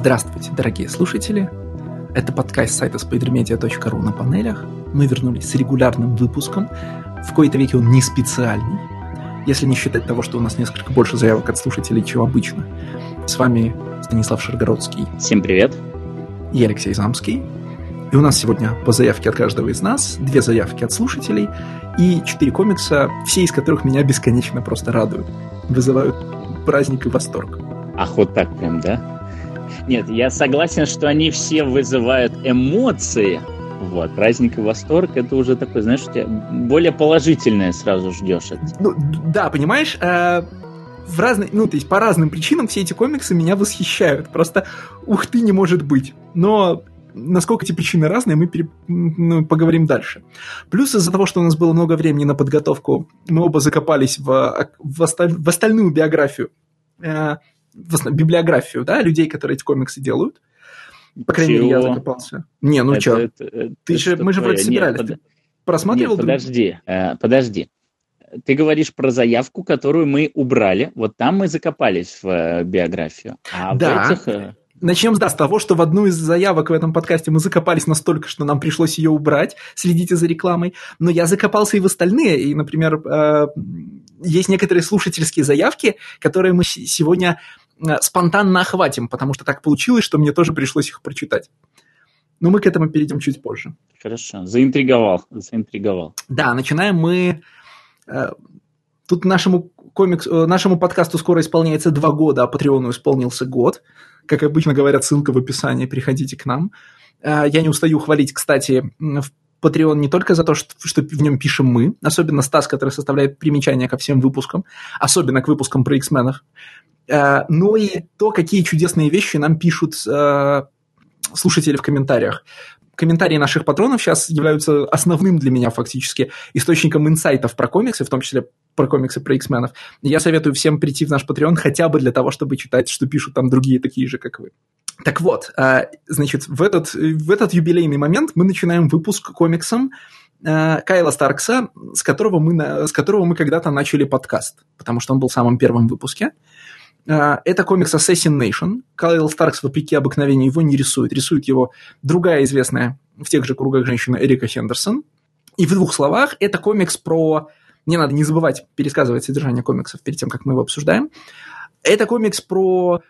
Здравствуйте, дорогие слушатели! Это подкаст сайта spidermedia.ru на панелях. Мы вернулись с регулярным выпуском. В кои-то веке он не специальный, если не считать того, что у нас несколько больше заявок от слушателей, чем обычно. С вами Станислав Шаргородский. Всем привет. И Алексей Замский. И у нас сегодня по заявке от каждого из нас, две заявки от слушателей и четыре комикса, все из которых меня бесконечно просто радуют, вызывают праздник и восторг. Ах, вот так прям, да? Нет, я согласен, что они все вызывают эмоции. Вот, праздник и восторг, это уже такой, знаешь, тебя более положительное сразу ждешь. Ну, да, понимаешь, э, в разные, ну, то есть по разным причинам все эти комиксы меня восхищают. Просто ух ты, не может быть. Но насколько эти причины разные, мы пере... ну, поговорим дальше. Плюс из-за того, что у нас было много времени на подготовку, мы оба закопались в, в, осталь... в остальную биографию э, библиографию, да, людей, которые эти комиксы делают. По крайней мере, я закопался. Не, ну что? Ты же, мы же вроде собирались. Нет, под... Просматривал? Нет, подожди, э, подожди. Ты говоришь про заявку, которую мы убрали. Вот там мы закопались в э, биографию. А да. в этих... Начнем с того, что в одну из заявок в этом подкасте мы закопались настолько, что нам пришлось ее убрать. Следите за рекламой. Но я закопался и в остальные. И, например, э, есть некоторые слушательские заявки, которые мы сегодня Э, спонтанно охватим, потому что так получилось, что мне тоже пришлось их прочитать. Но мы к этому перейдем чуть позже. Хорошо, заинтриговал, заинтриговал. Да, начинаем мы... Э, тут нашему, комикс, нашему подкасту скоро исполняется два года, а Патреону исполнился год. Как обычно говорят, ссылка в описании, приходите к нам. Я не устаю хвалить, кстати, в Patreon не только за то, что, что в нем пишем мы, особенно Стас, который составляет примечания ко всем выпускам, особенно к выпускам про X-менов, Э, но и то, какие чудесные вещи нам пишут э, слушатели в комментариях. Комментарии наших патронов сейчас являются основным для меня фактически источником инсайтов про комиксы, в том числе про комиксы про X-менов. Я советую всем прийти в наш Patreon хотя бы для того, чтобы читать, что пишут там другие такие же, как вы. Так вот, э, значит, в этот, в этот юбилейный момент мы начинаем выпуск комиксом Кайла Старкса, с которого мы, с которого мы когда-то начали подкаст, потому что он был в самом первом выпуске. А, это комикс Assassination. Кайл Старкс, вопреки обыкновению, его не рисует. Рисует его другая известная в тех же кругах женщина Эрика Хендерсон. И в двух словах, это комикс про... Не надо не забывать пересказывать содержание комиксов перед тем, как мы его обсуждаем. Это комикс про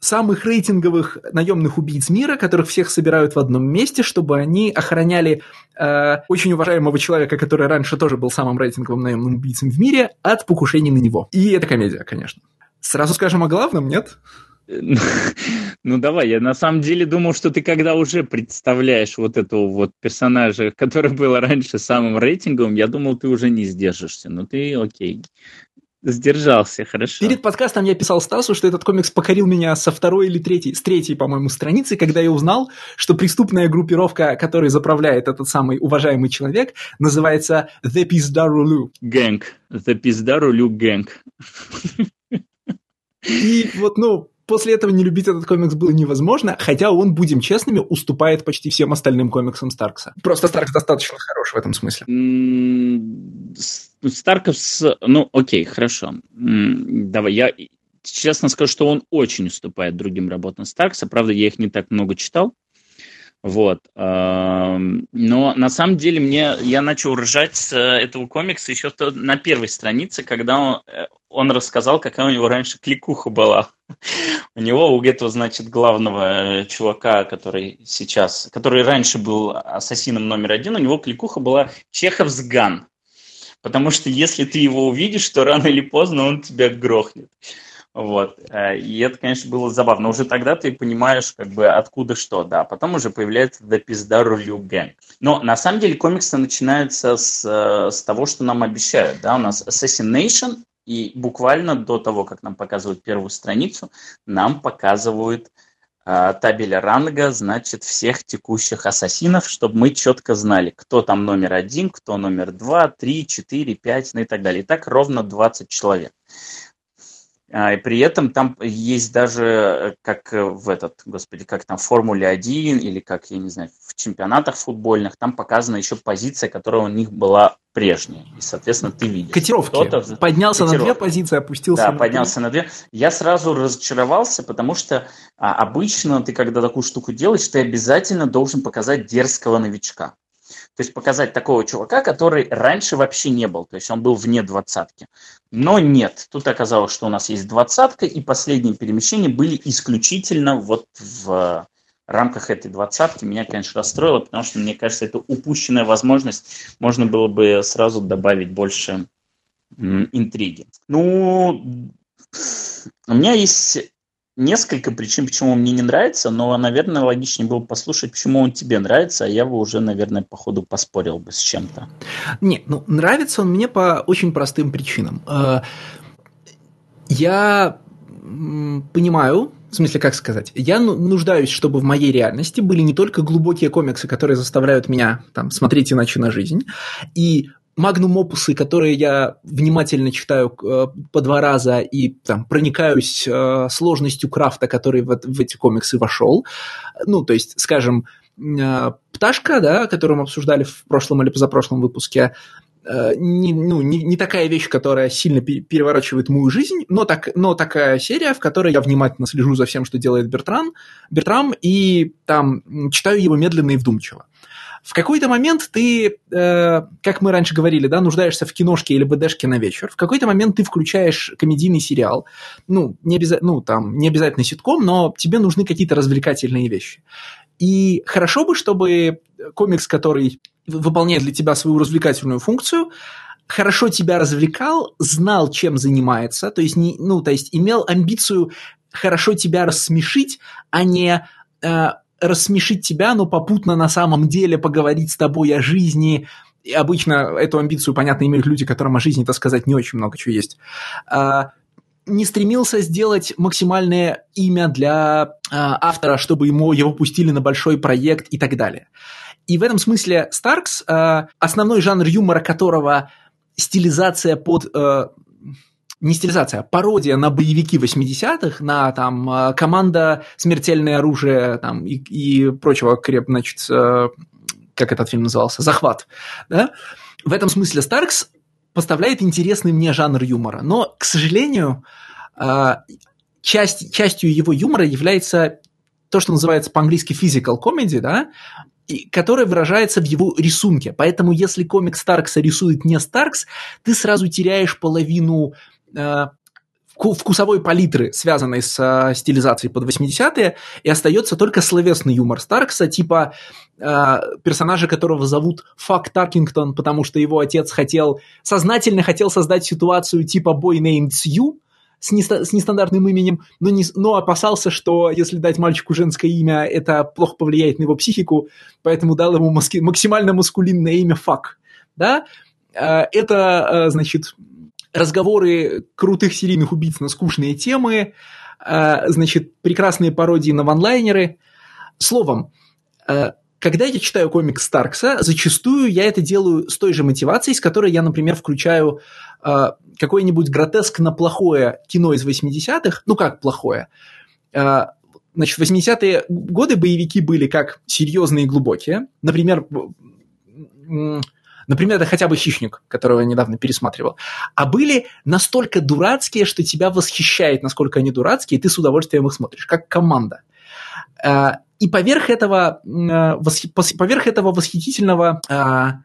самых рейтинговых наемных убийц мира, которых всех собирают в одном месте, чтобы они охраняли э, очень уважаемого человека, который раньше тоже был самым рейтинговым наемным убийцем в мире, от покушений на него. И это комедия, конечно. Сразу скажем о главном, нет? Ну давай, я на самом деле думал, что ты когда уже представляешь вот этого вот персонажа, который был раньше самым рейтинговым, я думал, ты уже не сдержишься. Ну ты окей. Сдержался, хорошо. Перед подкастом я писал Стасу, что этот комикс покорил меня со второй или третьей, с третьей, по-моему, страницы, когда я узнал, что преступная группировка, которой заправляет этот самый уважаемый человек, называется The Pizdarulu. Gang. The Pizdarulu Gang. И вот, ну, после этого не любить этот комикс было невозможно, хотя он, будем честными, уступает почти всем остальным комиксам Старкса. Просто Старкс достаточно хорош в этом смысле. Старкс, ну, окей, хорошо. Давай, я честно скажу, что он очень уступает другим работам Старкса. Правда, я их не так много читал. Вот. Но на самом деле мне я начал ржать с э, этого комикса еще на первой странице, когда он, э, он рассказал, какая у него раньше кликуха была. У него, у этого, значит, главного э, чувака, который сейчас, который раньше был ассасином номер один, у него кликуха была Чеховсган. Потому что если ты его увидишь, то рано или поздно он тебя грохнет. Вот. Э, и это, конечно, было забавно. Уже тогда ты понимаешь, как бы, откуда что, да. Потом уже появляется The Pizdarro Liu Gang. Но, на самом деле, комиксы начинаются с, э, с того, что нам обещают, да. У нас Assassination, и буквально до того, как нам показывают первую страницу, нам показывают э, ранга, значит, всех текущих ассасинов, чтобы мы четко знали, кто там номер один, кто номер два, три, четыре, пять, ну и так далее. И так ровно 20 человек. А, и при этом там есть даже, э, как э, в этот, господи, как там в Формуле 1 или как, я не знаю, в чемпионатах футбольных, там показана еще позиция, которая у них была прежняя. И, соответственно, ты видишь. Котировки. Поднялся Котировки. на две позиции, опустился да, на поднялся на две. Я сразу разочаровался, потому что а, обычно ты, когда такую штуку делаешь, ты обязательно должен показать дерзкого новичка. То есть показать такого чувака, который раньше вообще не был. То есть он был вне двадцатки. Но нет. Тут оказалось, что у нас есть двадцатка, и последние перемещения были исключительно вот в рамках этой двадцатки. Меня, конечно, расстроило, потому что, мне кажется, это упущенная возможность. Можно было бы сразу добавить больше интриги. Ну, у меня есть несколько причин, почему он мне не нравится, но, наверное, логичнее было послушать, почему он тебе нравится, а я бы уже, наверное, по ходу поспорил бы с чем-то. Нет, ну, нравится он мне по очень простым причинам. Э, я понимаю, в смысле, как сказать, я ну, нуждаюсь, чтобы в моей реальности были не только глубокие комиксы, которые заставляют меня там смотреть иначе на жизнь, и магнум-опусы, которые я внимательно читаю э, по два раза и там, проникаюсь э, сложностью крафта, который в, в эти комиксы вошел. Ну, то есть, скажем, э, «Пташка», да, которую мы обсуждали в прошлом или позапрошлом выпуске, э, не, ну, не, не такая вещь, которая сильно переворачивает мою жизнь, но, так, но такая серия, в которой я внимательно слежу за всем, что делает Бертран, Бертрам, и там читаю его медленно и вдумчиво. В какой-то момент ты, э, как мы раньше говорили, да, нуждаешься в киношке или БДшке на вечер. В какой-то момент ты включаешь комедийный сериал. Ну, не, обяза- ну, там, не обязательно ситком, но тебе нужны какие-то развлекательные вещи. И хорошо бы, чтобы комикс, который выполняет для тебя свою развлекательную функцию, хорошо тебя развлекал, знал, чем занимается, то есть, не, ну, то есть имел амбицию хорошо тебя рассмешить, а не э, рассмешить тебя, но попутно на самом деле поговорить с тобой о жизни. И обычно эту амбицию, понятно, имеют люди, которым о жизни, так сказать, не очень много чего есть. А, не стремился сделать максимальное имя для а, автора, чтобы ему его пустили на большой проект и так далее. И в этом смысле Старкс, а, основной жанр юмора которого стилизация под не стилизация, а пародия на боевики 80-х, на там э, команда «Смертельное оружие» там, и, и прочего, креп, значит, э, как этот фильм назывался, «Захват». Да? В этом смысле Старкс поставляет интересный мне жанр юмора. Но, к сожалению, э, часть, частью его юмора является то, что называется по-английски physical comedy, да, и, которая выражается в его рисунке. Поэтому, если комик Старкса рисует не Старкс, ты сразу теряешь половину вкусовой палитры, связанной с э, стилизацией под 80-е, и остается только словесный юмор Старкса, типа э, персонажа, которого зовут Фак Таркингтон, потому что его отец хотел, сознательно хотел создать ситуацию типа Boy Named Sue, с, неста- с нестандартным именем, но, не, но опасался, что если дать мальчику женское имя, это плохо повлияет на его психику, поэтому дал ему маски- максимально маскулинное имя Фак. Да? Э, это, э, значит, разговоры крутых серийных убийц на скучные темы, э, значит, прекрасные пародии на ванлайнеры. Словом, э, когда я читаю комикс Старкса, зачастую я это делаю с той же мотивацией, с которой я, например, включаю э, какое-нибудь гротескно плохое кино из 80-х. Ну как плохое? Значит, в 80-е годы боевики были как серьезные и глубокие. Например, Например, это хотя бы «Хищник», которого я недавно пересматривал. А были настолько дурацкие, что тебя восхищает, насколько они дурацкие, и ты с удовольствием их смотришь, как команда. А, и поверх этого, поверх этого восхитительного а,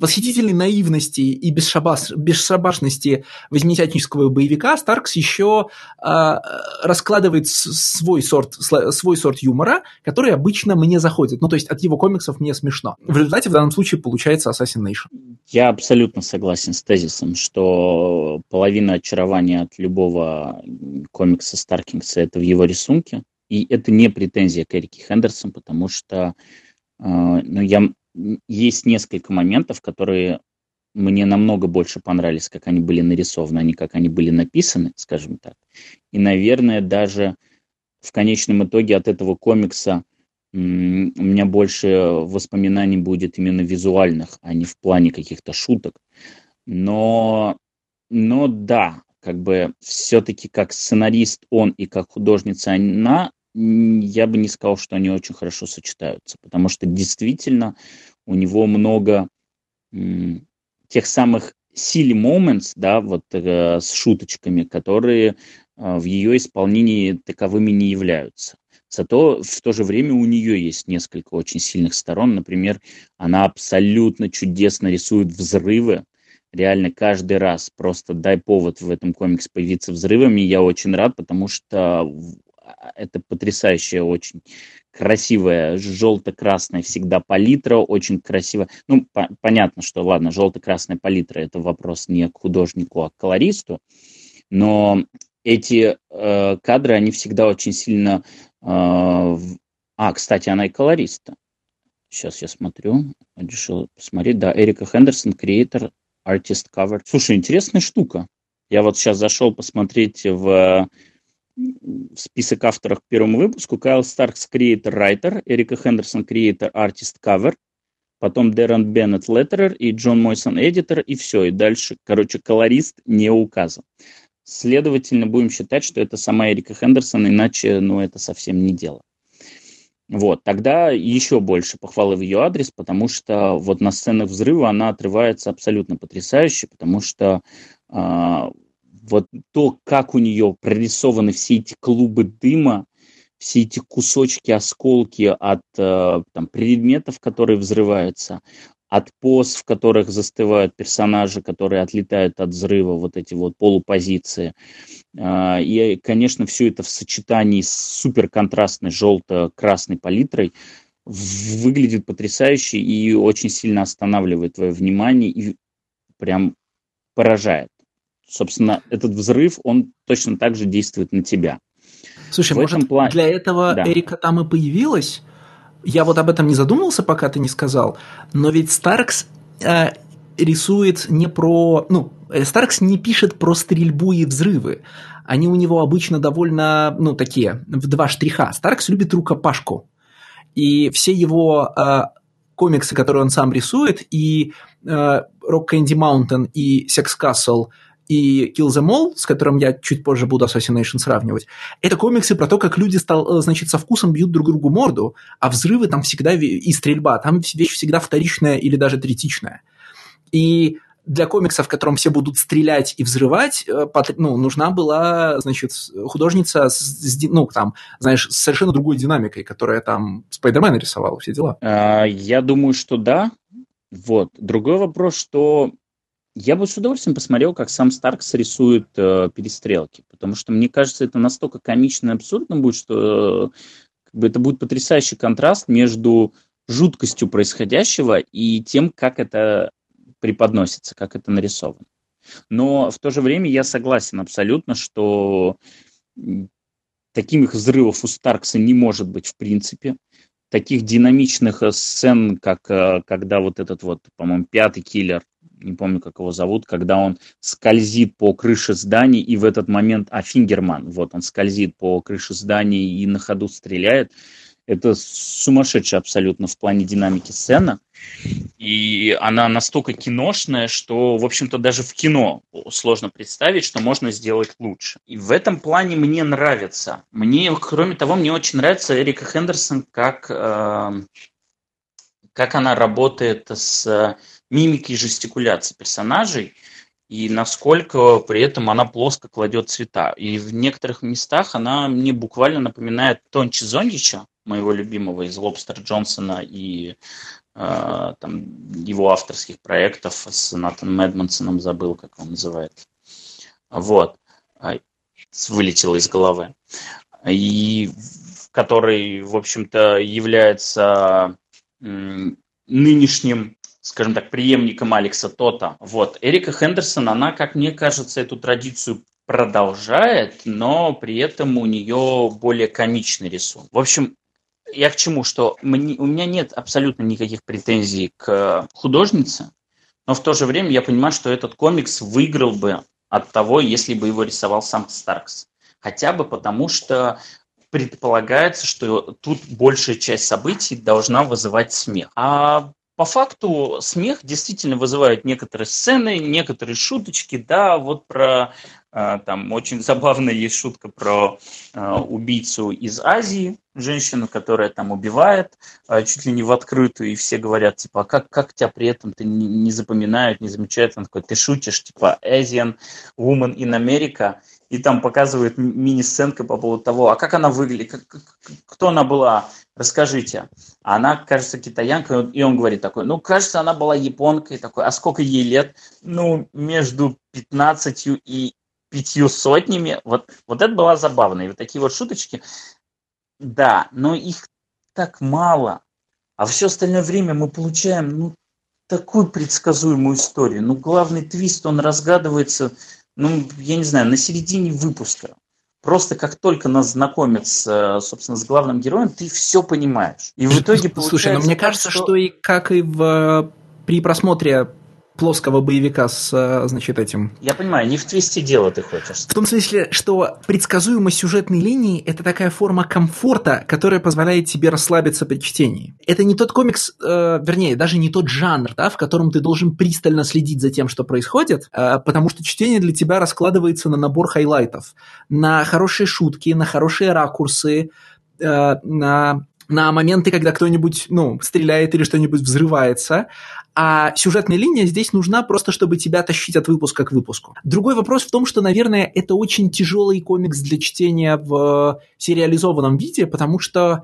восхитительной наивности и бесшабаш, бесшабашности возьмитятнического боевика Старкс еще э, раскладывает свой сорт, свой сорт юмора, который обычно мне заходит. Ну, то есть от его комиксов мне смешно. В результате в данном случае получается Assassination. Я абсолютно согласен с тезисом, что половина очарования от любого комикса Старкингса это в его рисунке. И это не претензия к Эрике Хендерсон, потому что э, ну, я есть несколько моментов, которые мне намного больше понравились, как они были нарисованы, а не как они были написаны, скажем так. И, наверное, даже в конечном итоге от этого комикса у меня больше воспоминаний будет именно визуальных, а не в плане каких-то шуток. Но, но да, как бы все-таки как сценарист он и как художница она, я бы не сказал, что они очень хорошо сочетаются, потому что действительно у него много м, тех самых silly moments, да, вот э, с шуточками, которые э, в ее исполнении таковыми не являются. Зато в то же время у нее есть несколько очень сильных сторон. Например, она абсолютно чудесно рисует взрывы. Реально каждый раз просто дай повод в этом комиксе появиться взрывами. Я очень рад, потому что это потрясающая, очень красивая желто-красная всегда палитра, очень красиво. Ну, по- понятно, что, ладно, желто-красная палитра – это вопрос не к художнику, а к колористу, но эти э, кадры, они всегда очень сильно а, а, кстати, она и колориста. Сейчас я смотрю, решил посмотреть. Да, Эрика Хендерсон, креатор, артист cover. Слушай, интересная штука. Я вот сейчас зашел посмотреть в список авторов к первому выпуску. Кайл Старкс, райтер. Эрика Хендерсон, креатор, артист cover. Потом Дэрон Беннет, леттерер. И Джон Мойсон, эдитор. И все. И дальше, короче, колорист не указан. Следовательно, будем считать, что это сама Эрика Хендерсон, иначе, ну, это совсем не дело. Вот, тогда еще больше похвалы в ее адрес, потому что вот на сценах взрыва она отрывается абсолютно потрясающе, потому что э, вот то, как у нее прорисованы все эти клубы дыма, все эти кусочки, осколки от э, там, предметов, которые взрываются, от поз, в которых застывают персонажи, которые отлетают от взрыва, вот эти вот полупозиции. А, и, конечно, все это в сочетании с суперконтрастной желто-красной палитрой выглядит потрясающе и очень сильно останавливает твое внимание и прям поражает. Собственно, этот взрыв, он точно так же действует на тебя. Слушай, в может, плане... для этого да. Эрика там и появилась? Я вот об этом не задумывался, пока ты не сказал, но ведь Старкс э, рисует не про... Ну, Старкс не пишет про стрельбу и взрывы. Они у него обычно довольно, ну, такие, в два штриха. Старкс любит рукопашку. И все его э, комиксы, которые он сам рисует, и э, Rock Candy Mountain, и Sex Castle – и Kill Them All, с которым я чуть позже буду Assassination сравнивать, это комиксы про то, как люди, стал, э, значит, со вкусом бьют друг другу морду, а взрывы там всегда и стрельба, там вещь всегда вторичная или даже третичная. И для комикса, в котором все будут стрелять и взрывать, э, ну, нужна была, значит, художница с, ну, там, знаешь, с совершенно другой динамикой, которая там Спайдермена рисовала, все дела. А, я думаю, что да. Вот. Другой вопрос, что я бы с удовольствием посмотрел, как сам Старкс рисует э, перестрелки, потому что мне кажется, это настолько комично и абсурдно будет, что э, как бы это будет потрясающий контраст между жуткостью происходящего и тем, как это преподносится, как это нарисовано. Но в то же время я согласен абсолютно, что таких взрывов у Старкса не может быть в принципе. Таких динамичных э, сцен, как э, когда вот этот вот, по-моему, пятый киллер не помню, как его зовут, когда он скользит по крыше зданий, и в этот момент, а Фингерман, вот он скользит по крыше зданий и на ходу стреляет. Это сумасшедшая абсолютно в плане динамики сцена. И она настолько киношная, что, в общем-то, даже в кино сложно представить, что можно сделать лучше. И в этом плане мне нравится. Мне, кроме того, мне очень нравится Эрика Хендерсон, как, э, как она работает с мимики и жестикуляции персонажей, и насколько при этом она плоско кладет цвета. И в некоторых местах она мне буквально напоминает Тончи Зондича, моего любимого из Лобстер Джонсона и э, там, его авторских проектов с Натаном Медмансоном, забыл, как он называется. Вот. А, вылетело из головы. И который, в общем-то, является нынешним скажем так, преемником Алекса Тота. Вот. Эрика Хендерсон, она, как мне кажется, эту традицию продолжает, но при этом у нее более комичный рисунок. В общем, я к чему, что мне, у меня нет абсолютно никаких претензий к художнице, но в то же время я понимаю, что этот комикс выиграл бы от того, если бы его рисовал сам Старкс. Хотя бы потому, что предполагается, что тут большая часть событий должна вызывать смех. А по факту смех действительно вызывает некоторые сцены, некоторые шуточки, да, вот про А, там очень забавная есть шутка про а, убийцу из Азии, женщину, которая там убивает а, чуть ли не в открытую, и все говорят, типа, а как, как тебя при этом ты не, не запоминают, не замечают? Он такой, ты шутишь, типа, Asian woman in America, и там показывают мини-сценка по поводу того, а как она выглядит, как, кто она была, расскажите. А она, кажется, китаянка, и он говорит такой, ну, кажется, она была японкой, такой, а сколько ей лет? Ну, между 15 и пятью сотнями. Вот, вот это была забавно. И вот такие вот шуточки, да, но их так мало. А все остальное время мы получаем, ну, такую предсказуемую историю. Ну, главный твист, он разгадывается, ну, я не знаю, на середине выпуска. Просто как только нас знакомят с, собственно, с главным героем, ты все понимаешь. И в итоге Слушай, но мне кажется, что... что и как и в при просмотре плоского боевика с, э, значит, этим. Я понимаю, не в твисте дело ты хочешь. В том смысле, что предсказуемость сюжетной линии – это такая форма комфорта, которая позволяет тебе расслабиться при чтении. Это не тот комикс, э, вернее, даже не тот жанр, да, в котором ты должен пристально следить за тем, что происходит, э, потому что чтение для тебя раскладывается на набор хайлайтов, на хорошие шутки, на хорошие ракурсы, э, на на моменты, когда кто-нибудь, ну, стреляет или что-нибудь взрывается, а сюжетная линия здесь нужна просто, чтобы тебя тащить от выпуска к выпуску. Другой вопрос в том, что, наверное, это очень тяжелый комикс для чтения в сериализованном виде, потому что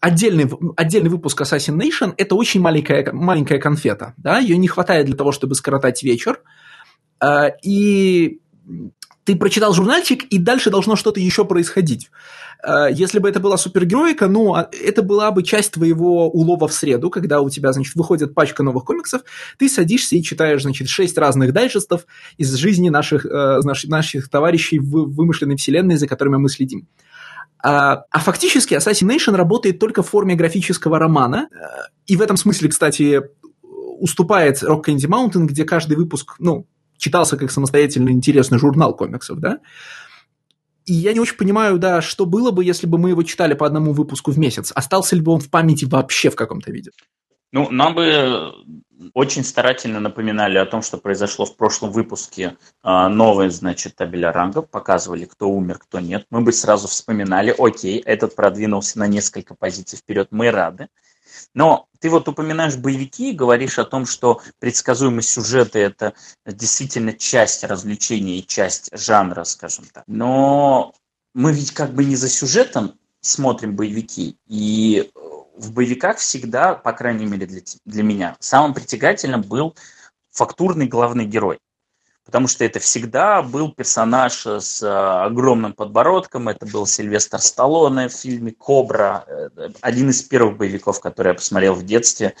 отдельный, отдельный выпуск Assassination это очень маленькая, маленькая конфета. Да? Ее не хватает для того, чтобы скоротать вечер. А, и ты прочитал журнальчик, и дальше должно что-то еще происходить. Э, если бы это была супергероика, ну, а, это была бы часть твоего улова в среду, когда у тебя, значит, выходит пачка новых комиксов, ты садишься и читаешь, значит, шесть разных дайджестов из жизни наших, э, наших, наших товарищей в вымышленной вселенной, за которыми мы следим. А, а фактически Assassination работает только в форме графического романа, э, и в этом смысле, кстати, уступает Rock Candy Mountain, где каждый выпуск, ну, читался как самостоятельно интересный журнал комиксов, да, и я не очень понимаю, да, что было бы, если бы мы его читали по одному выпуску в месяц. Остался ли бы он в памяти вообще в каком-то виде? Ну, нам бы очень старательно напоминали о том, что произошло в прошлом выпуске а, новые, значит, табеля рангов, показывали, кто умер, кто нет. Мы бы сразу вспоминали, окей, этот продвинулся на несколько позиций вперед, мы рады. Но ты вот упоминаешь боевики и говоришь о том, что предсказуемость сюжета – это действительно часть развлечения и часть жанра, скажем так. Но мы ведь как бы не за сюжетом смотрим боевики. И в боевиках всегда, по крайней мере для, для меня, самым притягательным был фактурный главный герой потому что это всегда был персонаж с э, огромным подбородком, это был Сильвестр Сталлоне в фильме «Кобра», э, один из первых боевиков, который я посмотрел в детстве.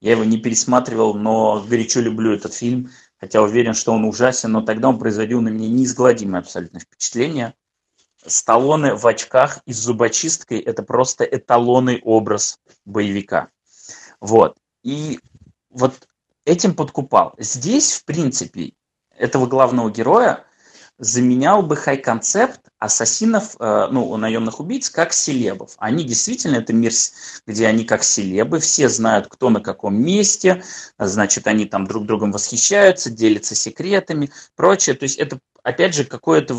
Я его не пересматривал, но горячо люблю этот фильм, хотя уверен, что он ужасен, но тогда он производил на меня неизгладимое абсолютно впечатление. Сталлоне в очках и с зубочисткой – это просто эталонный образ боевика. Вот. И вот этим подкупал. Здесь, в принципе, этого главного героя заменял бы хай-концепт ассасинов, э, ну, наемных убийц, как селебов. Они действительно, это мир, где они как селебы, все знают, кто на каком месте, значит, они там друг другом восхищаются, делятся секретами, прочее. То есть это опять же, какое-то,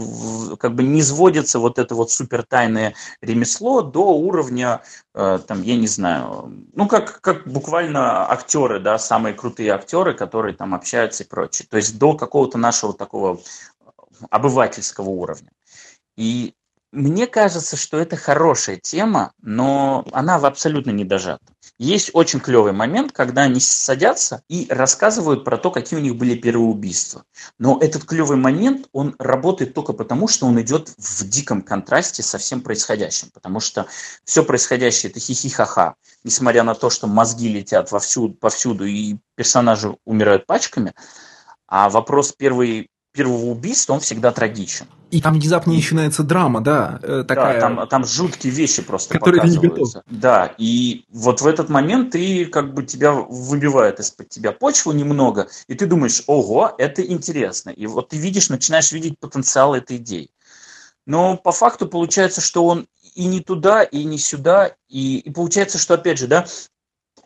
как бы не сводится вот это вот супертайное ремесло до уровня, э, там, я не знаю, ну, как, как буквально актеры, да, самые крутые актеры, которые там общаются и прочее. То есть до какого-то нашего такого обывательского уровня. И мне кажется, что это хорошая тема, но она абсолютно не дожата. Есть очень клевый момент, когда они садятся и рассказывают про то, какие у них были первые убийства. Но этот клевый момент, он работает только потому, что он идет в диком контрасте со всем происходящим. Потому что все происходящее это хихихаха. Несмотря на то, что мозги летят вовсюду, повсюду и персонажи умирают пачками, а вопрос первый первого убийства, он всегда трагичен. И там внезапно начинается драма, да, э, такая... Да, там, там жуткие вещи просто которые показываются. Ты не готов. Да, и вот в этот момент ты, как бы, тебя выбивает из-под тебя почву немного, и ты думаешь, ого, это интересно. И вот ты видишь, начинаешь видеть потенциал этой идеи. Но по факту получается, что он и не туда, и не сюда, и, и получается, что, опять же, да,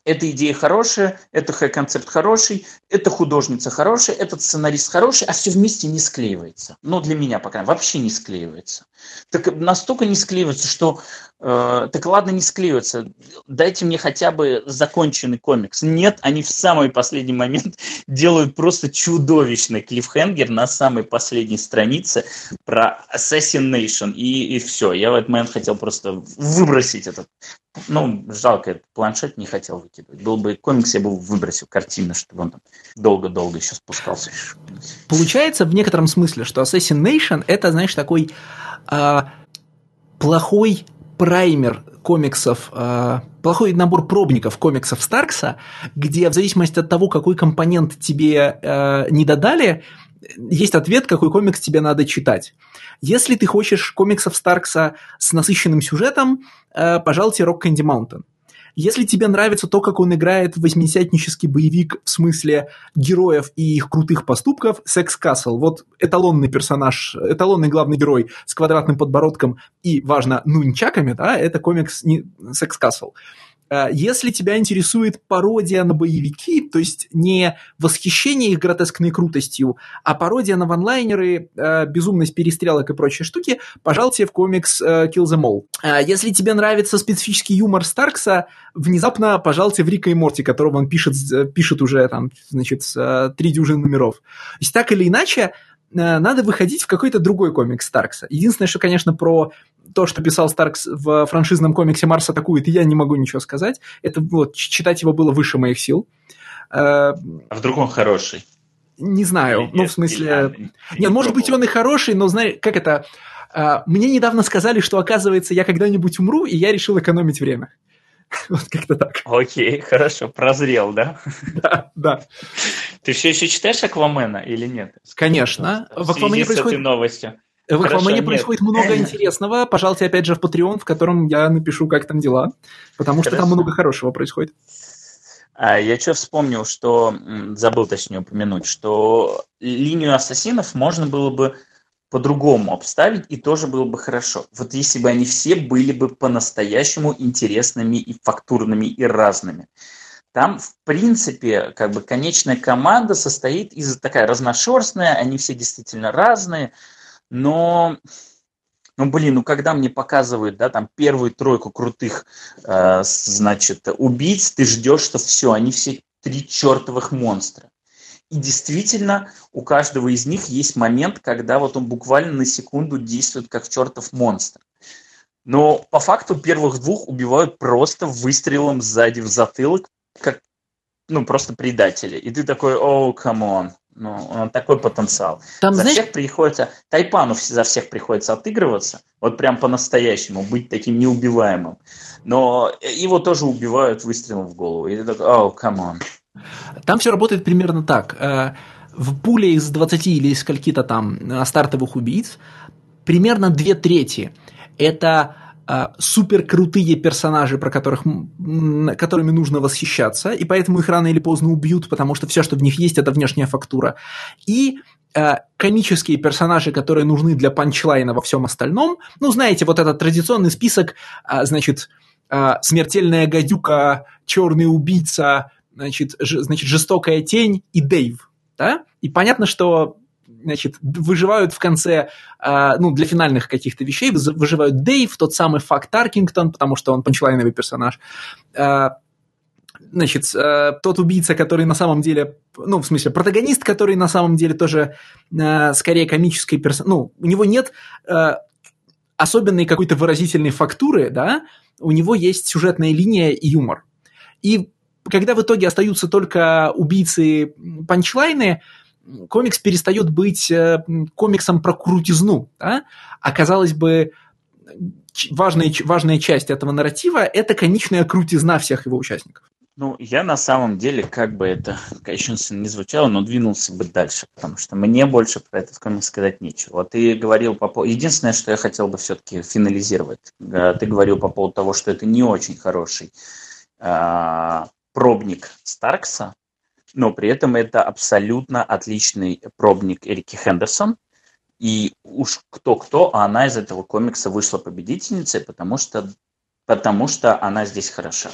эта идея хорошая, это концепт хороший, эта художница хорошая, этот сценарист хороший, а все вместе не склеивается. Ну, для меня, по крайней мере, вообще не склеивается. Так настолько не склеивается, что э, так ладно, не склеивается. Дайте мне хотя бы законченный комикс. Нет, они в самый последний момент делают просто чудовищный клиффхенгер на самой последней странице про Assassination. И, и все. Я в этот момент хотел просто выбросить этот ну, жалко, этот планшет не хотел выкидывать. Был бы комикс, я бы выбросил картину, чтобы он там долго-долго еще спускался. Получается в некотором смысле, что Assassination это, знаешь, такой э, плохой праймер комиксов, э, плохой набор пробников комиксов Старкса, где в зависимости от того, какой компонент тебе э, не додали, есть ответ, какой комикс тебе надо читать. Если ты хочешь комиксов Старкса с насыщенным сюжетом, э, пожалуйте Rock Candy Mountain. Если тебе нравится то, как он играет восьмидесятнический боевик в смысле героев и их крутых поступков, Секс Касл, вот эталонный персонаж, эталонный главный герой с квадратным подбородком и, важно, нунчаками, да, это комикс Секс Касл. Э, если тебя интересует пародия на боевики, то есть не восхищение их гротескной крутостью, а пародия на ванлайнеры, э, безумность перестрелок и прочие штуки, пожалуйте в комикс э, Kill Them All. Если тебе нравится специфический юмор Старкса, внезапно пожалуйте в Рика и Морти, которого он пишет, пишет уже там, значит, три дюжины номеров. То есть так или иначе, надо выходить в какой-то другой комикс Старкса. Единственное, что, конечно, про то, что писал Старкс в франшизном комиксе «Марс атакует», я не могу ничего сказать. Это вот, читать его было выше моих сил. Э, а вдруг он хороший? Не знаю. Или ну, в смысле... Или, Нет, может быть, он и хороший, но, знаешь, как это... Э, мне недавно сказали, что, оказывается, я когда-нибудь умру, и я решил экономить время. Вот как-то так. Окей, хорошо, прозрел, да? Да, да. Ты все еще читаешь Аквамена или нет? Конечно. В Аквамене происходит... новостью. В Аквамане происходит много интересного. Пожалуйте опять же в Patreon, в котором я напишу, как там дела. Потому что там много хорошего происходит. А я что вспомнил, что забыл точнее упомянуть, что линию ассасинов можно было бы по-другому обставить, и тоже было бы хорошо. Вот если бы они все были бы по-настоящему интересными и фактурными и разными. Там, в принципе, как бы конечная команда состоит из такая разношерстная, они все действительно разные, но ну, блин, ну когда мне показывают, да, там первую тройку крутых, э, значит, убийц, ты ждешь, что все, они все три чертовых монстра. И действительно, у каждого из них есть момент, когда вот он буквально на секунду действует как чертов монстр. Но по факту первых двух убивают просто выстрелом сзади в затылок, как, ну, просто предатели. И ты такой, о, oh, come on. Ну, он такой потенциал. Там, за знаешь... всех приходится, Тайпану за всех приходится отыгрываться, вот прям по-настоящему, быть таким неубиваемым. Но его тоже убивают выстрелом в голову. И ты такой, о, oh, come on. Там все работает примерно так. Э, в пуле из 20 или из скольки-то там э, стартовых убийц примерно две трети – это э, супер крутые персонажи, про которых, которыми нужно восхищаться, и поэтому их рано или поздно убьют, потому что все, что в них есть, это внешняя фактура. И комические персонажи, которые нужны для панчлайна во всем остальном. Ну, знаете, вот этот традиционный список, значит, смертельная гадюка, черный убийца, значит, значит, жестокая тень и Дэйв, да? И понятно, что значит, выживают в конце, э, ну, для финальных каких-то вещей, выживают Дэйв, тот самый Фак Таркингтон, потому что он панчлайновый персонаж, э, значит, э, тот убийца, который на самом деле, ну, в смысле, протагонист, который на самом деле тоже скорее комический персонаж, ну, у него нет особенной какой-то выразительной фактуры, да, у него есть сюжетная линия и юмор. И когда в итоге остаются только убийцы панчлайны, комикс перестает быть э, комиксом про крутизну. Да? А казалось бы, важная, важная часть этого нарратива – это конечная крутизна всех его участников. Ну, я на самом деле, как бы это кощунственно не звучало, но двинулся бы дальше, потому что мне больше про этот комикс сказать нечего. Ты говорил по поводу... Единственное, что я хотел бы все-таки финализировать. Ты говорил по поводу того, что это не очень хороший а, пробник Старкса, но при этом это абсолютно отличный пробник Эрики Хендерсон. И уж кто-кто, а она из этого комикса вышла победительницей, потому что, потому что она здесь хороша.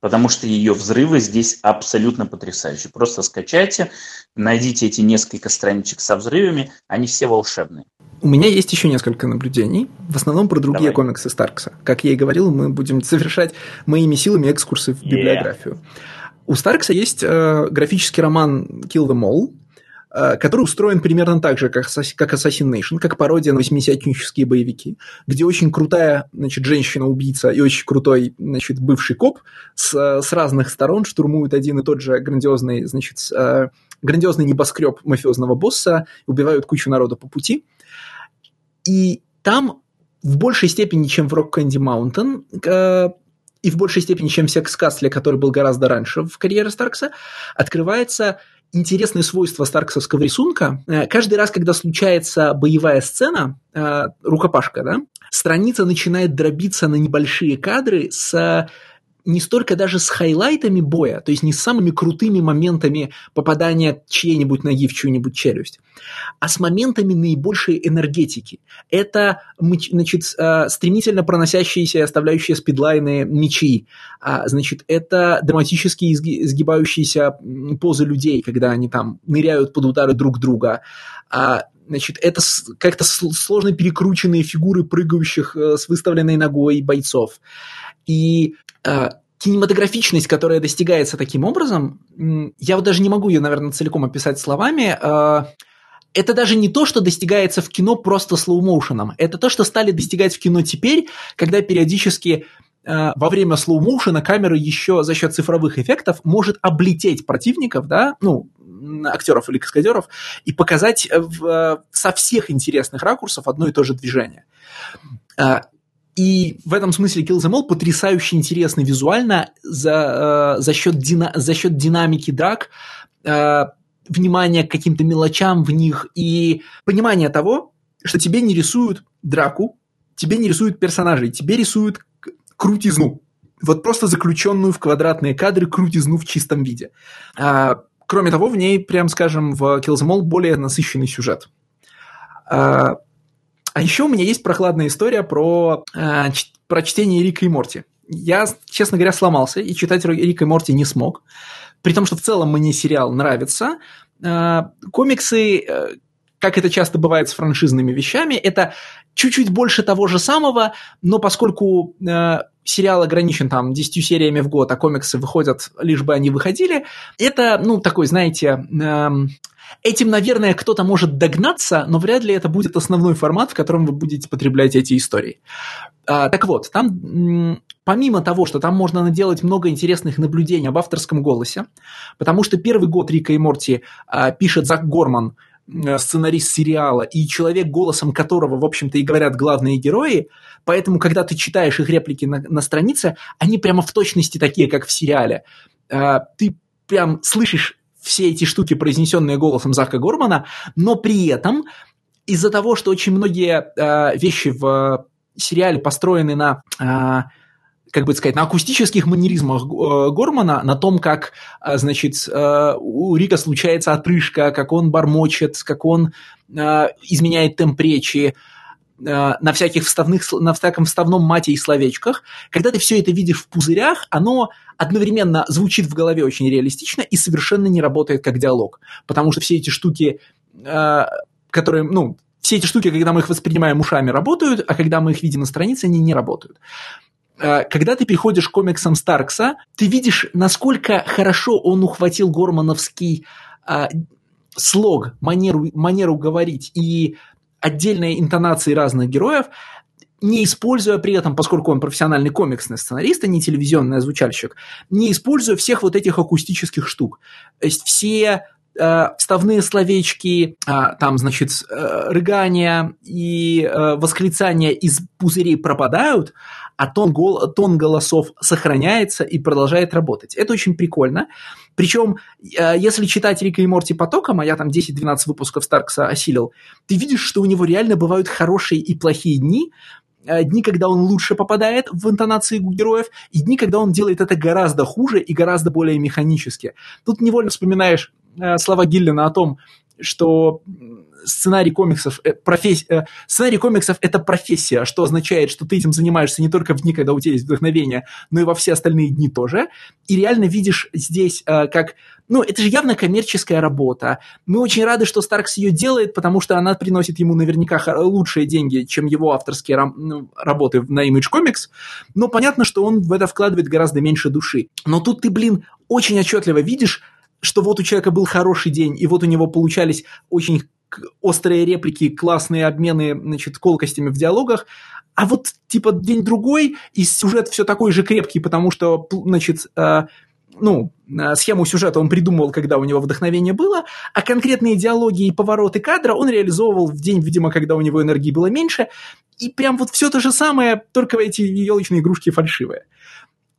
потому что ее взрывы здесь абсолютно потрясающие. Просто скачайте, найдите эти несколько страничек со взрывами, они все волшебные. У меня есть еще несколько наблюдений, в основном про другие Давай. комиксы Старкса. Как я и говорил, мы будем совершать моими силами экскурсы в библиографию. Yeah. У Старкса есть э, графический роман Kill Them All, Э, который устроен примерно так же, как, как Assassination, как пародия на 80-нические боевики, где очень крутая значит, женщина-убийца и очень крутой значит, бывший коп с, с разных сторон штурмуют один и тот же грандиозный, значит, э, грандиозный небоскреб мафиозного босса, убивают кучу народа по пути. И там в большей степени, чем в Rock Candy Mountain, э, и в большей степени, чем Секс Кастле, который был гораздо раньше в карьере Старкса, открывается интересное свойство старксовского рисунка. Э, каждый раз, когда случается боевая сцена, э, рукопашка, да, страница начинает дробиться на небольшие кадры с не столько даже с хайлайтами боя, то есть не с самыми крутыми моментами попадания чьей-нибудь ноги в чью-нибудь челюсть, а с моментами наибольшей энергетики. Это значит, э, стремительно проносящиеся и оставляющие спидлайны мечи. А, значит, это драматически сгибающиеся позы людей, когда они там ныряют под удары друг друга. А, значит, это как-то сложно перекрученные фигуры прыгающих э, с выставленной ногой бойцов. И кинематографичность, которая достигается таким образом, я вот даже не могу ее, наверное, целиком описать словами. Э, это даже не то, что достигается в кино просто слоумоушеном. Это то, что стали достигать в кино теперь, когда периодически э, во время слоумоушена камера еще за счет цифровых эффектов может облететь противников, да, ну, актеров или каскадеров, и показать в, со всех интересных ракурсов одно и то же движение. И в этом смысле Kill Them All потрясающе интересный визуально за, э, за, счет, дина, за счет динамики драк, э, внимания к каким-то мелочам в них и понимания того, что тебе не рисуют драку, тебе не рисуют персонажей, тебе рисуют крутизну. Вот просто заключенную в квадратные кадры крутизну в чистом виде. А, кроме того, в ней, прям скажем, в Kill Them All более насыщенный сюжет. А, а еще у меня есть прохладная история про, э, про чтение Рика и Морти. Я, честно говоря, сломался и читать Рика и Морти не смог. При том, что в целом мне сериал нравится. Э, комиксы, э, как это часто бывает с франшизными вещами, это чуть-чуть больше того же самого, но поскольку э, сериал ограничен там 10 сериями в год, а комиксы выходят, лишь бы они выходили, это, ну, такой, знаете, э, Этим, наверное, кто-то может догнаться, но вряд ли это будет основной формат, в котором вы будете потреблять эти истории. А, так вот, там помимо того, что там можно наделать много интересных наблюдений об авторском голосе, потому что первый год Рика и Морти а, пишет Зак Горман, сценарист сериала, и человек, голосом которого, в общем-то, и говорят главные герои, поэтому, когда ты читаешь их реплики на, на странице, они прямо в точности такие, как в сериале. А, ты прям слышишь все эти штуки, произнесенные голосом Зака Гормана, но при этом из-за того, что очень многие э, вещи в сериале построены на э, как бы сказать, на акустических манеризмах э, Гормана, на том, как, э, значит, э, у Рика случается отрыжка, как он бормочет, как он изменяет темп речи, на всяких вставных, на всяком вставном мате и словечках. Когда ты все это видишь в пузырях, оно одновременно звучит в голове очень реалистично и совершенно не работает как диалог. Потому что все эти штуки, которые, ну, все эти штуки, когда мы их воспринимаем ушами, работают, а когда мы их видим на странице, они не работают когда ты переходишь к комиксам Старкса, ты видишь, насколько хорошо он ухватил гормоновский э, слог, манеру, манеру говорить и отдельные интонации разных героев, не используя при этом, поскольку он профессиональный комиксный сценарист, а не телевизионный озвучальщик, не используя всех вот этих акустических штук. То есть все э, вставные словечки, э, там, значит, э, рыгания и э, восклицания из пузырей пропадают, а тон, гол, тон голосов сохраняется и продолжает работать. Это очень прикольно. Причем, э, если читать Рика и Морти потоком, а я там 10-12 выпусков Старкса осилил, ты видишь, что у него реально бывают хорошие и плохие дни, Э, дни, когда он лучше попадает в интонации героев, и дни, когда он делает это гораздо хуже и гораздо более механически. Тут невольно вспоминаешь э, слова Гиллина о том, что сценарий комиксов, э, профессия, э, сценарий комиксов – это профессия, что означает, что ты этим занимаешься не только в дни, когда у тебя есть вдохновение, но и во все остальные дни тоже. И реально видишь здесь, э, как ну, это же явно коммерческая работа. Мы очень рады, что Старкс ее делает, потому что она приносит ему наверняка лучшие деньги, чем его авторские рам- ну, работы на Image Comics. Но понятно, что он в это вкладывает гораздо меньше души. Но тут ты, блин, очень отчетливо видишь, что вот у человека был хороший день, и вот у него получались очень острые реплики, классные обмены, значит, колкостями в диалогах, а вот, типа, день-другой, и сюжет все такой же крепкий, потому что, значит, э, ну, э, схему сюжета он придумывал, когда у него вдохновение было, а конкретные диалоги и повороты кадра он реализовывал в день, видимо, когда у него энергии было меньше, и прям вот все то же самое, только эти елочные игрушки фальшивые.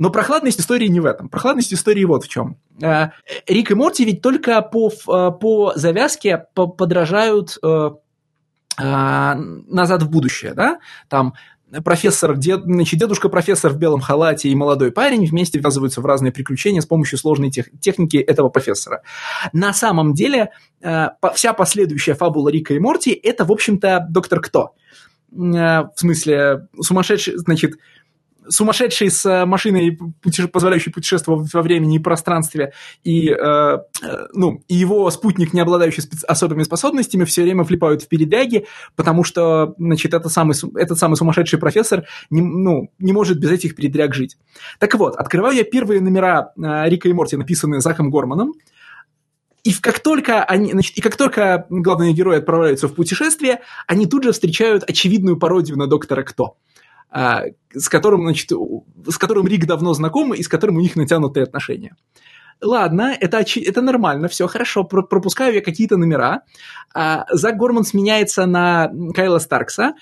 Но прохладность истории не в этом. Прохладность истории вот в чем. Э, Рик и Морти ведь только по, э, по завязке подражают э, назад в будущее, да? Там профессор, дед, значит, дедушка-профессор в белом халате и молодой парень вместе ввязываются в разные приключения с помощью сложной тех, техники этого профессора. На самом деле, вся последующая фабула Рика и Морти – это, в общем-то, доктор Кто. В смысле, сумасшедший, значит, сумасшедший с э, машиной, путеше... позволяющей путешествовать во времени и пространстве, и, э, э, ну, и его спутник, не обладающий специ... особыми способностями, все время влипают в передряги, потому что, значит, это самый, этот самый сумасшедший профессор не, ну, не может без этих передряг жить. Так вот, открываю я первые номера э, Рика и Морти, написанные Заком Горманом, и как только они, значит, и как только главные герои отправляются в путешествие, они тут же встречают очевидную пародию на доктора Кто. А, с которым, значит, с которым Рик давно знаком и с которым у них натянутые отношения. Ладно, это, это нормально, все хорошо, пропускаю я какие-то номера. А, Зак Горман сменяется на Кайла Старкса.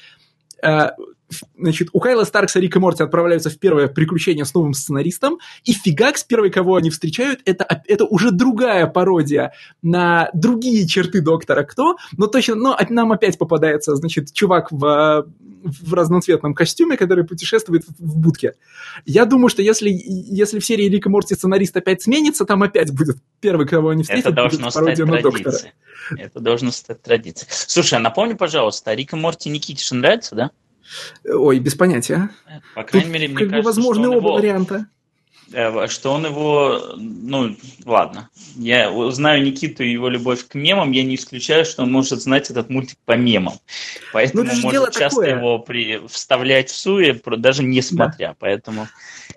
А, значит, у Кайла Старкса Рик и Морти отправляются в первое приключение с новым сценаристом, и фигакс, первый, кого они встречают, это, это уже другая пародия на другие черты Доктора Кто, но точно, но нам опять попадается, значит, чувак в, в разноцветном костюме, который путешествует в будке. Я думаю, что если, если в серии Рик и Морти сценарист опять сменится, там опять будет первый, кого они встретят, это должно стать традицией. Это должно стать традицией. Слушай, а напомни, пожалуйста, Рик и Морти Никитишин нравится, да? Ой, без понятия. По крайней мере, мне как кажется, возможны что оба его, варианта. Э, что он его, ну, ладно. Я знаю Никиту и его любовь к мемам, я не исключаю, что он может знать этот мультик по мемам. Поэтому ну, может часто такое. его при, вставлять в суе, даже не смотря. Да. Поэтому...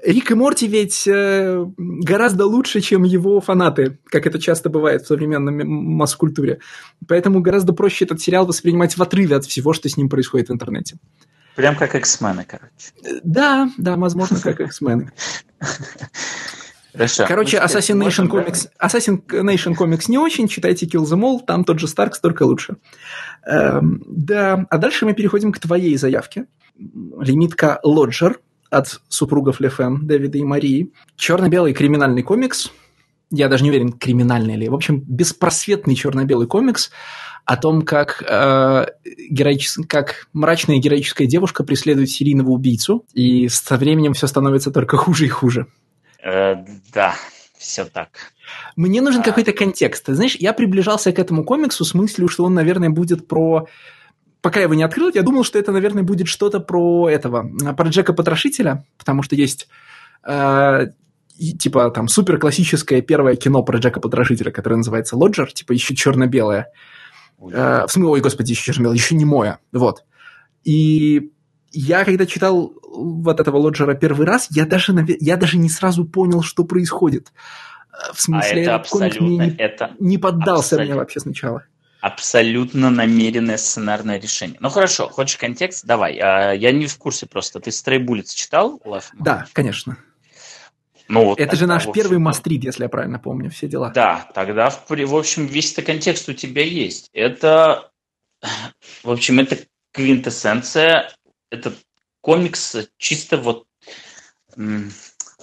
Рик и Морти ведь э, гораздо лучше, чем его фанаты, как это часто бывает в современной масс-культуре. Поэтому гораздо проще этот сериал воспринимать в отрыве от всего, что с ним происходит в интернете. Прям как X-мены, короче. Да, да, возможно, как X-мены. Хорошо. Короче, Assassination Comics, Assassination Comics не очень, читайте Kill the Mall, там тот же Старкс, только лучше. Эм, да, а дальше мы переходим к твоей заявке. Лимитка Лоджер от супругов Лефен, Дэвида и Марии. Черно-белый криминальный комикс. Я даже не уверен, криминальный ли. В общем, беспросветный черно-белый комикс о том, как, э, героичес... как мрачная героическая девушка преследует серийного убийцу, и со временем все становится только хуже и хуже. Э, да, все так. Мне нужен а... какой-то контекст. Знаешь, я приближался к этому комиксу с мыслью, что он, наверное, будет про пока я его не открыл, я думал, что это, наверное, будет что-то про этого, про Джека Потрошителя, потому что есть э, типа там супер классическое первое кино про Джека Потрошителя, которое называется Лоджер, типа еще черно-белое. Э, в смысле, ой, господи, еще черно еще не мое. Вот. И я, когда читал вот этого Лоджера первый раз, я даже, я даже не сразу понял, что происходит. Э, в смысле, а это мне не, это не поддался абсолютно, мне вообще сначала. Абсолютно намеренное сценарное решение. Ну хорошо, хочешь контекст? Давай. А, я не в курсе просто. Ты Bullets читал, Лав? Да, конечно. Ну, вот это же наш общем, первый мастрит, если я правильно помню, все дела. Да, тогда, в, в общем, весь этот контекст у тебя есть. Это, в общем, это квинтэссенция, это комикс чисто вот...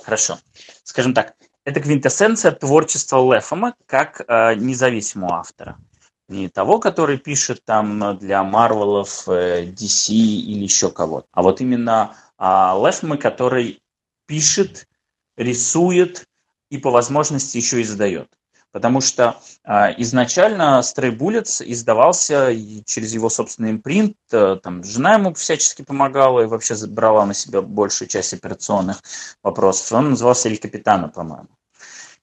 Хорошо, скажем так, это квинтэссенция творчества Лефома как э, независимого автора. Не того, который пишет там для Марвелов, э, DC или еще кого-то, а вот именно э, Лефома, который пишет рисует и по возможности еще и задает. Потому что э, изначально Stray Bullets издавался через его собственный импринт, э, там жена ему всячески помогала и вообще брала на себя большую часть операционных вопросов. Он назывался Эль Капитана, по-моему.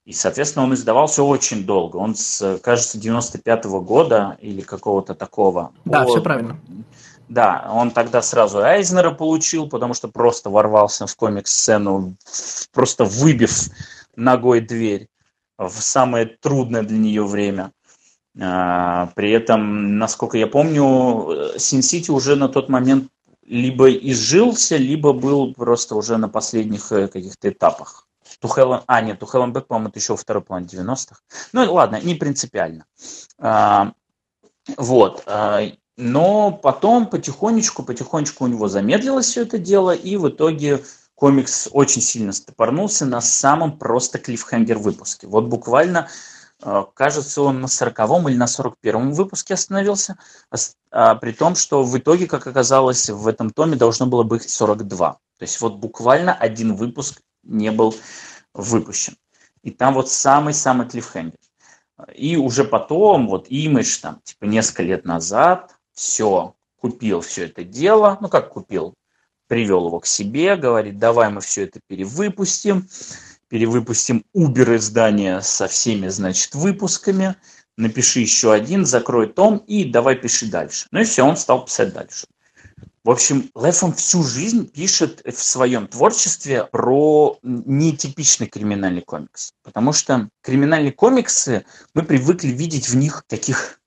И, соответственно, он издавался очень долго. Он, с, кажется, 95-го года или какого-то такого. Да, по... все правильно. Да, он тогда сразу Айзнера получил, потому что просто ворвался в комикс-сцену, просто выбив ногой дверь в самое трудное для нее время. А, при этом, насколько я помню, Син-Сити уже на тот момент либо изжился, либо был просто уже на последних э, каких-то этапах. Тухелен, а, нет, Тухелен Бэк, по-моему, это еще во второй половине 90-х. Ну, ладно, не принципиально. А, вот. Но потом потихонечку, потихонечку у него замедлилось все это дело, и в итоге комикс очень сильно стопорнулся на самом просто клиффхенгер выпуске. Вот буквально, э, кажется, он на 40 или на 41 выпуске остановился, а, при том, что в итоге, как оказалось, в этом томе должно было быть 42. То есть вот буквально один выпуск не был выпущен. И там вот самый-самый клиффхенгер. И уже потом, вот Image, там, типа, несколько лет назад, все, купил все это дело, ну как купил, привел его к себе, говорит, давай мы все это перевыпустим, перевыпустим Uber издание со всеми, значит, выпусками, напиши еще один, закрой том и давай пиши дальше. Ну и все, он стал писать дальше. В общем, Лефом всю жизнь пишет в своем творчестве про нетипичный криминальный комикс. Потому что криминальные комиксы, мы привыкли видеть в них таких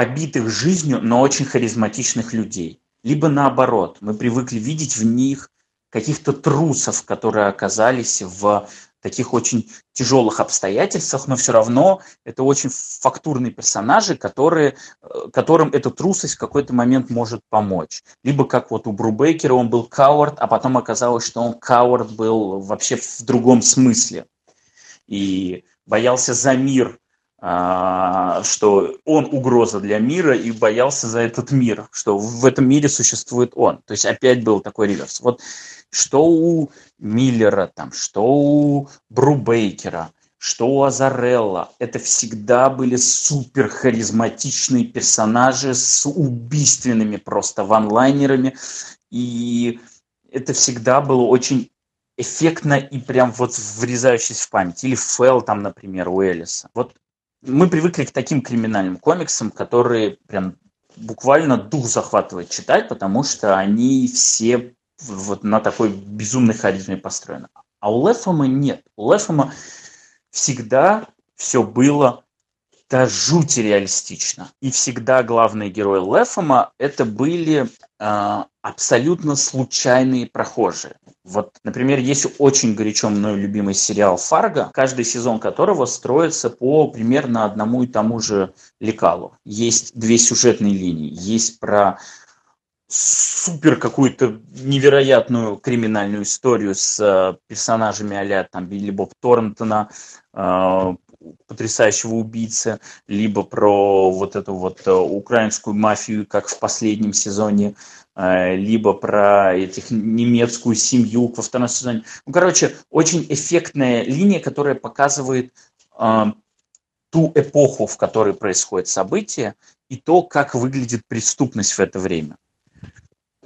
побитых жизнью, но очень харизматичных людей. Либо наоборот, мы привыкли видеть в них каких-то трусов, которые оказались в таких очень тяжелых обстоятельствах, но все равно это очень фактурные персонажи, которые, э, которым эта трусость в какой-то момент может помочь. Либо как вот у Брубейкера он был кауард, а потом оказалось, что он кауард был вообще в другом смысле. И боялся за мир что он угроза для мира и боялся за этот мир, что в этом мире существует он. То есть опять был такой реверс. Вот что у Миллера, там, что у Брубейкера, что у Азарелла, это всегда были супер харизматичные персонажи с убийственными просто ванлайнерами, и это всегда было очень эффектно и прям вот врезающись в память. Или Фэл там, например, у Элиса. Вот мы привыкли к таким криминальным комиксам, которые прям буквально дух захватывает читать, потому что они все вот на такой безумной харизме построены. А у Лефома нет. У Лефома всегда все было до жути реалистично. И всегда главные герои Лефома это были э, абсолютно случайные прохожие. Вот, например, есть очень горячо мной любимый сериал «Фарго», каждый сезон которого строится по примерно одному и тому же лекалу. Есть две сюжетные линии. Есть про супер какую-то невероятную криминальную историю с э, персонажами а там Билли Боб Торнтона, э, потрясающего убийцы, либо про вот эту вот э, украинскую мафию, как в последнем сезоне Э, либо про этих немецкую семью во втором сезоне. Ну, короче, очень эффектная линия, которая показывает э, ту эпоху, в которой происходит событие, и то, как выглядит преступность в это время.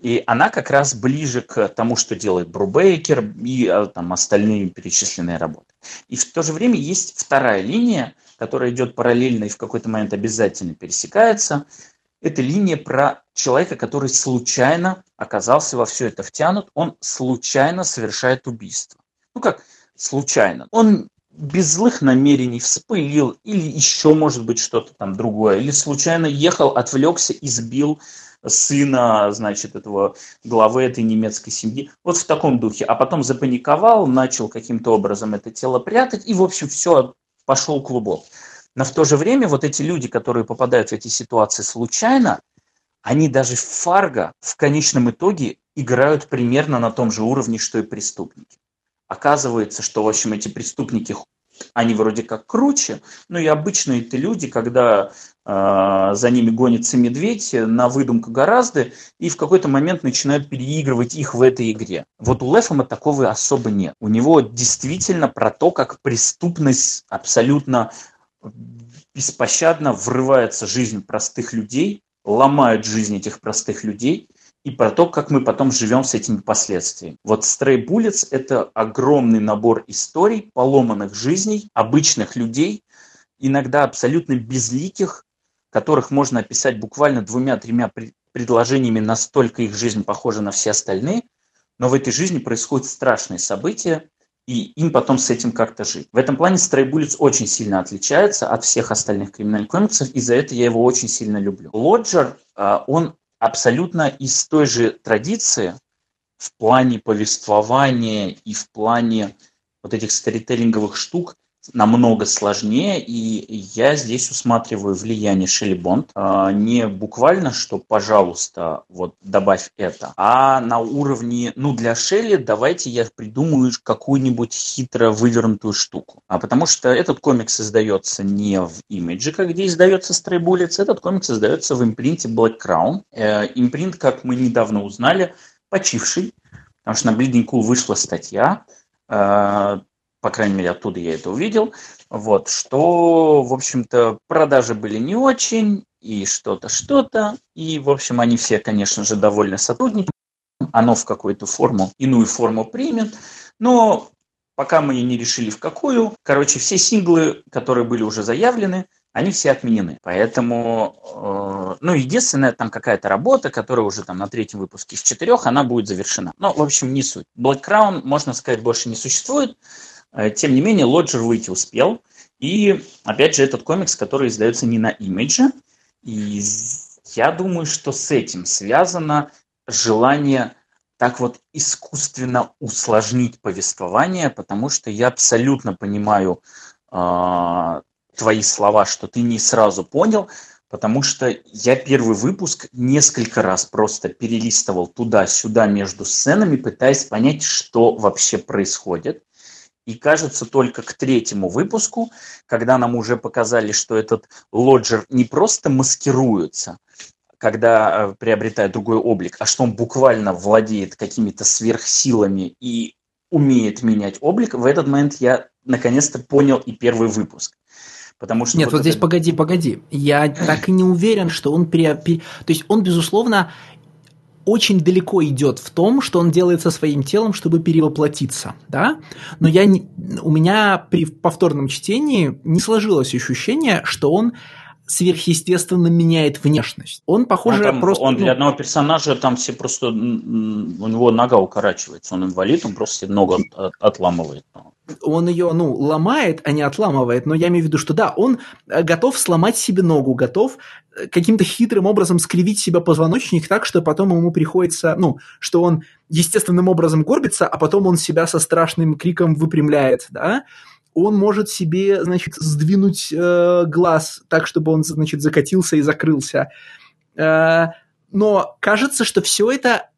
И она как раз ближе к тому, что делает Брубейкер и э, там, остальные перечисленные работы. И в то же время есть вторая линия, которая идет параллельно и в какой-то момент обязательно пересекается – это линия про человека, который случайно оказался во все это втянут, он случайно совершает убийство. Ну как случайно? Он без злых намерений вспылил или еще может быть что-то там другое, или случайно ехал, отвлекся и сбил сына, значит, этого главы этой немецкой семьи. Вот в таком духе. А потом запаниковал, начал каким-то образом это тело прятать, и, в общем, все, пошел клубок. Но в то же время вот эти люди, которые попадают в эти ситуации случайно, они даже в Фарго в конечном итоге играют примерно на том же уровне, что и преступники. Оказывается, что, в общем, эти преступники, они вроде как круче, но и обычные это люди, когда э, за ними гонится медведь, на выдумку гораздо, и в какой-то момент начинают переигрывать их в этой игре. Вот у Лефома такого особо нет. У него действительно про то, как преступность абсолютно беспощадно врывается в жизнь простых людей, ломают жизнь этих простых людей, и про то, как мы потом живем с этими последствиями. Вот Stray Bullets – это огромный набор историй, поломанных жизней, обычных людей, иногда абсолютно безликих, которых можно описать буквально двумя-тремя предложениями, настолько их жизнь похожа на все остальные, но в этой жизни происходят страшные события, и им потом с этим как-то жить. В этом плане Bullets очень сильно отличается от всех остальных криминальных комиксов, и за это я его очень сильно люблю. Лоджер, а, он абсолютно из той же традиции в плане повествования и в плане вот этих сторителлинговых штук, намного сложнее, и я здесь усматриваю влияние Шелли Бонд а, не буквально, что «пожалуйста, вот добавь это», а на уровне, ну, для Шелли давайте я придумаю какую-нибудь хитро вывернутую штуку. А потому что этот комикс издается не в имидже, как где издается Stray этот комикс издается в импринте Black Crown. Э, импринт, как мы недавно узнали, почивший, потому что на Bleeding Cool вышла статья, э, по крайней мере, оттуда я это увидел, вот, что, в общем-то, продажи были не очень, и что-то, что-то, и, в общем, они все, конечно же, довольны сотрудниками, оно в какую-то форму, иную форму примет, но пока мы не решили в какую, короче, все синглы, которые были уже заявлены, они все отменены. Поэтому, э, ну, единственная там какая-то работа, которая уже там на третьем выпуске из четырех, она будет завершена. Но, в общем, не суть. Black Crown, можно сказать, больше не существует. Э, тем не менее, Лоджер выйти успел. И, опять же, этот комикс, который издается не на имидже. И я думаю, что с этим связано желание так вот искусственно усложнить повествование, потому что я абсолютно понимаю э, твои слова, что ты не сразу понял, потому что я первый выпуск несколько раз просто перелистывал туда-сюда между сценами, пытаясь понять, что вообще происходит. И кажется, только к третьему выпуску, когда нам уже показали, что этот лоджер не просто маскируется, когда э, приобретает другой облик, а что он буквально владеет какими-то сверхсилами и умеет менять облик, в этот момент я наконец-то понял и первый выпуск. Потому что Нет, вот, вот здесь это... погоди, погоди. Я так и не уверен, что он... При... То есть он, безусловно, очень далеко идет в том, что он делает со своим телом, чтобы перевоплотиться, да. Но я не, у меня при повторном чтении не сложилось ощущение, что он сверхъестественно меняет внешность. Он, похоже, он там, просто... Он для ну, одного персонажа там все просто... У него нога укорачивается, он инвалид, он просто ногу от, отламывает он ее, ну, ломает, а не отламывает, но я имею в виду, что да, он э, готов сломать себе ногу, готов э, каким-то хитрым образом скривить себя позвоночник так, что потом ему приходится, ну, что он естественным образом горбится, а потом он себя со страшным криком выпрямляет, да, он может себе, значит, сдвинуть э, глаз так, чтобы он, значит, закатился и закрылся. Э, но кажется, что все это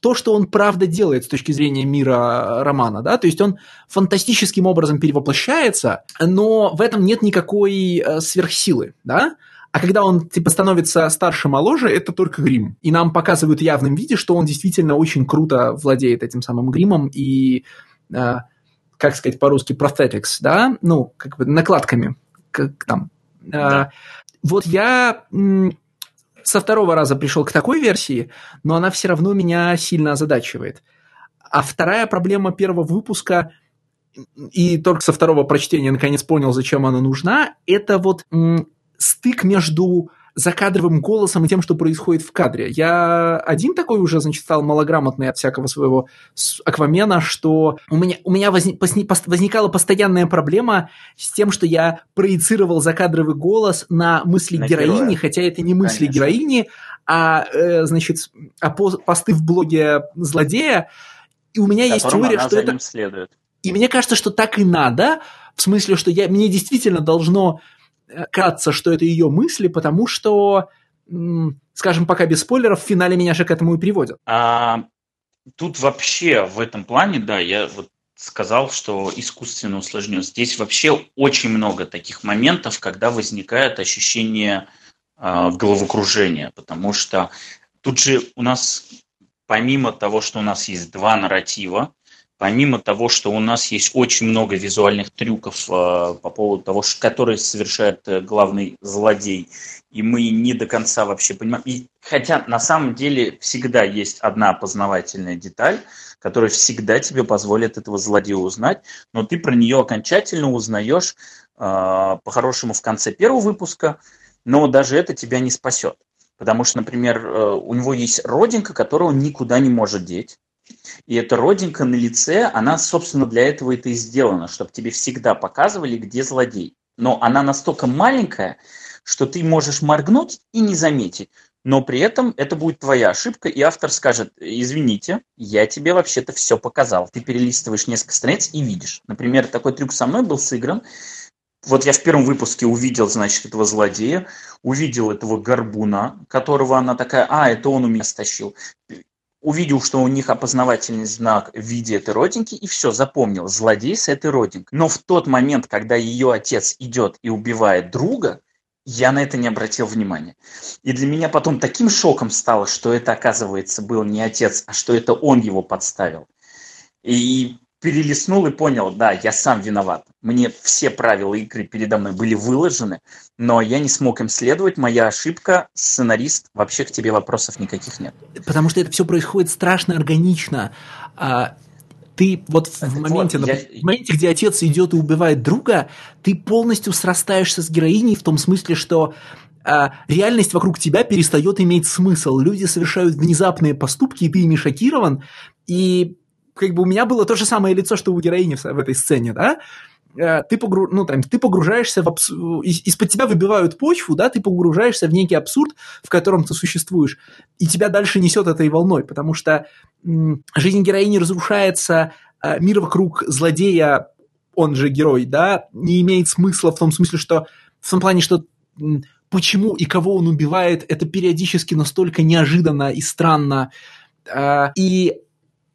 то, что он правда делает с точки зрения мира романа, да, то есть он фантастическим образом перевоплощается, но в этом нет никакой э, сверхсилы, да, а когда он типа становится старше, моложе, это только грим. И нам показывают в явном виде, что он действительно очень круто владеет этим самым гримом и, э, как сказать по-русски, prosthetics, да, ну, как бы накладками, как там. Э, да. Вот я со второго раза пришел к такой версии, но она все равно меня сильно озадачивает. А вторая проблема первого выпуска, и только со второго прочтения наконец понял, зачем она нужна, это вот м, стык между закадровым голосом и тем, что происходит в кадре. Я один такой уже, значит, стал малограмотный от всякого своего аквамена, что у меня, у меня возник, возникала постоянная проблема с тем, что я проецировал закадровый голос на мысли на героини, героя. хотя это не мысли Конечно. героини, а, э, значит, а посты в блоге злодея. И у меня есть теория, что это... Следует. И мне кажется, что так и надо, в смысле, что я, мне действительно должно кажется, что это ее мысли, потому что, скажем, пока без спойлеров, в финале меня же к этому и приводят. А, тут вообще в этом плане, да, я вот сказал, что искусственно усложнен. Здесь вообще очень много таких моментов, когда возникает ощущение э, головокружения, потому что тут же у нас, помимо того, что у нас есть два нарратива, помимо того, что у нас есть очень много визуальных трюков э, по поводу того, которые совершает э, главный злодей, и мы не до конца вообще понимаем. И, хотя на самом деле всегда есть одна опознавательная деталь, которая всегда тебе позволит этого злодея узнать, но ты про нее окончательно узнаешь э, по-хорошему в конце первого выпуска, но даже это тебя не спасет. Потому что, например, э, у него есть родинка, которую он никуда не может деть. И эта родинка на лице, она, собственно, для этого это и сделана, чтобы тебе всегда показывали, где злодей. Но она настолько маленькая, что ты можешь моргнуть и не заметить. Но при этом это будет твоя ошибка, и автор скажет, извините, я тебе вообще-то все показал. Ты перелистываешь несколько страниц и видишь. Например, такой трюк со мной был сыгран. Вот я в первом выпуске увидел, значит, этого злодея, увидел этого горбуна, которого она такая, а, это он у меня стащил увидел, что у них опознавательный знак в виде этой родинки, и все, запомнил, злодей с этой родинкой. Но в тот момент, когда ее отец идет и убивает друга, я на это не обратил внимания. И для меня потом таким шоком стало, что это, оказывается, был не отец, а что это он его подставил. И перелистнул и понял, да, я сам виноват. Мне все правила игры передо мной были выложены, но я не смог им следовать. Моя ошибка, сценарист, вообще к тебе вопросов никаких нет. Потому что это все происходит страшно органично. А, ты вот в моменте, вот, я... в моменте, где отец идет и убивает друга, ты полностью срастаешься с героиней в том смысле, что а, реальность вокруг тебя перестает иметь смысл. Люди совершают внезапные поступки, и ты ими шокирован. И как бы у меня было то же самое лицо, что у героини в, в этой сцене, да, э, ты, погру... ну, там, ты погружаешься в абс... из-под тебя выбивают почву, да, ты погружаешься в некий абсурд, в котором ты существуешь, и тебя дальше несет этой волной, потому что м- жизнь героини разрушается, а мир вокруг злодея, он же герой, да, не имеет смысла в том смысле, что в том плане, что м- почему и кого он убивает, это периодически настолько неожиданно и странно, а, и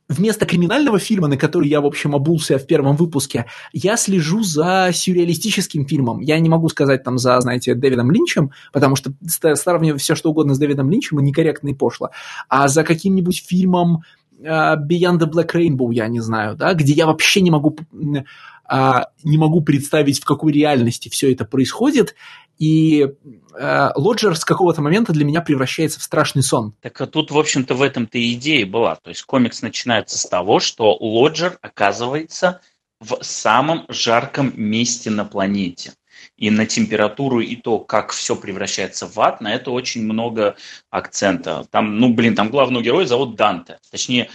вместо криминального фильма, на который я, в общем, обулся в первом выпуске, я слежу за сюрреалистическим фильмом. Я не могу сказать там за, знаете, Дэвидом Линчем, потому что сравнивать все, что угодно с Дэвидом Линчем, некорректно и пошло. А за каким-нибудь фильмом uh, Beyond the Black Rainbow, я не знаю, да, где я вообще не могу, uh, не могу представить, в какой реальности все это происходит, и э, Лоджер с какого-то момента для меня превращается в страшный сон. Так а тут, в общем-то, в этом-то идея была. То есть комикс начинается с того, что Лоджер оказывается в самом жарком месте на планете. И на температуру и то, как все превращается в ад, на это очень много акцента. Там, ну, блин, там главного героя зовут Данте. Точнее,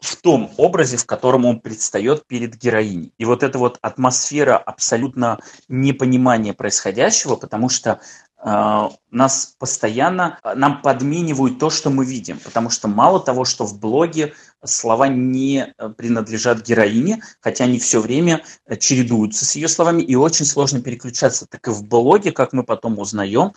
в том образе, в котором он предстает перед героиней. И вот эта вот атмосфера абсолютно непонимания происходящего, потому что э, нас постоянно, нам подменивают то, что мы видим, потому что мало того, что в блоге слова не принадлежат героине, хотя они все время чередуются с ее словами, и очень сложно переключаться, так и в блоге, как мы потом узнаем,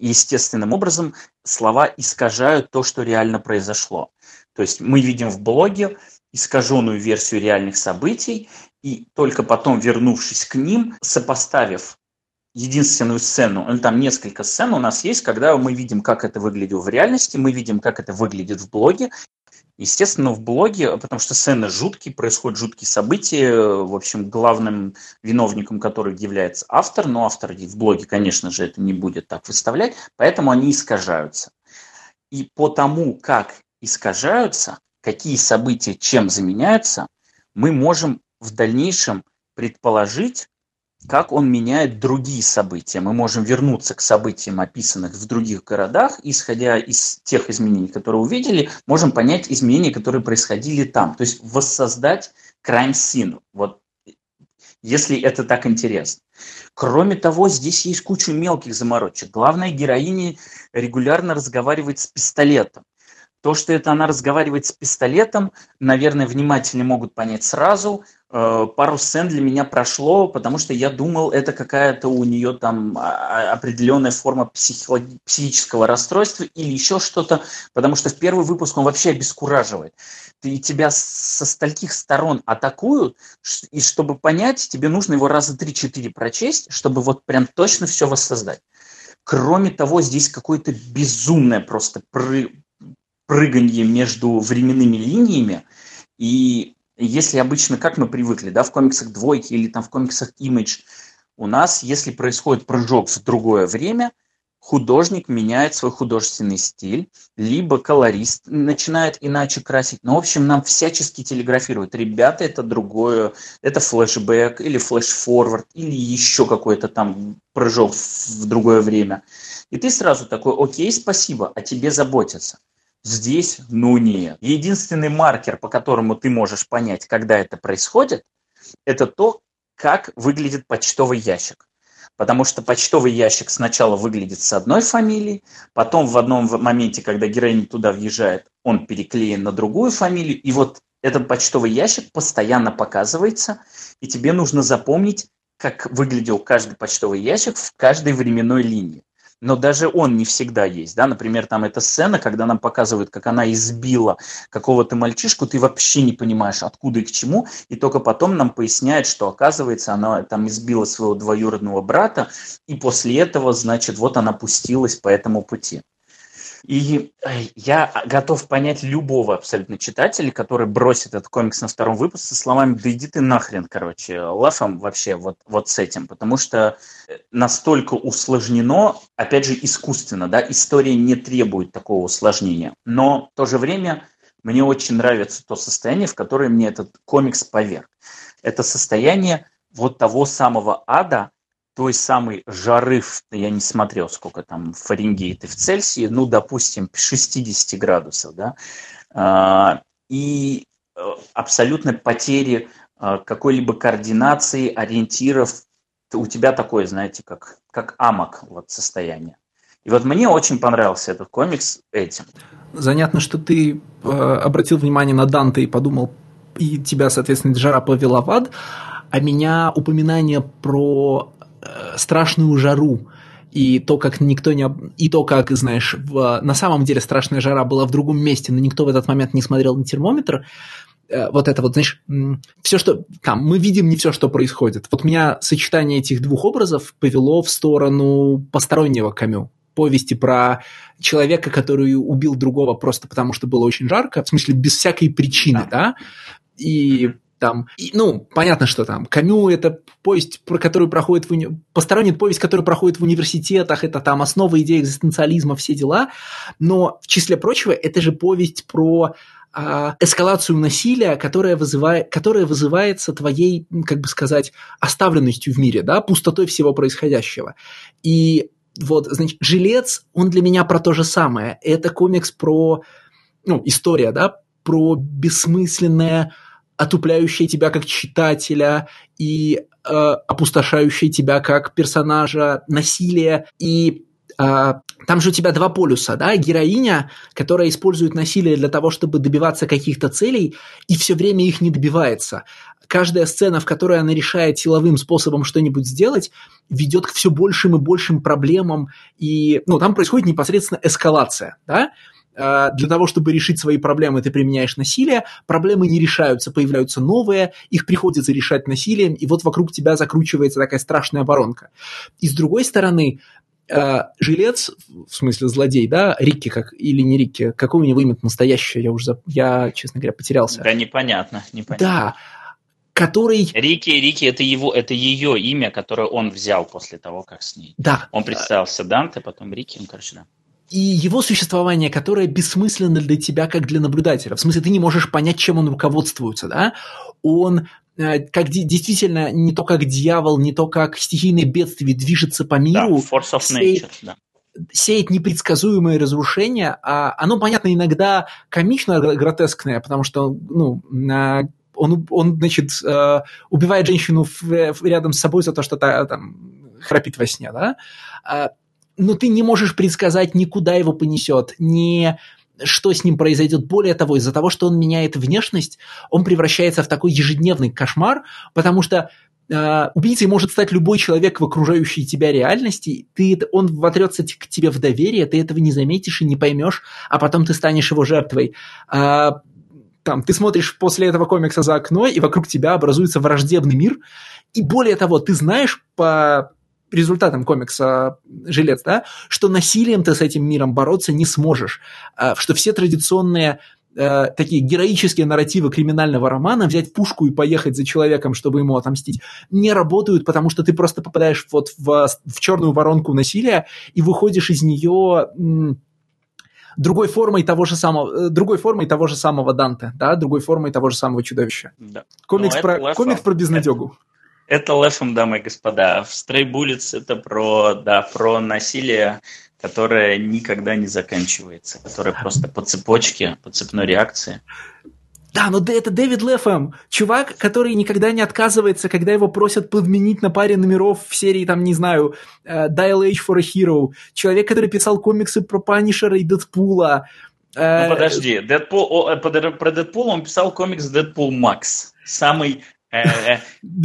естественным образом слова искажают то, что реально произошло. То есть мы видим в блоге искаженную версию реальных событий, и только потом, вернувшись к ним, сопоставив единственную сцену, ну, там несколько сцен у нас есть, когда мы видим, как это выглядит в реальности, мы видим, как это выглядит в блоге. Естественно, в блоге, потому что сцены жуткие, происходят жуткие события, в общем, главным виновником которых является автор, но автор в блоге, конечно же, это не будет так выставлять, поэтому они искажаются. И по тому, как искажаются, какие события чем заменяются, мы можем в дальнейшем предположить, как он меняет другие события. Мы можем вернуться к событиям, описанных в других городах, исходя из тех изменений, которые увидели, можем понять изменения, которые происходили там. То есть воссоздать crime scene, вот, если это так интересно. Кроме того, здесь есть куча мелких заморочек. Главная героиня регулярно разговаривает с пистолетом. То, что это она разговаривает с пистолетом, наверное, внимательно могут понять сразу. Э, пару сцен для меня прошло, потому что я думал, это какая-то у нее там а, а, определенная форма психического расстройства или еще что-то, потому что в первый выпуск он вообще обескураживает. Ты, тебя со стольких сторон атакуют, и чтобы понять, тебе нужно его раза 3-4 прочесть, чтобы вот прям точно все воссоздать. Кроме того, здесь какое-то безумное просто прыганье между временными линиями, и если обычно, как мы привыкли, да, в комиксах двойки или там в комиксах Image, у нас, если происходит прыжок в другое время – художник меняет свой художественный стиль, либо колорист начинает иначе красить. Но, ну, в общем, нам всячески телеграфируют. Ребята, это другое, это флешбэк или флешфорвард, или еще какой-то там прыжок в другое время. И ты сразу такой, окей, спасибо, о тебе заботятся. Здесь, ну нет. Единственный маркер, по которому ты можешь понять, когда это происходит, это то, как выглядит почтовый ящик. Потому что почтовый ящик сначала выглядит с одной фамилией, потом в одном моменте, когда героиня туда въезжает, он переклеен на другую фамилию, и вот этот почтовый ящик постоянно показывается, и тебе нужно запомнить, как выглядел каждый почтовый ящик в каждой временной линии но даже он не всегда есть, да, например, там эта сцена, когда нам показывают, как она избила какого-то мальчишку, ты вообще не понимаешь, откуда и к чему, и только потом нам поясняют, что, оказывается, она там избила своего двоюродного брата, и после этого, значит, вот она пустилась по этому пути. И я готов понять любого абсолютно читателя, который бросит этот комикс на втором выпуске со словами «Да иди ты нахрен, короче, лафом вообще вот, вот с этим». Потому что э, настолько усложнено, опять же, искусственно, да, история не требует такого усложнения. Но в то же время мне очень нравится то состояние, в которое мне этот комикс поверг. Это состояние вот того самого ада, той самой жары, я не смотрел, сколько там и в Цельсии, ну, допустим, 60 градусов, да, а, и э, абсолютно потери э, какой-либо координации, ориентиров, у тебя такое, знаете, как, как амок вот состояние. И вот мне очень понравился этот комикс этим. Занятно, что ты э, обратил внимание на Данте и подумал, и тебя, соответственно, жара повела в ад, а меня упоминание про страшную жару. И то, как никто не... И то, как, знаешь, в... на самом деле страшная жара была в другом месте, но никто в этот момент не смотрел на термометр, э, вот это вот, знаешь, все, что там, мы видим не все, что происходит. Вот меня сочетание этих двух образов повело в сторону постороннего Камю, повести про человека, который убил другого просто потому, что было очень жарко, в смысле без всякой причины, да, и там, и, ну, понятно, что там Камю это повесть, про которую проходит в уни... посторонняя повесть, которая проходит в университетах, это там основа идеи экзистенциализма, все дела, но в числе прочего это же повесть про а, эскалацию насилия, которая, вызывает, которая вызывается твоей, как бы сказать, оставленностью в мире, да, пустотой всего происходящего. И вот, значит, «Жилец», он для меня про то же самое. Это комикс про, ну, история, да, про бессмысленное отупляющее тебя как читателя и э, опустошающее тебя как персонажа, насилие и э, там же у тебя два полюса, да, героиня, которая использует насилие для того, чтобы добиваться каких-то целей, и все время их не добивается. Каждая сцена, в которой она решает силовым способом что-нибудь сделать, ведет к все большим и большим проблемам, и, ну, там происходит непосредственно эскалация, да, для того, чтобы решить свои проблемы, ты применяешь насилие, проблемы не решаются, появляются новые, их приходится решать насилием, и вот вокруг тебя закручивается такая страшная воронка. И с другой стороны, э, жилец, в смысле злодей, да, Рикки как, или не Рикки, какое у него имя настоящее, я уже, я, честно говоря, потерялся. Да, непонятно, непонятно. Да, который... Рики, Рики, это его, это ее имя, которое он взял после того, как с ней. Да. Он представился Данте, потом Рики, ну, короче, да и его существование, которое бессмысленно для тебя, как для наблюдателя. В смысле, ты не можешь понять, чем он руководствуется, да? Он э, как действительно не то как дьявол, не то как стихийное бедствие движется по миру. Да, force of сеет, nature, да. Сеет непредсказуемые разрушения, а оно, понятно, иногда комично гротескное, потому что, ну, он, он значит, э, убивает женщину рядом с собой за то, что та, там, храпит во сне, да? Но ты не можешь предсказать ни куда его понесет, ни что с ним произойдет. Более того, из-за того, что он меняет внешность, он превращается в такой ежедневный кошмар, потому что э, убийцей может стать любой человек в окружающей тебя реальности. Ты, он вотрется к тебе в доверие, ты этого не заметишь и не поймешь, а потом ты станешь его жертвой. А, там, ты смотришь после этого комикса за окно, и вокруг тебя образуется враждебный мир. И более того, ты знаешь по результатом комикса «Жилец», да, что насилием ты с этим миром бороться не сможешь, а, что все традиционные э, такие героические нарративы криминального романа, взять пушку и поехать за человеком, чтобы ему отомстить, не работают, потому что ты просто попадаешь вот в, в черную воронку насилия и выходишь из нее другой формой того же самого, э, другой формой того же самого Данте, да, другой формой того же самого чудовища. Да. Комикс, ну, про, комикс про безнадегу. Это, это лэфом, дамы и господа. В Stray Bullets это про, да, про насилие, которое никогда не заканчивается, которое просто по цепочке, по цепной реакции. Да, но это Дэвид Лефэм, чувак, который никогда не отказывается, когда его просят подменить на паре номеров в серии, там, не знаю, uh, Dial H for a Hero. Человек, который писал комиксы про Панишера и Дэдпула. Uh, ну, подожди, Дэдпул, про Дэдпула он писал комикс Дэдпул Макс. Самый Э, э,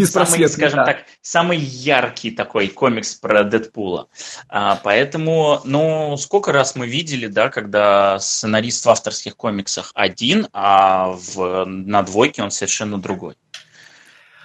самый, скажем так, самый яркий такой комикс про Дэдпула. А, поэтому, ну, сколько раз мы видели, да, когда сценарист в авторских комиксах один, а в, на двойке он совершенно другой.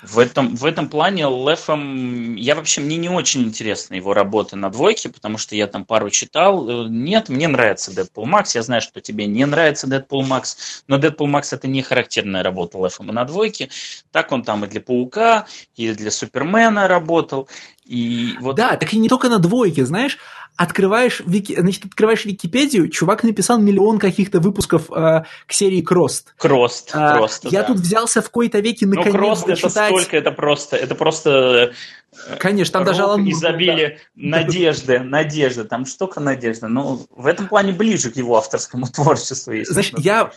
В этом, в этом плане Лефом, я вообще, мне не очень интересна его работа на двойке, потому что я там пару читал. Нет, мне нравится Deadpool Max, я знаю, что тебе не нравится Deadpool Max, но Deadpool Max это не характерная работа Лефома на двойке. Так он там и для Паука, и для Супермена работал. И вот... Да, так и не только на двойке, знаешь, открываешь, вики, значит, открываешь Википедию, чувак написал миллион каких-то выпусков э, к серии Крост. Крост, а, Крост, Я да. тут взялся в кои-то веке наконец Ну, Крост это столько, это просто, это просто э, Конечно, там даже Алан изобилие да. надежды, надежды, там столько надежды. Но ну, в этом плане ближе к его авторскому творчеству. Значит, я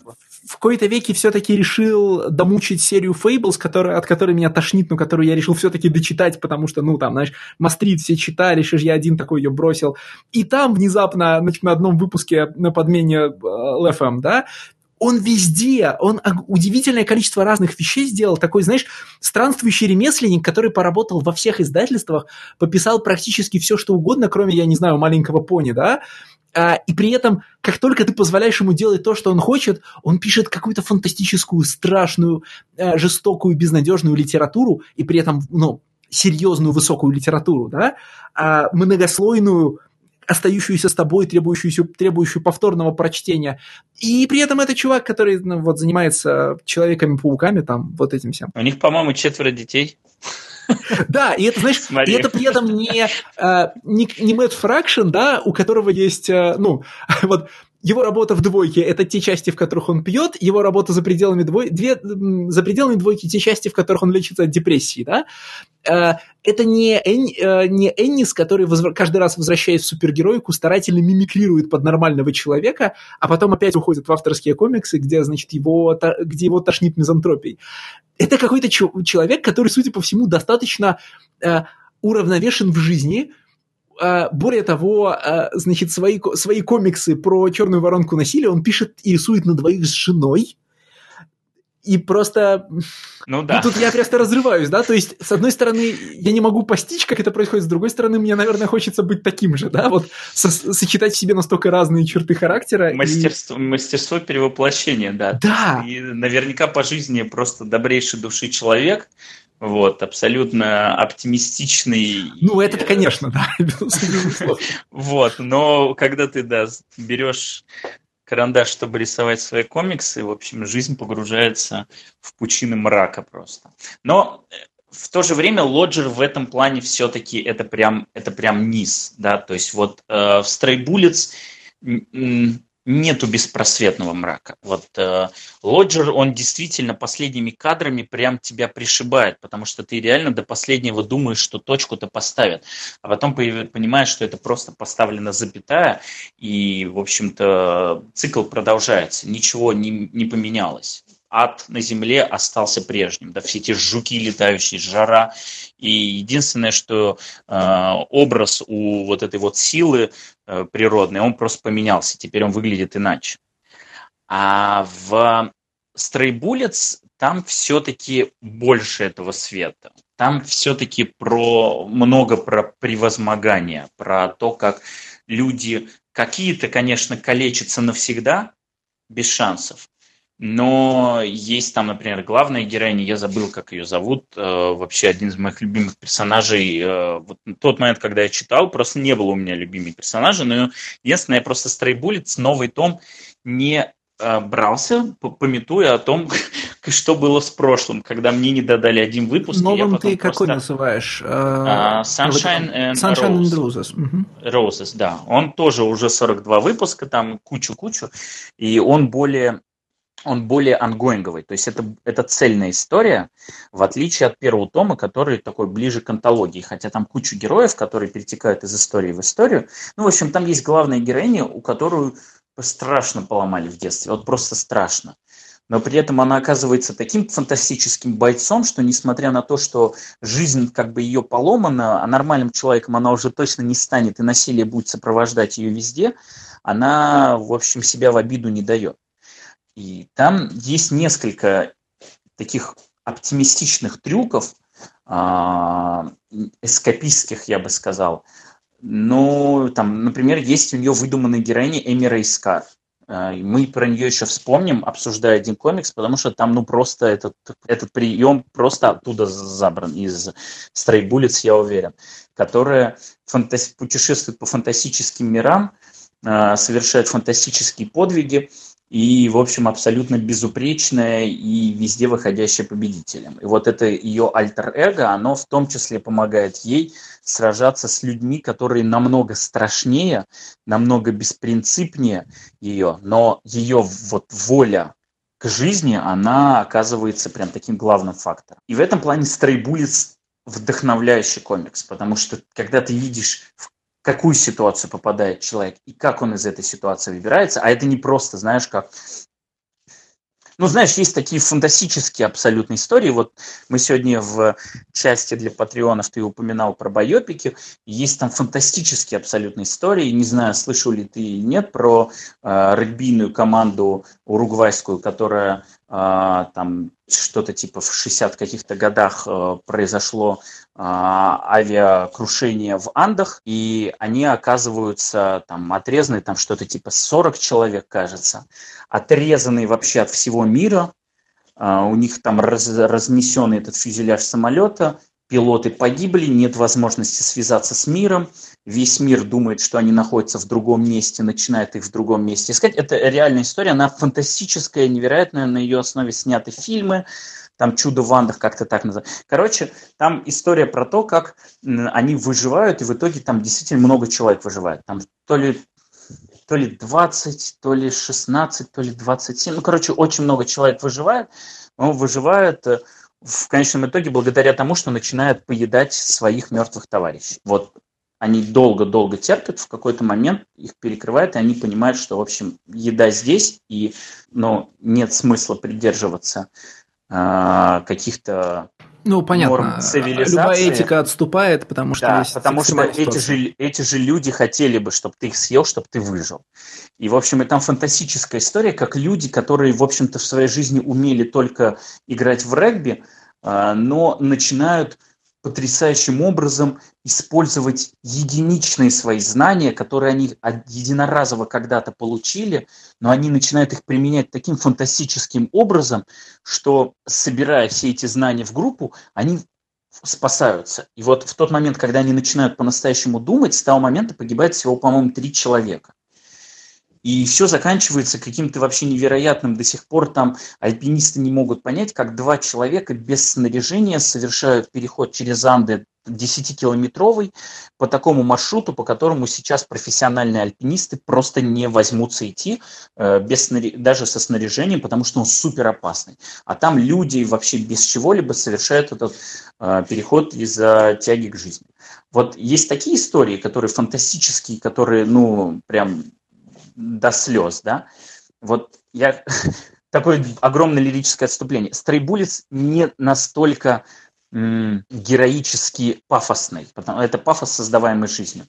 в кои-то веке все-таки решил домучить серию Fables, которая, от которой меня тошнит, но которую я решил все-таки дочитать, потому что, ну, там, знаешь, Мастрит все читали, что я один такой ее бросил. И там внезапно, значит, на одном выпуске на подмене э, LFM, да, он везде, он удивительное количество разных вещей сделал. Такой, знаешь, странствующий ремесленник, который поработал во всех издательствах, пописал практически все, что угодно, кроме, я не знаю, маленького пони, да, и при этом, как только ты позволяешь ему делать то, что он хочет, он пишет какую-то фантастическую, страшную, а, жестокую, безнадежную литературу, и при этом, ну, серьезную, высокую литературу, да, а многослойную, остающуюся с тобой, требующуюся, требующую повторного прочтения. И при этом это чувак, который ну, вот, занимается человеками-пауками, там, вот этим всем. У них, по-моему, четверо детей. Да, и это, знаешь, и это при этом не, э, не, не Мэтт Фракшн, да, у которого есть, э, ну, вот его работа в двойке – это те части, в которых он пьет, его работа за пределами, двой... Две... за пределами двойки – те части, в которых он лечится от депрессии, да? Э, это не, Эн... не Эннис, который возв... каждый раз, возвращаясь в супергероику, старательно мимикрирует под нормального человека, а потом опять уходит в авторские комиксы, где, значит, его, где его тошнит мизантропией это какой-то человек, который, судя по всему, достаточно э, уравновешен в жизни. Э, более того, э, значит, свои, свои комиксы про черную воронку насилия он пишет и рисует на двоих с женой. И просто... Ну да. И тут я просто разрываюсь, да? То есть, с одной стороны, я не могу постичь, как это происходит, с другой стороны, мне, наверное, хочется быть таким же, да? Вот со- сочетать в себе настолько разные черты характера. Мастерство, и... мастерство перевоплощения, да. Да. И наверняка по жизни просто добрейший души человек, вот, абсолютно оптимистичный. Ну, это конечно, да, Вот, но когда ты, да, берешь карандаш, чтобы рисовать свои комиксы. В общем, жизнь погружается в пучины мрака просто. Но э, в то же время Лоджер в этом плане все-таки это прям, это прям низ, да, то есть вот э, в Stray Bullets нету беспросветного мрака. Вот э, Лоджер, он действительно последними кадрами прям тебя пришибает, потому что ты реально до последнего думаешь, что точку-то поставят, а потом понимаешь, что это просто поставлена запятая, и, в общем-то, цикл продолжается, ничего не, не поменялось ад на земле остался прежним. Да, все эти жуки летающие, жара. И единственное, что э, образ у вот этой вот силы э, природной, он просто поменялся. Теперь он выглядит иначе. А в Bullets там все-таки больше этого света. Там все-таки про много про превозмогание, про то, как люди какие-то, конечно, калечатся навсегда, без шансов, но есть там, например, главная героиня, я забыл, как ее зовут, э, вообще один из моих любимых персонажей. Э, вот тот момент, когда я читал, просто не было у меня любимых персонажей, но единственное, я просто Bullets, новый том, не э, брался, пометуя о том, что было с прошлым, когда мне не додали один выпуск. Новым ты какой называешь? Uh, Sunshine and Sunshine Roses. and Roses. Roses, да. Он тоже уже 42 выпуска, там кучу-кучу, и он более он более ангоинговый, то есть это, это цельная история, в отличие от первого тома, который такой ближе к антологии, хотя там куча героев, которые перетекают из истории в историю. Ну, в общем, там есть главная героиня, у которую страшно поломали в детстве, вот просто страшно. Но при этом она оказывается таким фантастическим бойцом, что несмотря на то, что жизнь как бы ее поломана, а нормальным человеком она уже точно не станет, и насилие будет сопровождать ее везде, она, в общем, себя в обиду не дает. И там есть несколько таких оптимистичных трюков, а, эскапистских, я бы сказал. Ну, там, например, есть у нее выдуманная героиня Эми Рейскар. А, мы про нее еще вспомним, обсуждая один комикс, потому что там, ну, просто этот, этот прием просто оттуда забран, из Bullets, я уверен, которая фантаси- путешествует по фантастическим мирам, а, совершает фантастические подвиги, и, в общем, абсолютно безупречная и везде выходящая победителем. И вот это ее альтер-эго, оно в том числе помогает ей сражаться с людьми, которые намного страшнее, намного беспринципнее ее, но ее вот воля к жизни, она оказывается прям таким главным фактором. И в этом плане Stray вдохновляющий комикс, потому что когда ты видишь, какую ситуацию попадает человек и как он из этой ситуации выбирается. А это не просто, знаешь, как ну, знаешь, есть такие фантастические абсолютно истории. Вот мы сегодня в части для патреонов, ты упоминал про байопики, есть там фантастические абсолютно истории. Не знаю, слышал ли ты или нет про э, регбийную команду уругвайскую, которая э, там что-то типа в 60 каких-то годах э, произошло э, авиакрушение в Андах, и они оказываются там отрезаны, там что-то типа 40 человек, кажется, отрезанные вообще от всего мира, э, у них там раз, разнесенный этот фюзеляж самолета, пилоты погибли, нет возможности связаться с миром, весь мир думает, что они находятся в другом месте, начинает их в другом месте искать. Это реальная история, она фантастическая, невероятная, на ее основе сняты фильмы, там «Чудо в Андах» как-то так называют. Короче, там история про то, как они выживают, и в итоге там действительно много человек выживает. Там то ли то ли 20, то ли 16, то ли 27. Ну, короче, очень много человек выживает. Он выживает э, в конечном итоге благодаря тому, что начинает поедать своих мертвых товарищей. Вот они долго-долго терпят, в какой-то момент их перекрывает, и они понимают, что, в общем, еда здесь, и ну, нет смысла придерживаться э, каких-то ну, понятно. норм цивилизации. Любая этика отступает, потому что да, потому что эти же, эти же люди хотели бы, чтобы ты их съел, чтобы ты выжил. И, в общем, и там фантастическая история, как люди, которые, в общем-то, в своей жизни умели только играть в регби, а, но начинают потрясающим образом использовать единичные свои знания, которые они единоразово когда-то получили, но они начинают их применять таким фантастическим образом, что, собирая все эти знания в группу, они спасаются. И вот в тот момент, когда они начинают по-настоящему думать, с того момента погибает всего, по-моему, три человека. И все заканчивается каким-то вообще невероятным. До сих пор там альпинисты не могут понять, как два человека без снаряжения совершают переход через Анды 10-километровый по такому маршруту, по которому сейчас профессиональные альпинисты просто не возьмутся идти э, без даже со снаряжением, потому что он супер опасный. А там люди вообще без чего-либо совершают этот э, переход из-за тяги к жизни. Вот есть такие истории, которые фантастические, которые, ну, прям до слез, да. Вот я такое огромное лирическое отступление. Стрейбулец не настолько героически пафосный, потому это пафос, создаваемый жизнью.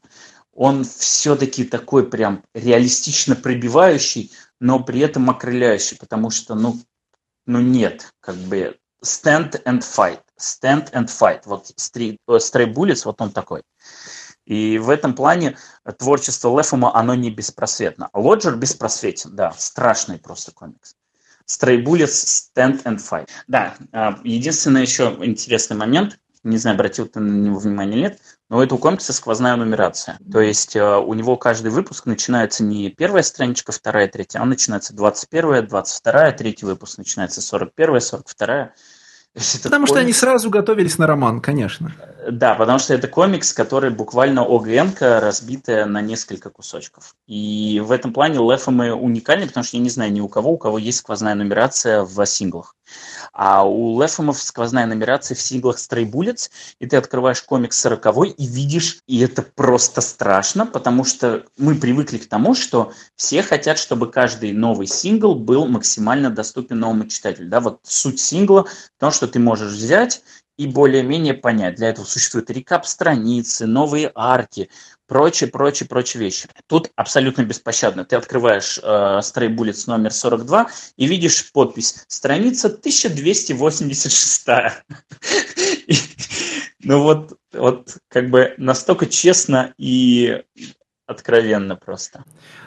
Он все-таки такой прям реалистично пробивающий, но при этом окрыляющий, потому что, ну, ну нет, как бы stand and fight, stand and fight. Вот Stray Bullets, вот он такой. И в этом плане творчество Лефума, оно не беспросветно. Лоджер беспросветен, да, страшный просто комикс. Stray Bullets, Stand and Fight. Да, а, единственный еще интересный момент, не знаю, обратил ты на него внимание или нет, но у этого комикса сквозная нумерация. То есть э, у него каждый выпуск начинается не первая страничка, вторая, третья, а он начинается 21, 22, третий выпуск начинается 41, 42. Потому что они сразу готовились на роман, конечно. Да, потому что это комикс, который буквально ОГН, разбитая на несколько кусочков. И в этом плане Лефомы уникальны, потому что я не знаю ни у кого, у кого есть сквозная нумерация в синглах. А у Лефомов сквозная нумерация в синглах Stray Bullets, и ты открываешь комикс 40 и видишь, и это просто страшно, потому что мы привыкли к тому, что все хотят, чтобы каждый новый сингл был максимально доступен новому читателю. Да? Вот суть сингла в том, что ты можешь взять и более-менее понять. Для этого существуют рекап страницы, новые арки, прочие, прочие, прочие вещи. Тут абсолютно беспощадно. Ты открываешь э, Stray Bullets номер 42 и видишь подпись «Страница 1286». Ну вот, вот как бы настолько честно и откровенно просто.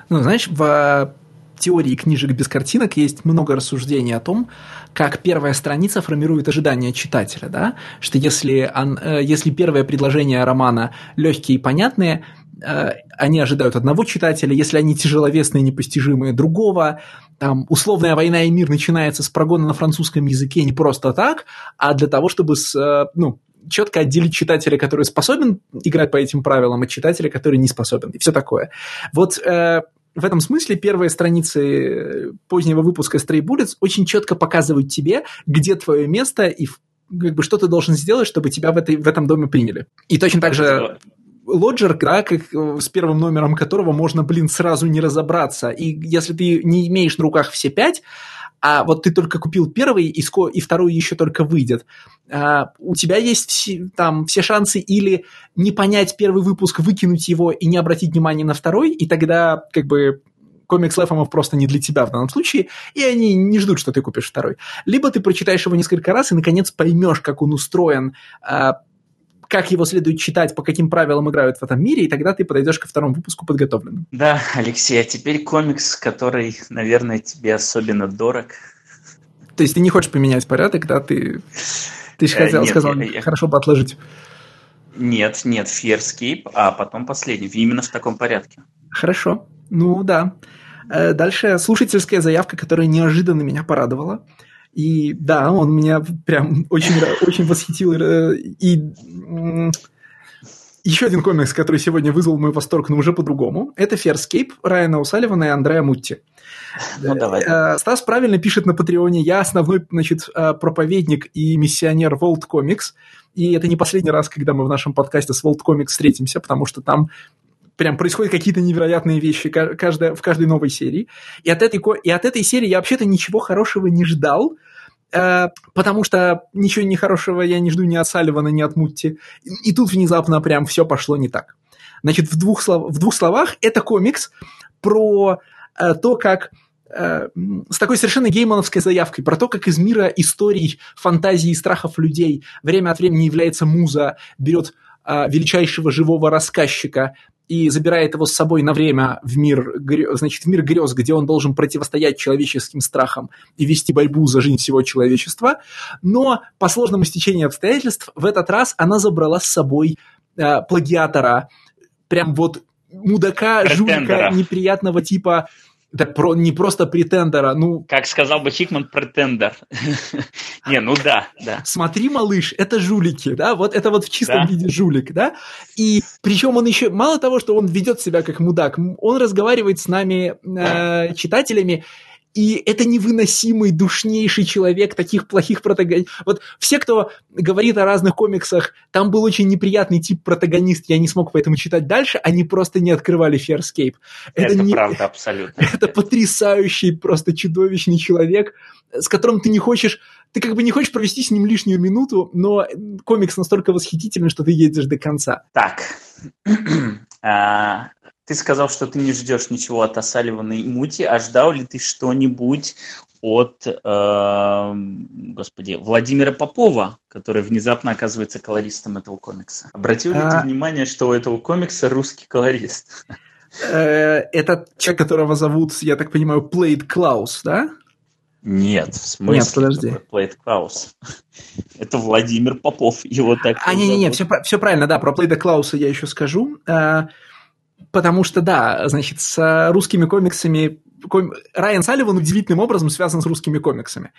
Ну, знаешь, теории книжек без картинок есть много рассуждений о том, как первая страница формирует ожидания читателя, да? что если, он, э, если первое предложение романа легкие и понятные, э, они ожидают одного читателя, если они тяжеловесные, непостижимые другого, там, условная война и мир начинается с прогона на французском языке не просто так, а для того, чтобы с, э, ну, четко отделить читателя, который способен играть по этим правилам, от читателя, который не способен, и все такое. Вот в этом смысле первые страницы позднего выпуска Stray Bullets очень четко показывают тебе, где твое место и как бы, что ты должен сделать, чтобы тебя в, этой, в этом доме приняли. И точно так же Лоджер, да, как, с первым номером которого можно, блин, сразу не разобраться. И если ты не имеешь на руках все пять, а вот ты только купил первый, и, ско- и второй еще только выйдет, а, у тебя есть все, там все шансы или не понять первый выпуск, выкинуть его и не обратить внимания на второй, и тогда как бы комикс Лефомов просто не для тебя в данном случае, и они не ждут, что ты купишь второй. Либо ты прочитаешь его несколько раз и, наконец, поймешь, как он устроен, а, как его следует читать, по каким правилам играют в этом мире, и тогда ты подойдешь ко второму выпуску подготовленным. Да, Алексей, а теперь комикс, который, наверное, тебе особенно дорог. То есть ты не хочешь поменять порядок, да? Ты, ты же хотел, э, нет, сказал, я, хорошо бы отложить. Нет, нет, Fearscape, а потом последний, именно в таком порядке. Хорошо, ну да. Э, дальше слушательская заявка, которая неожиданно меня порадовала. И да, он меня прям очень, очень восхитил. Э, и еще один комикс, который сегодня вызвал мой восторг, но уже по-другому. Это Farscape Райана Усаливана и Андрея Мутти. Ну, давай. Э, Стас правильно пишет на Патреоне. Я основной, значит, э, проповедник и миссионер World Comics. И это не последний раз, когда мы в нашем подкасте с World Comics встретимся, потому что там прям происходят какие-то невероятные вещи каждая, в каждой новой серии. И от, этой, и от этой серии я вообще-то ничего хорошего не ждал, э, потому что ничего нехорошего я не жду ни от Салливана, ни от Мутти. И, и тут внезапно прям все пошло не так. Значит, в двух, слов, в двух словах, это комикс про э, то, как э, с такой совершенно геймановской заявкой про то, как из мира историй, фантазий и страхов людей время от времени является муза, берет э, величайшего живого рассказчика и забирает его с собой на время в мир, значит, в мир грез, где он должен противостоять человеческим страхам и вести борьбу за жизнь всего человечества. Но по сложному стечению обстоятельств в этот раз она забрала с собой э, плагиатора, прям вот мудака, жулика, неприятного типа, это про, не просто претендера, ну... Как сказал бы Хикман, претендер. не, ну да, да. Смотри, малыш, это жулики, да, вот это вот в чистом виде жулик, да, и причем он еще, мало того, что он ведет себя как мудак, он разговаривает с нами, э, читателями, и это невыносимый, душнейший человек таких плохих протагонистов. Вот все, кто говорит о разных комиксах, там был очень неприятный тип протагонист, я не смог поэтому читать дальше, они просто не открывали Farscape. Это, это не... правда, абсолютно. Это потрясающий, просто чудовищный человек, с которым ты не хочешь ты как бы не хочешь провести с ним лишнюю минуту, но комикс настолько восхитительный, что ты едешь до конца. Так, а, ты сказал, что ты не ждешь ничего от Асаливана и Мути, а ждал ли ты что-нибудь от, э, господи, Владимира Попова, который внезапно оказывается колористом этого комикса? Обратил ли а... ты внимание, что у этого комикса русский колорист? Э, это человек, которого зовут, я так понимаю, Плейд Клаус, да? Нет, в смысле? Нет, подожди. Плейд Клаус. Это Владимир Попов, его так А, не-не-не, все, все правильно, да, про Плейда Клауса я еще скажу. Потому что, да, значит, с русскими комиксами... Ком... Райан Салливан удивительным образом связан с русскими комиксами.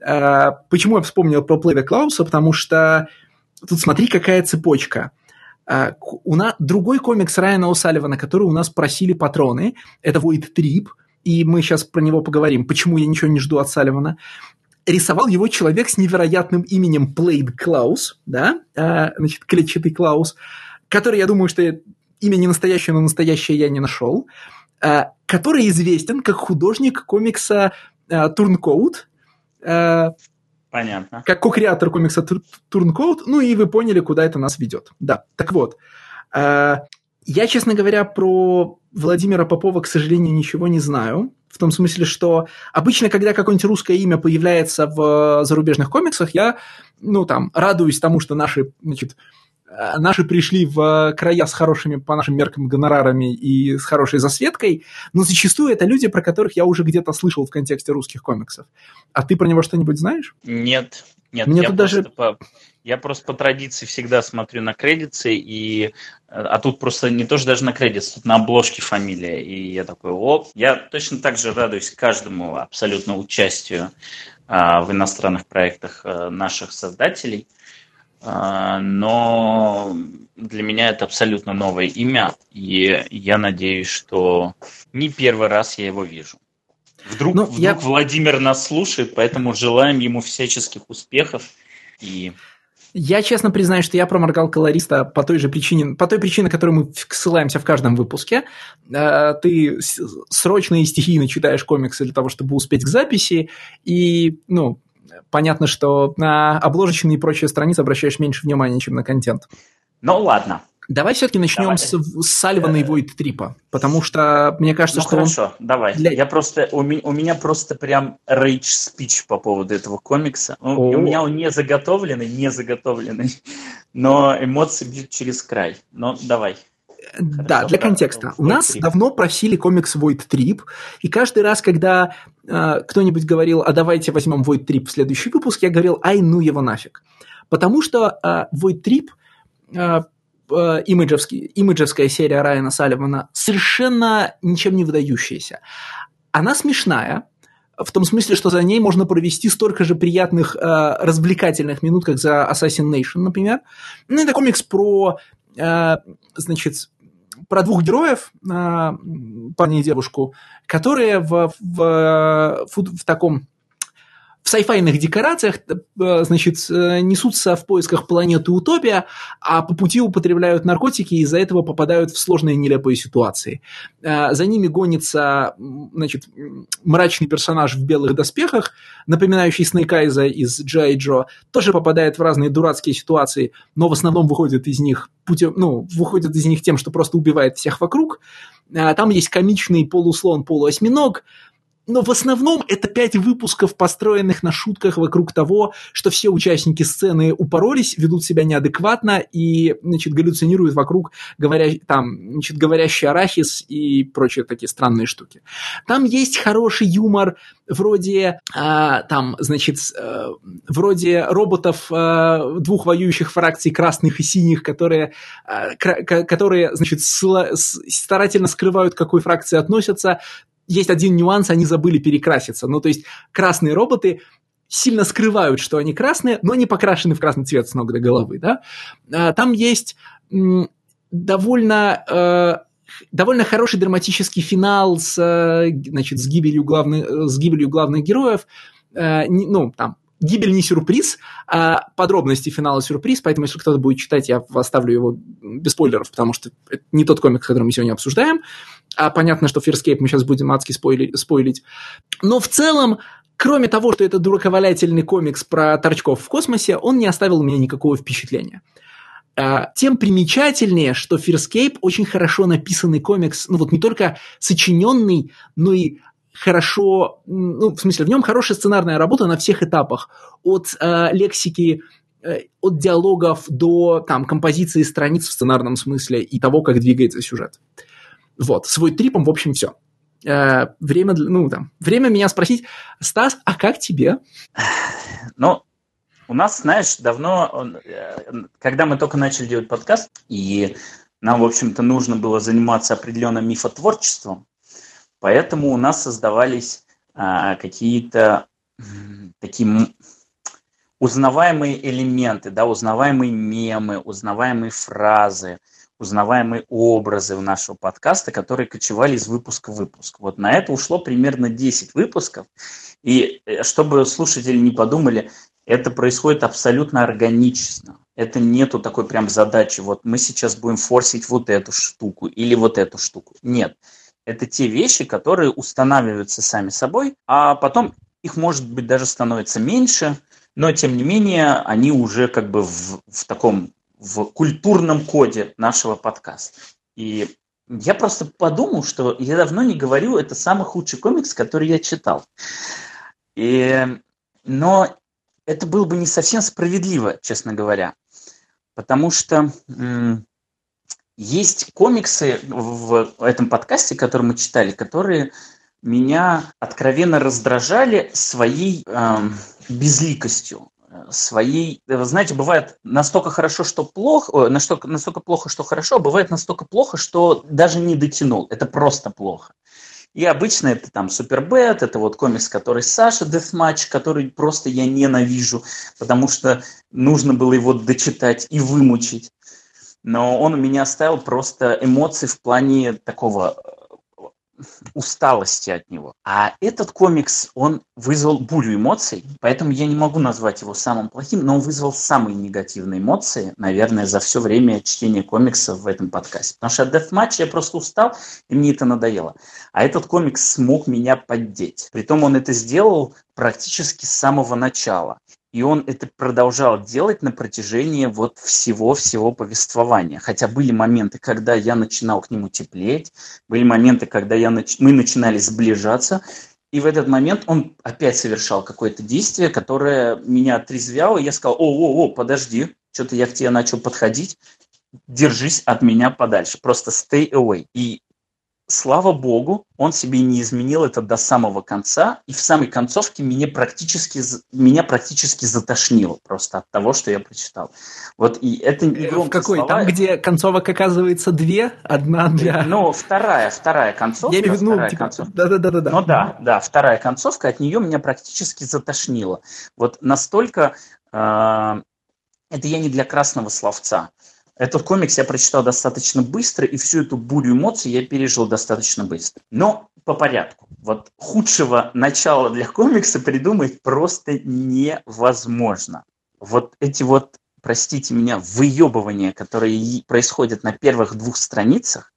А, почему я вспомнил про Плейда Клауса? Потому что тут смотри, какая цепочка. А, у нас другой комикс Райана О'Салливана, который у нас просили патроны, это Void Trip, и мы сейчас про него поговорим, почему я ничего не жду от Салливана. Рисовал его человек с невероятным именем Плейд Клаус, да, значит, клетчатый Клаус, который, я думаю, что имя не настоящее, но настоящее я не нашел, а, который известен как художник комикса Турнкоут, Понятно. Как ко-креатор комикса Турнкоут, ну и вы поняли, куда это нас ведет. Да, так вот. Э, я, честно говоря, про Владимира Попова, к сожалению, ничего не знаю. В том смысле, что обычно, когда какое-нибудь русское имя появляется в зарубежных комиксах, я, ну, там, радуюсь тому, что наши, значит, Э, наши пришли в края с хорошими, по нашим меркам, гонорарами и с хорошей засветкой, но зачастую это люди, про которых я уже где-то слышал в контексте русских комиксов. А ты про него что-нибудь знаешь? Нет, нет. Мне я, тут даже... по, я просто по традиции всегда смотрю на кредиты, и, а тут просто не тоже даже на кредит, тут на обложке фамилия. И я такой, о, я точно так же радуюсь каждому абсолютно участию а, в иностранных проектах а, наших создателей – но для меня это абсолютно новое имя, и я надеюсь, что не первый раз я его вижу. Вдруг, ну, вдруг я... Владимир нас слушает, поэтому желаем ему всяческих успехов и я честно признаю, что я проморгал колориста по той же причине, по той причине, которой мы ссылаемся в каждом выпуске. Э, ты срочно и стихийно читаешь комиксы для того, чтобы успеть к записи, и, ну, понятно, что на обложечные и прочие страницы обращаешь меньше внимания, чем на контент. Ну ладно. Давай все-таки начнем давай. с, с Сальвана и Войд Трипа, потому что мне кажется, ну, что... хорошо, он... давай. Для... Я просто, у, ми, у меня просто прям рейдж спич по поводу этого комикса. У, у меня он не заготовленный, не заготовленный, но эмоции бьют через край. Но давай. Да, для контекста. У нас давно просили комикс Void Trip, и каждый раз, когда э, кто-нибудь говорил, а давайте возьмем Void Trip в следующий выпуск, я говорил, ай, ну его нафиг. Потому что э, Void Trip, э, э, имиджевская серия Райана Салливана, совершенно ничем не выдающаяся. Она смешная, в том смысле, что за ней можно провести столько же приятных, э, развлекательных минут, как за Assassination, например. Ну, это комикс про, э, значит, про двух героев, а, парня и девушку, которые в, в, в, в таком в сайфайных декорациях, э, значит, э, несутся в поисках планеты Утопия, а по пути употребляют наркотики и из-за этого попадают в сложные нелепые ситуации. Э, за ними гонится, значит, мрачный персонаж в белых доспехах, напоминающий Снейкайза из Джай Джо, тоже попадает в разные дурацкие ситуации, но в основном выходит из них путем, ну, выходит из них тем, что просто убивает всех вокруг. Там есть комичный полуслон, полуосьминог, но в основном это пять выпусков, построенных на шутках вокруг того, что все участники сцены упоролись, ведут себя неадекватно и, значит, галлюцинируют вокруг говоря, там, значит, говорящий арахис и прочие такие странные штуки. Там есть хороший юмор, вроде, а, там, значит, а, вроде роботов а, двух воюющих фракций красных и синих, которые, а, которые значит, старательно скрывают, к какой фракции относятся, есть один нюанс, они забыли перекраситься. Ну, то есть красные роботы сильно скрывают, что они красные, но они покрашены в красный цвет с ног до головы, да. А, там есть довольно э, довольно хороший драматический финал с, э, значит, с гибелью главных, с гибелью главных героев. Э, ну, там, гибель не сюрприз, а подробности финала сюрприз, поэтому если кто-то будет читать, я оставлю его без спойлеров, потому что это не тот комик, который мы сегодня обсуждаем. А понятно, что Фирскейп мы сейчас будем адски спойлить, спойлить. Но в целом, кроме того, что это дураковалятельный комикс про торчков в космосе, он не оставил у меня никакого впечатления. А, тем примечательнее, что Фирскейп очень хорошо написанный комикс, ну вот не только сочиненный, но и хорошо, ну, в смысле, в нем хорошая сценарная работа на всех этапах. От э, лексики, э, от диалогов до там, композиции страниц в сценарном смысле и того, как двигается сюжет. Вот, свой трипом, в общем, все. э, время, ну, там, время меня спросить, Стас, а как тебе? Ну, у нас, знаешь, давно, э, когда мы только начали делать подкаст, и нам, в общем-то, нужно было заниматься определенным мифотворчеством, поэтому у нас создавались а, какие-то такие узнаваемые элементы, да, узнаваемые мемы, узнаваемые фразы, узнаваемые образы у нашего подкаста, которые кочевали из выпуска в выпуск. Вот на это ушло примерно 10 выпусков. И э, чтобы слушатели не подумали, это происходит абсолютно органично. Это нету такой прям задачи, вот мы сейчас будем форсить вот эту штуку или вот эту штуку. Нет. Это те вещи, которые устанавливаются сами собой, а потом их, может быть, даже становится меньше, но, тем не менее, они уже как бы в, в таком в культурном коде нашего подкаста. И я просто подумал, что я давно не говорю, это самый худший комикс, который я читал. И, но это было бы не совсем справедливо, честно говоря. Потому что м- есть комиксы в этом подкасте, который мы читали, которые меня откровенно раздражали своей э, безликостью своей, вы знаете, бывает настолько хорошо, что плохо, настолько, настолько плохо, что хорошо, а бывает настолько плохо, что даже не дотянул. Это просто плохо. И обычно это там Супербэт, это вот комикс, который Саша Deathmatch, который просто я ненавижу, потому что нужно было его дочитать и вымучить. Но он у меня оставил просто эмоции в плане такого усталости от него. А этот комикс, он вызвал бурю эмоций, поэтому я не могу назвать его самым плохим, но он вызвал самые негативные эмоции, наверное, за все время чтения комиксов в этом подкасте. Потому что от Deathmatch я просто устал, и мне это надоело. А этот комикс смог меня поддеть. Притом он это сделал практически с самого начала. И он это продолжал делать на протяжении вот всего-всего повествования. Хотя были моменты, когда я начинал к нему теплеть, были моменты, когда я нач... мы начинали сближаться, и в этот момент он опять совершал какое-то действие, которое меня отрезвяло, и я сказал, о-о-о, подожди, что-то я к тебе начал подходить, держись от меня подальше, просто stay away. И слава богу, он себе не изменил это до самого конца, и в самой концовке меня практически, меня практически затошнило просто от того, что я прочитал. Вот и это не э, В какой? Слова. Там, где концовок оказывается две, одна для... Ну, вторая, вторая концовка. Я имею в виду, ну, типа, да-да-да. Ну да, да, вторая концовка, от нее меня практически затошнило. Вот настолько... Э, это я не для красного словца. Этот комикс я прочитал достаточно быстро, и всю эту бурю эмоций я пережил достаточно быстро. Но по порядку. Вот худшего начала для комикса придумать просто невозможно. Вот эти вот, простите меня, выебывания, которые происходят на первых двух страницах,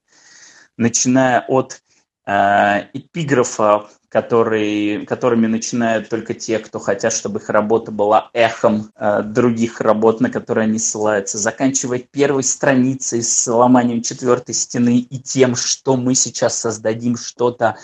начиная от э, эпиграфа который, которыми начинают только те, кто хотят, чтобы их работа была эхом э, других работ, на которые они ссылаются, заканчивая первой страницей с ломанием четвертой стены и тем, что мы сейчас создадим что-то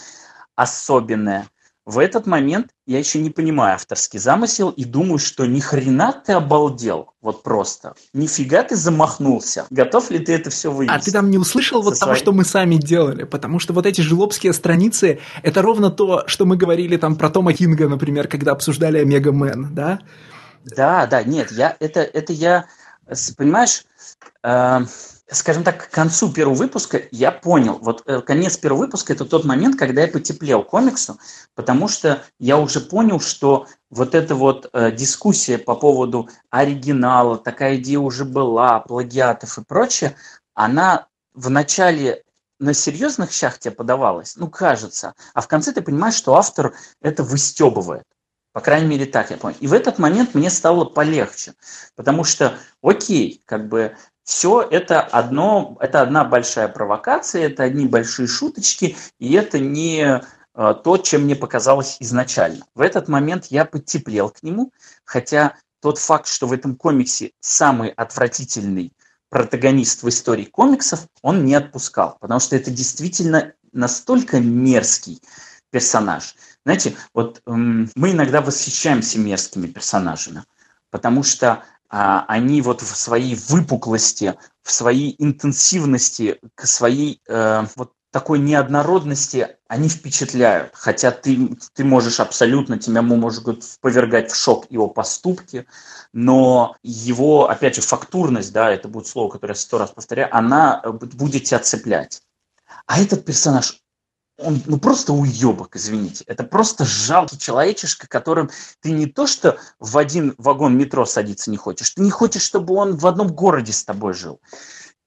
особенное – в этот момент я еще не понимаю авторский замысел и думаю, что ни хрена ты обалдел, вот просто. Нифига ты замахнулся. Готов ли ты это все вывести? А ты там не услышал вот своей... того, что мы сами делали? Потому что вот эти жлобские страницы, это ровно то, что мы говорили там про Тома Кинга, например, когда обсуждали Омега Мэн, да? Да, да, нет, я, это, это я, понимаешь, э, скажем так, к концу первого выпуска я понял, вот э, конец первого выпуска – это тот момент, когда я потеплел комиксу, потому что я уже понял, что вот эта вот э, дискуссия по поводу оригинала, такая идея уже была, плагиатов и прочее, она в начале на серьезных щах тебе подавалась, ну, кажется, а в конце ты понимаешь, что автор это выстебывает. По крайней мере, так я понял. И в этот момент мне стало полегче, потому что, окей, как бы все это одно, это одна большая провокация, это одни большие шуточки, и это не э, то, чем мне показалось изначально. В этот момент я подтеплел к нему, хотя тот факт, что в этом комиксе самый отвратительный протагонист в истории комиксов, он не отпускал, потому что это действительно настолько мерзкий персонаж. Знаете, вот эм, мы иногда восхищаемся мерзкими персонажами, потому что они вот в своей выпуклости, в своей интенсивности, к своей э, вот такой неоднородности они впечатляют. Хотя ты, ты можешь абсолютно, тебя может повергать в шок его поступки, но его, опять же, фактурность, да, это будет слово, которое я сто раз повторяю, она будет тебя цеплять. А этот персонаж, он ну, просто уебок, извините. Это просто жалкий человечишка, которым ты не то что в один вагон метро садиться не хочешь, ты не хочешь, чтобы он в одном городе с тобой жил.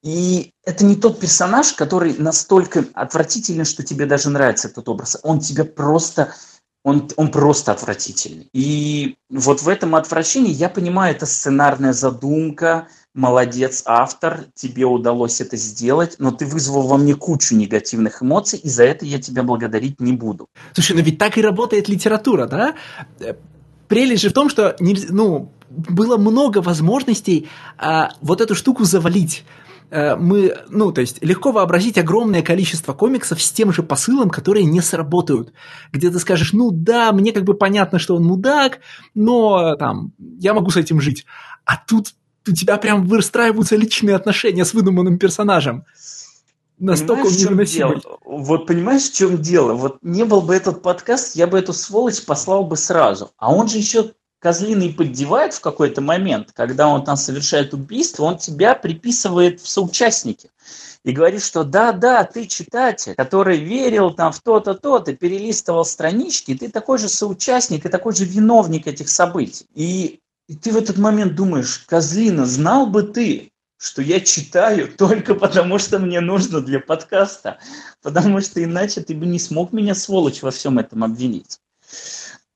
И это не тот персонаж, который настолько отвратителен, что тебе даже нравится этот образ. Он тебя просто, он, он просто отвратительный. И вот в этом отвращении я понимаю, это сценарная задумка, молодец, автор, тебе удалось это сделать, но ты вызвал во мне кучу негативных эмоций, и за это я тебя благодарить не буду. Слушай, ну ведь так и работает литература, да? Прелесть же в том, что ну, было много возможностей а, вот эту штуку завалить. Э, мы, ну, то есть легко вообразить огромное количество комиксов с тем же посылом, которые не сработают. Где ты скажешь, ну да, мне как бы понятно, что он мудак, но там, я могу с этим жить. А тут у тебя прям выстраиваются личные отношения с выдуманным персонажем. Настолько понимаешь, невыносимый. Вот понимаешь, в чем дело? Вот не был бы этот подкаст, я бы эту сволочь послал бы сразу. А он же еще Козлиный поддевает в какой-то момент, когда он там совершает убийство, он тебя приписывает в соучастники. И говорит, что да-да, ты читатель, который верил там в то-то, то-то, перелистывал странички, ты такой же соучастник и такой же виновник этих событий. И, и ты в этот момент думаешь, Козлина, знал бы ты, что я читаю только потому, что мне нужно для подкаста, потому что иначе ты бы не смог меня, сволочь, во всем этом обвинить.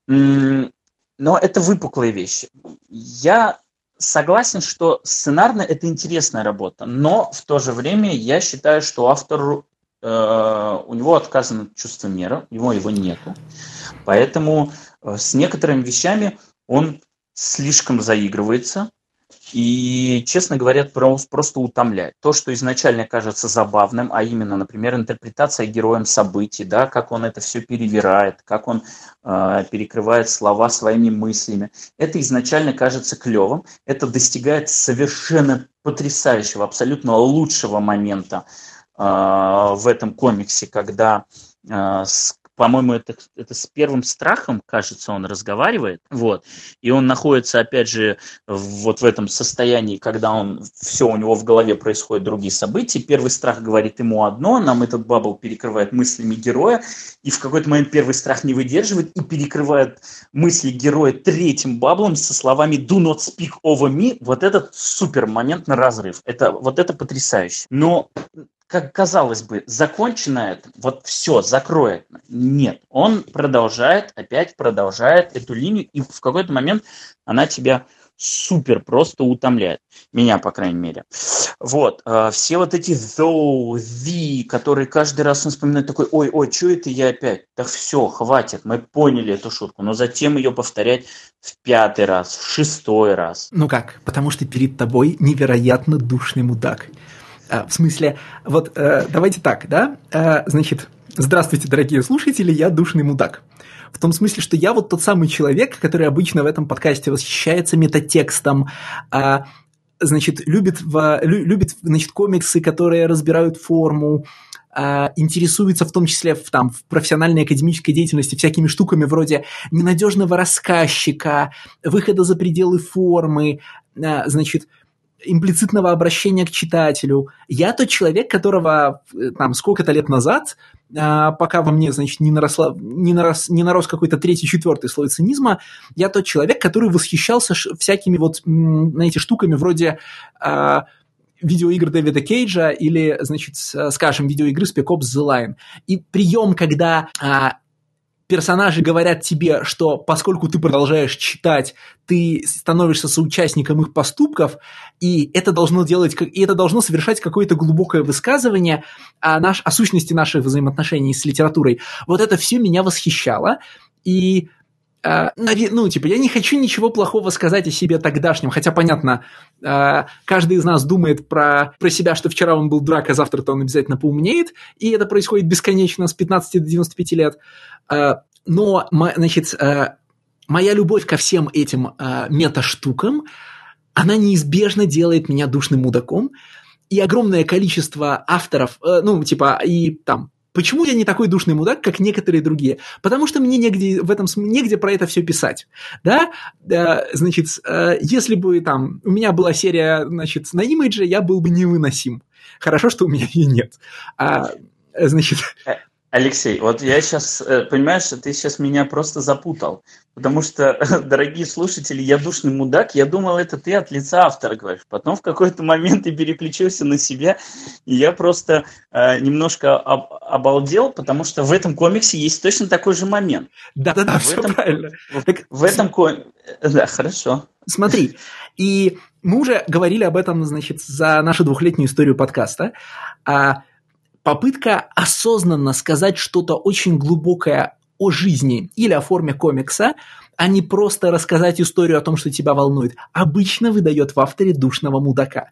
Но это выпуклые вещи. Я согласен, что сценарно это интересная работа, но в то же время я считаю, что автору э, у него отказано чувство меры, его его нету. Поэтому э, с некоторыми вещами он слишком заигрывается, и, честно говоря, просто утомляет. То, что изначально кажется забавным, а именно, например, интерпретация героем событий, да, как он это все перевирает, как он э, перекрывает слова своими мыслями, это изначально кажется клевым. Это достигает совершенно потрясающего, абсолютно лучшего момента э, в этом комиксе, когда э, с по-моему, это, это с первым страхом, кажется, он разговаривает, вот, и он находится, опять же, вот в этом состоянии, когда он, все у него в голове происходят другие события, первый страх говорит ему одно, нам этот бабл перекрывает мыслями героя, и в какой-то момент первый страх не выдерживает и перекрывает мысли героя третьим баблом со словами «do not speak over me», вот этот супер момент на разрыв, это, вот это потрясающе. Но как казалось бы, закончено это, вот все, закроет. Нет, он продолжает, опять продолжает эту линию, и в какой-то момент она тебя супер просто утомляет. Меня, по крайней мере. Вот. Э, все вот эти though, the, которые каждый раз он вспоминает такой, ой, ой, что это я опять? Так все, хватит, мы поняли эту шутку. Но затем ее повторять в пятый раз, в шестой раз. Ну как? Потому что перед тобой невероятно душный мудак. А, в смысле, вот э, давайте так, да? Э, значит, здравствуйте, дорогие слушатели, я душный мудак. В том смысле, что я вот тот самый человек, который обычно в этом подкасте восхищается метатекстом, э, значит, любит, любит значит, комиксы, которые разбирают форму, э, интересуется в том числе в, там, в профессиональной академической деятельности всякими штуками вроде ненадежного рассказчика, выхода за пределы формы, значит, имплицитного обращения к читателю. Я тот человек, которого э, там сколько-то лет назад, а, пока во мне, значит, не, наросла, не, нарос, не нарос какой-то третий, четвертый слой цинизма, я тот человек, который восхищался всякими вот, знаете, штуками вроде а, видеоигр Дэвида Кейджа или, значит, скажем, видеоигры Spec Ops The Line. И прием, когда а, персонажи говорят тебе, что поскольку ты продолжаешь читать, ты становишься соучастником их поступков, и это должно делать, и это должно совершать какое-то глубокое высказывание о, наш, о сущности наших взаимоотношений с литературой. Вот это все меня восхищало, и ну, типа, я не хочу ничего плохого сказать о себе тогдашнем, хотя, понятно, uh, каждый из нас думает про, про себя, что вчера он был дурак, а завтра-то он обязательно поумнеет, и это происходит бесконечно с 15 до 95 лет. Uh, но, значит, моя любовь ко всем этим мета-штукам, она неизбежно делает меня душным мудаком, и огромное количество авторов, ну, типа, и там Почему я не такой душный мудак, как некоторые другие? Потому что мне негде в этом негде про это все писать, да? Значит, если бы там у меня была серия, значит, на имидже, я был бы невыносим. Хорошо, что у меня ее нет. А, значит... Э, Алексей, вот я сейчас, э, понимаешь, ты сейчас меня просто запутал. Потому что, дорогие слушатели, я душный мудак, я думал, это ты от лица автора говоришь. Потом в какой-то момент ты переключился на себя, и я просто э, немножко об, обалдел, потому что в этом комиксе есть точно такой же момент. Да-да-да, все этом, правильно. В, так, в этом комиксе... Да, хорошо. Смотри, и мы уже говорили об этом, значит, за нашу двухлетнюю историю подкаста. А попытка осознанно сказать что-то очень глубокое о жизни или о форме комикса, а не просто рассказать историю о том, что тебя волнует, обычно выдает в авторе душного мудака.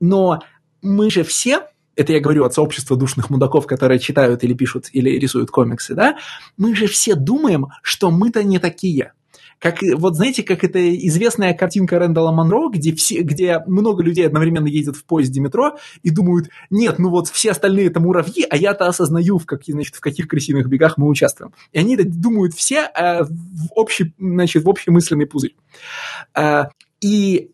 Но мы же все, это я говорю от сообщества душных мудаков, которые читают или пишут, или рисуют комиксы, да, мы же все думаем, что мы-то не такие – как, вот знаете, как это известная картинка Рэндала Монро, где, все, где много людей одновременно ездят в поезде метро и думают, нет, ну вот все остальные это муравьи, а я-то осознаю, в, каких, значит, в каких крысиных бегах мы участвуем. И они думают все а, в, общий, значит, в общий мысленный пузырь. А, и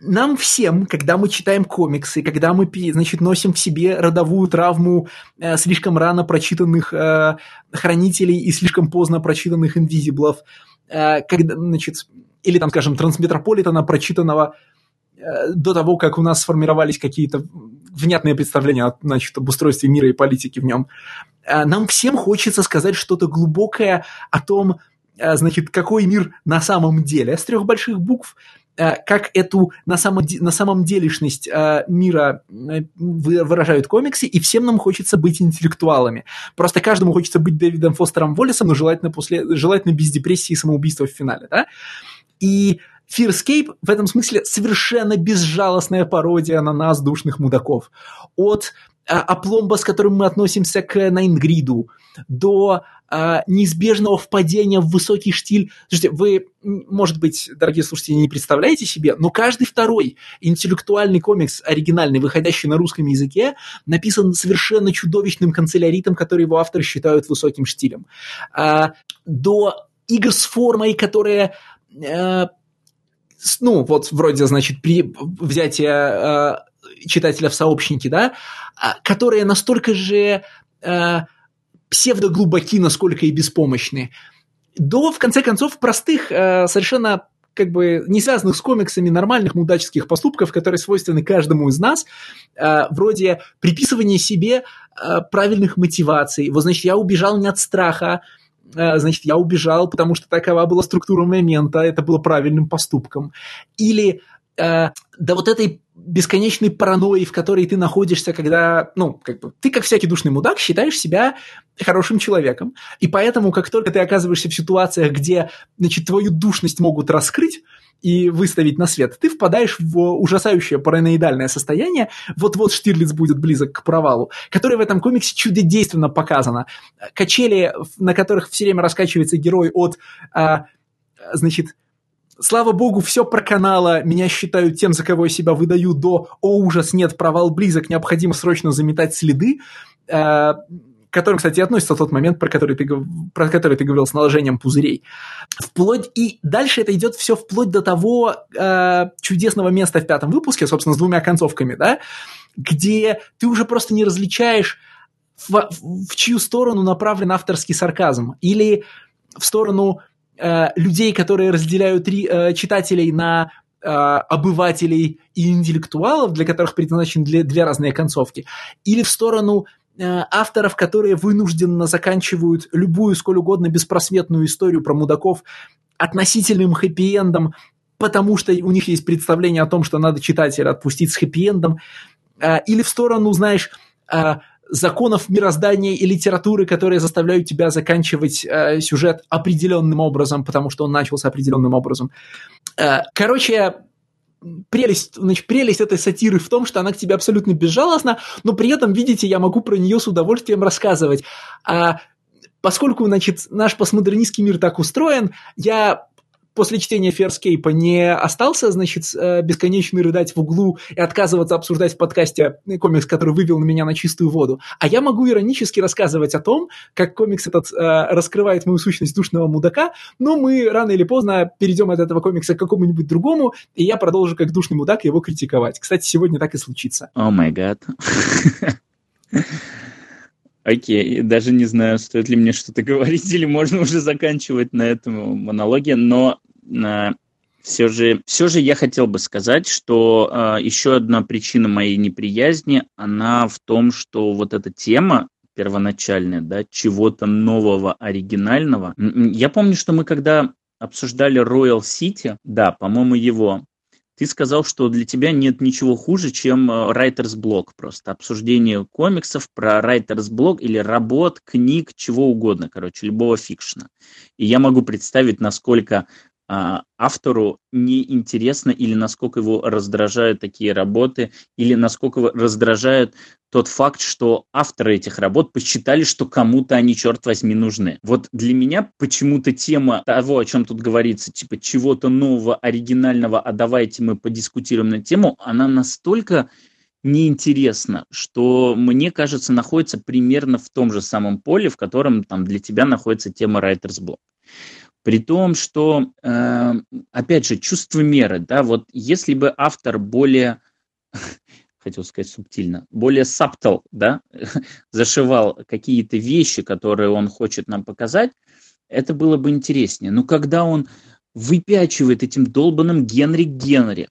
нам всем, когда мы читаем комиксы, когда мы, значит, носим в себе родовую травму э, слишком рано прочитанных э, хранителей и слишком поздно прочитанных инвизиблов, Э, когда, значит, или там, скажем, трансметрополитена, прочитанного э, до того, как у нас сформировались какие-то внятные представления значит, об устройстве мира и политики в нем. Э, нам всем хочется сказать что-то глубокое о том, значит, какой мир на самом деле с трех больших букв, Э, как эту на самом, на самом делешность э, мира э, выражают комиксы, и всем нам хочется быть интеллектуалами. Просто каждому хочется быть Дэвидом Фостером Воллесом, но желательно, после, желательно без депрессии и самоубийства в финале. Да? И Fearscape в этом смысле совершенно безжалостная пародия на нас, душных мудаков. От опломба, с которым мы относимся к Найнгриду, до а, неизбежного впадения в высокий штиль. Слушайте, вы, может быть, дорогие слушатели, не представляете себе, но каждый второй интеллектуальный комикс, оригинальный, выходящий на русском языке, написан совершенно чудовищным канцеляритом, который его авторы считают высоким штилем. А, до игр с формой, которые а, ну, вот вроде, значит, при взятии э, читателя в сообщники, да, которые настолько же э, псевдоглубоки, насколько и беспомощны, до, в конце концов, простых, э, совершенно как бы не связанных с комиксами нормальных мудаческих поступков, которые свойственны каждому из нас, э, вроде приписывания себе э, правильных мотиваций. Вот, значит, я убежал не от страха, значит, я убежал, потому что такова была структура момента, это было правильным поступком. Или до вот этой бесконечной паранойи, в которой ты находишься, когда, ну, как бы, ты, как всякий душный мудак, считаешь себя хорошим человеком, и поэтому, как только ты оказываешься в ситуациях, где, значит, твою душность могут раскрыть, и выставить на свет, ты впадаешь в ужасающее параноидальное состояние, вот-вот Штирлиц будет близок к провалу, которое в этом комиксе чудодейственно показано. Качели, на которых все время раскачивается герой от, а, значит, слава богу, все проканало, меня считают тем, за кого я себя выдаю, до «О, ужас, нет, провал близок, необходимо срочно заметать следы», э, которым, кстати, относится тот момент, про который, ты, про который ты говорил с наложением пузырей. Вплоть, и дальше это идет все вплоть до того э, чудесного места в пятом выпуске, собственно, с двумя концовками, да, где ты уже просто не различаешь, в, в чью сторону направлен авторский сарказм. Или в сторону Э, людей, которые разделяют ри, э, читателей на э, обывателей и интеллектуалов, для которых предназначены две, две разные концовки, или в сторону авторов, которые вынужденно заканчивают любую, сколь угодно беспросветную историю про мудаков относительным хэппи-эндом, потому что у них есть представление о том, что надо читателя отпустить с хэппи-эндом, или в сторону, знаешь, законов мироздания и литературы, которые заставляют тебя заканчивать э, сюжет определенным образом, потому что он начался определенным образом. Э, короче, прелесть, значит, прелесть этой сатиры в том, что она к тебе абсолютно безжалостна, но при этом, видите, я могу про нее с удовольствием рассказывать. А поскольку, значит, наш постмодернистский мир так устроен, я после чтения Ферскейпа не остался, значит, э, бесконечно рыдать в углу и отказываться обсуждать в подкасте комикс, который вывел на меня на чистую воду, а я могу иронически рассказывать о том, как комикс этот э, раскрывает мою сущность душного мудака, но мы рано или поздно перейдем от этого комикса к какому-нибудь другому, и я продолжу как душный мудак его критиковать. Кстати, сегодня так и случится. О май гад. Окей, даже не знаю, стоит ли мне что-то говорить, или можно уже заканчивать на этом монологе, но э, все же, все же я хотел бы сказать, что э, еще одна причина моей неприязни, она в том, что вот эта тема первоначальная, да, чего-то нового, оригинального. Я помню, что мы когда обсуждали Royal City, да, по-моему, его, ты сказал, что для тебя нет ничего хуже, чем э, writer's block просто. Обсуждение комиксов про writer's block или работ, книг, чего угодно, короче, любого фикшена. И я могу представить, насколько автору неинтересно или насколько его раздражают такие работы, или насколько раздражает тот факт, что авторы этих работ посчитали, что кому-то они, черт возьми, нужны. Вот для меня почему-то тема того, о чем тут говорится, типа чего-то нового, оригинального, а давайте мы подискутируем на тему, она настолько неинтересна, что, мне кажется, находится примерно в том же самом поле, в котором там для тебя находится тема Writer's Block. При том, что, э, опять же, чувство меры, да, вот если бы автор более, хотел сказать субтильно, более саптал, да, зашивал какие-то вещи, которые он хочет нам показать, это было бы интереснее. Но когда он выпячивает этим долбанным Генри Генри,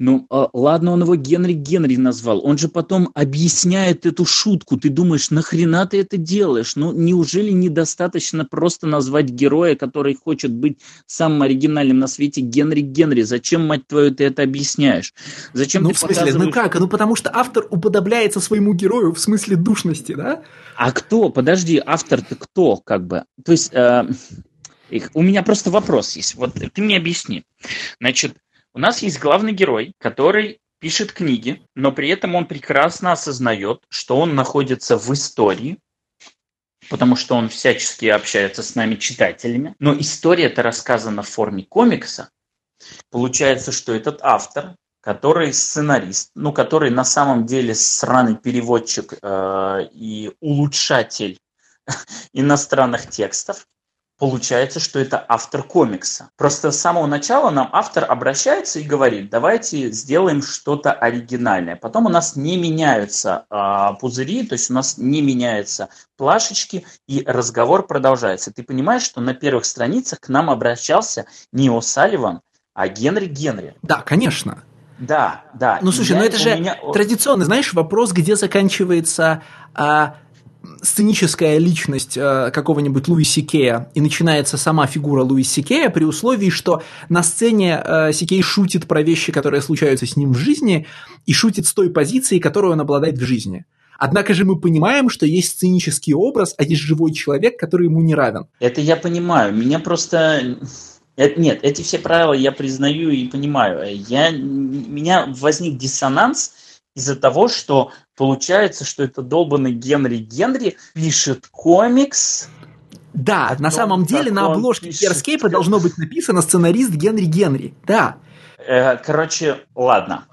ну, а, ладно, он его Генри Генри назвал. Он же потом объясняет эту шутку. Ты думаешь, нахрена ты это делаешь? Ну, неужели недостаточно просто назвать героя, который хочет быть самым оригинальным на свете Генри Генри? Зачем, мать твою, ты это объясняешь? Зачем ну, ты в смысле, ну как? Ну, потому что автор уподобляется своему герою в смысле душности, да? А кто? Подожди, автор-то кто, как бы? То есть... Э... У меня просто вопрос есть. Вот ты мне объясни. Значит, у нас есть главный герой, который пишет книги, но при этом он прекрасно осознает, что он находится в истории, потому что он всячески общается с нами читателями. Но история это рассказана в форме комикса. Получается, что этот автор, который сценарист, ну, который на самом деле сраный переводчик э, и улучшатель иностранных текстов, получается, что это автор комикса. Просто с самого начала нам автор обращается и говорит, давайте сделаем что-то оригинальное. Потом у нас не меняются э, пузыри, то есть у нас не меняются плашечки, и разговор продолжается. Ты понимаешь, что на первых страницах к нам обращался не О'Салливан, а Генри Генри. Да, конечно. Да, да. Ну, слушай, ну это же меня... традиционный, знаешь, вопрос, где заканчивается а, сценическая личность э, какого-нибудь Луи Сикея и начинается сама фигура Луи Сикея при условии, что на сцене э, Сикей шутит про вещи, которые случаются с ним в жизни, и шутит с той позиции, которую он обладает в жизни. Однако же мы понимаем, что есть сценический образ, а есть живой человек, который ему не равен. Это я понимаю. Меня просто... Это, нет, эти все правила я признаю и понимаю. Я, у меня возник диссонанс из-за того, что получается, что это долбанный Генри Генри пишет комикс. Да, на самом деле на обложке Керскейпа должно быть написано сценарист Генри Генри. Да. Э, короче, ладно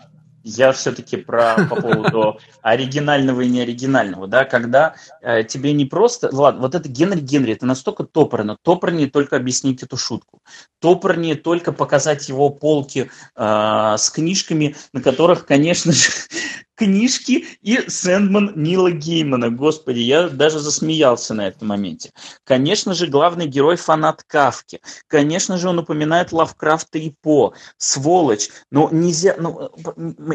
я все-таки про по поводу оригинального и неоригинального, да, когда э, тебе не просто, ладно, вот это Генри Генри, это настолько топорно, топорнее только объяснить эту шутку, топорнее только показать его полки э, с книжками, на которых, конечно же, книжки и Сэндман Нила Геймана. Господи, я даже засмеялся на этом моменте. Конечно же, главный герой фанат Кавки. Конечно же, он упоминает Лавкрафта и По. Сволочь. Но нельзя... Ну,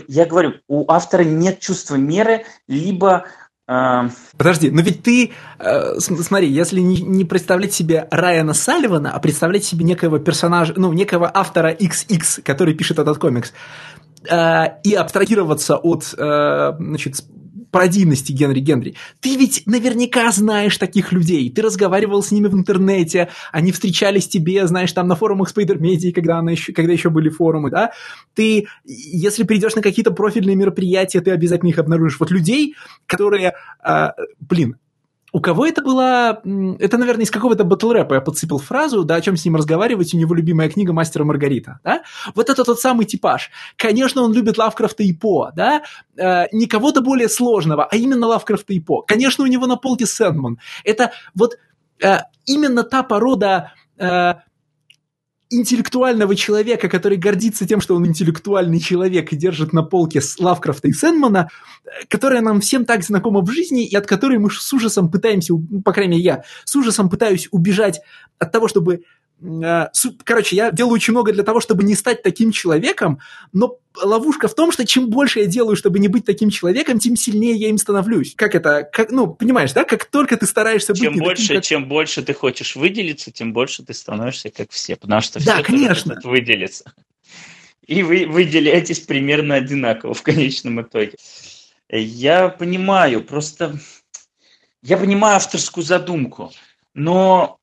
я говорю, у автора нет чувства меры, либо а, Подожди, но ведь ты, э, смотри, если не, не представлять себе Райана Салливана, а представлять себе некого персонажа, ну, некого автора XX, который пишет этот комикс, и абстрагироваться от э, значит, пародийности Генри Генри. Ты ведь наверняка знаешь таких людей. Ты разговаривал с ними в интернете, они встречались тебе, знаешь, там на форумах Media, когда, она еще, когда еще были форумы, да. Ты, если придешь на какие-то профильные мероприятия, ты обязательно их обнаружишь. Вот людей, которые, э, блин, у кого это была... Это, наверное, из какого-то батл рэпа я подсыпал фразу, да, о чем с ним разговаривать, у него любимая книга «Мастера Маргарита», да? Вот это тот самый типаж. Конечно, он любит Лавкрафта и По, да? Э, не кого-то более сложного, а именно Лавкрафта и По. Конечно, у него на полке Сэндман. Это вот э, именно та порода э, интеллектуального человека, который гордится тем, что он интеллектуальный человек и держит на полке Лавкрафта и Сенмана, которая нам всем так знакома в жизни и от которой мы с ужасом пытаемся, по крайней мере я, с ужасом пытаюсь убежать от того, чтобы Э, короче, я делаю очень много для того, чтобы не стать таким человеком, но ловушка в том, что чем больше я делаю, чтобы не быть таким человеком, тем сильнее я им становлюсь. Как это? Как, ну, понимаешь, да? Как только ты стараешься чем быть больше, таким, как... Чем больше ты хочешь выделиться, тем больше ты становишься как все, потому что да, все конечно. выделиться. И вы выделяетесь примерно одинаково в конечном итоге. Я понимаю, просто я понимаю авторскую задумку, но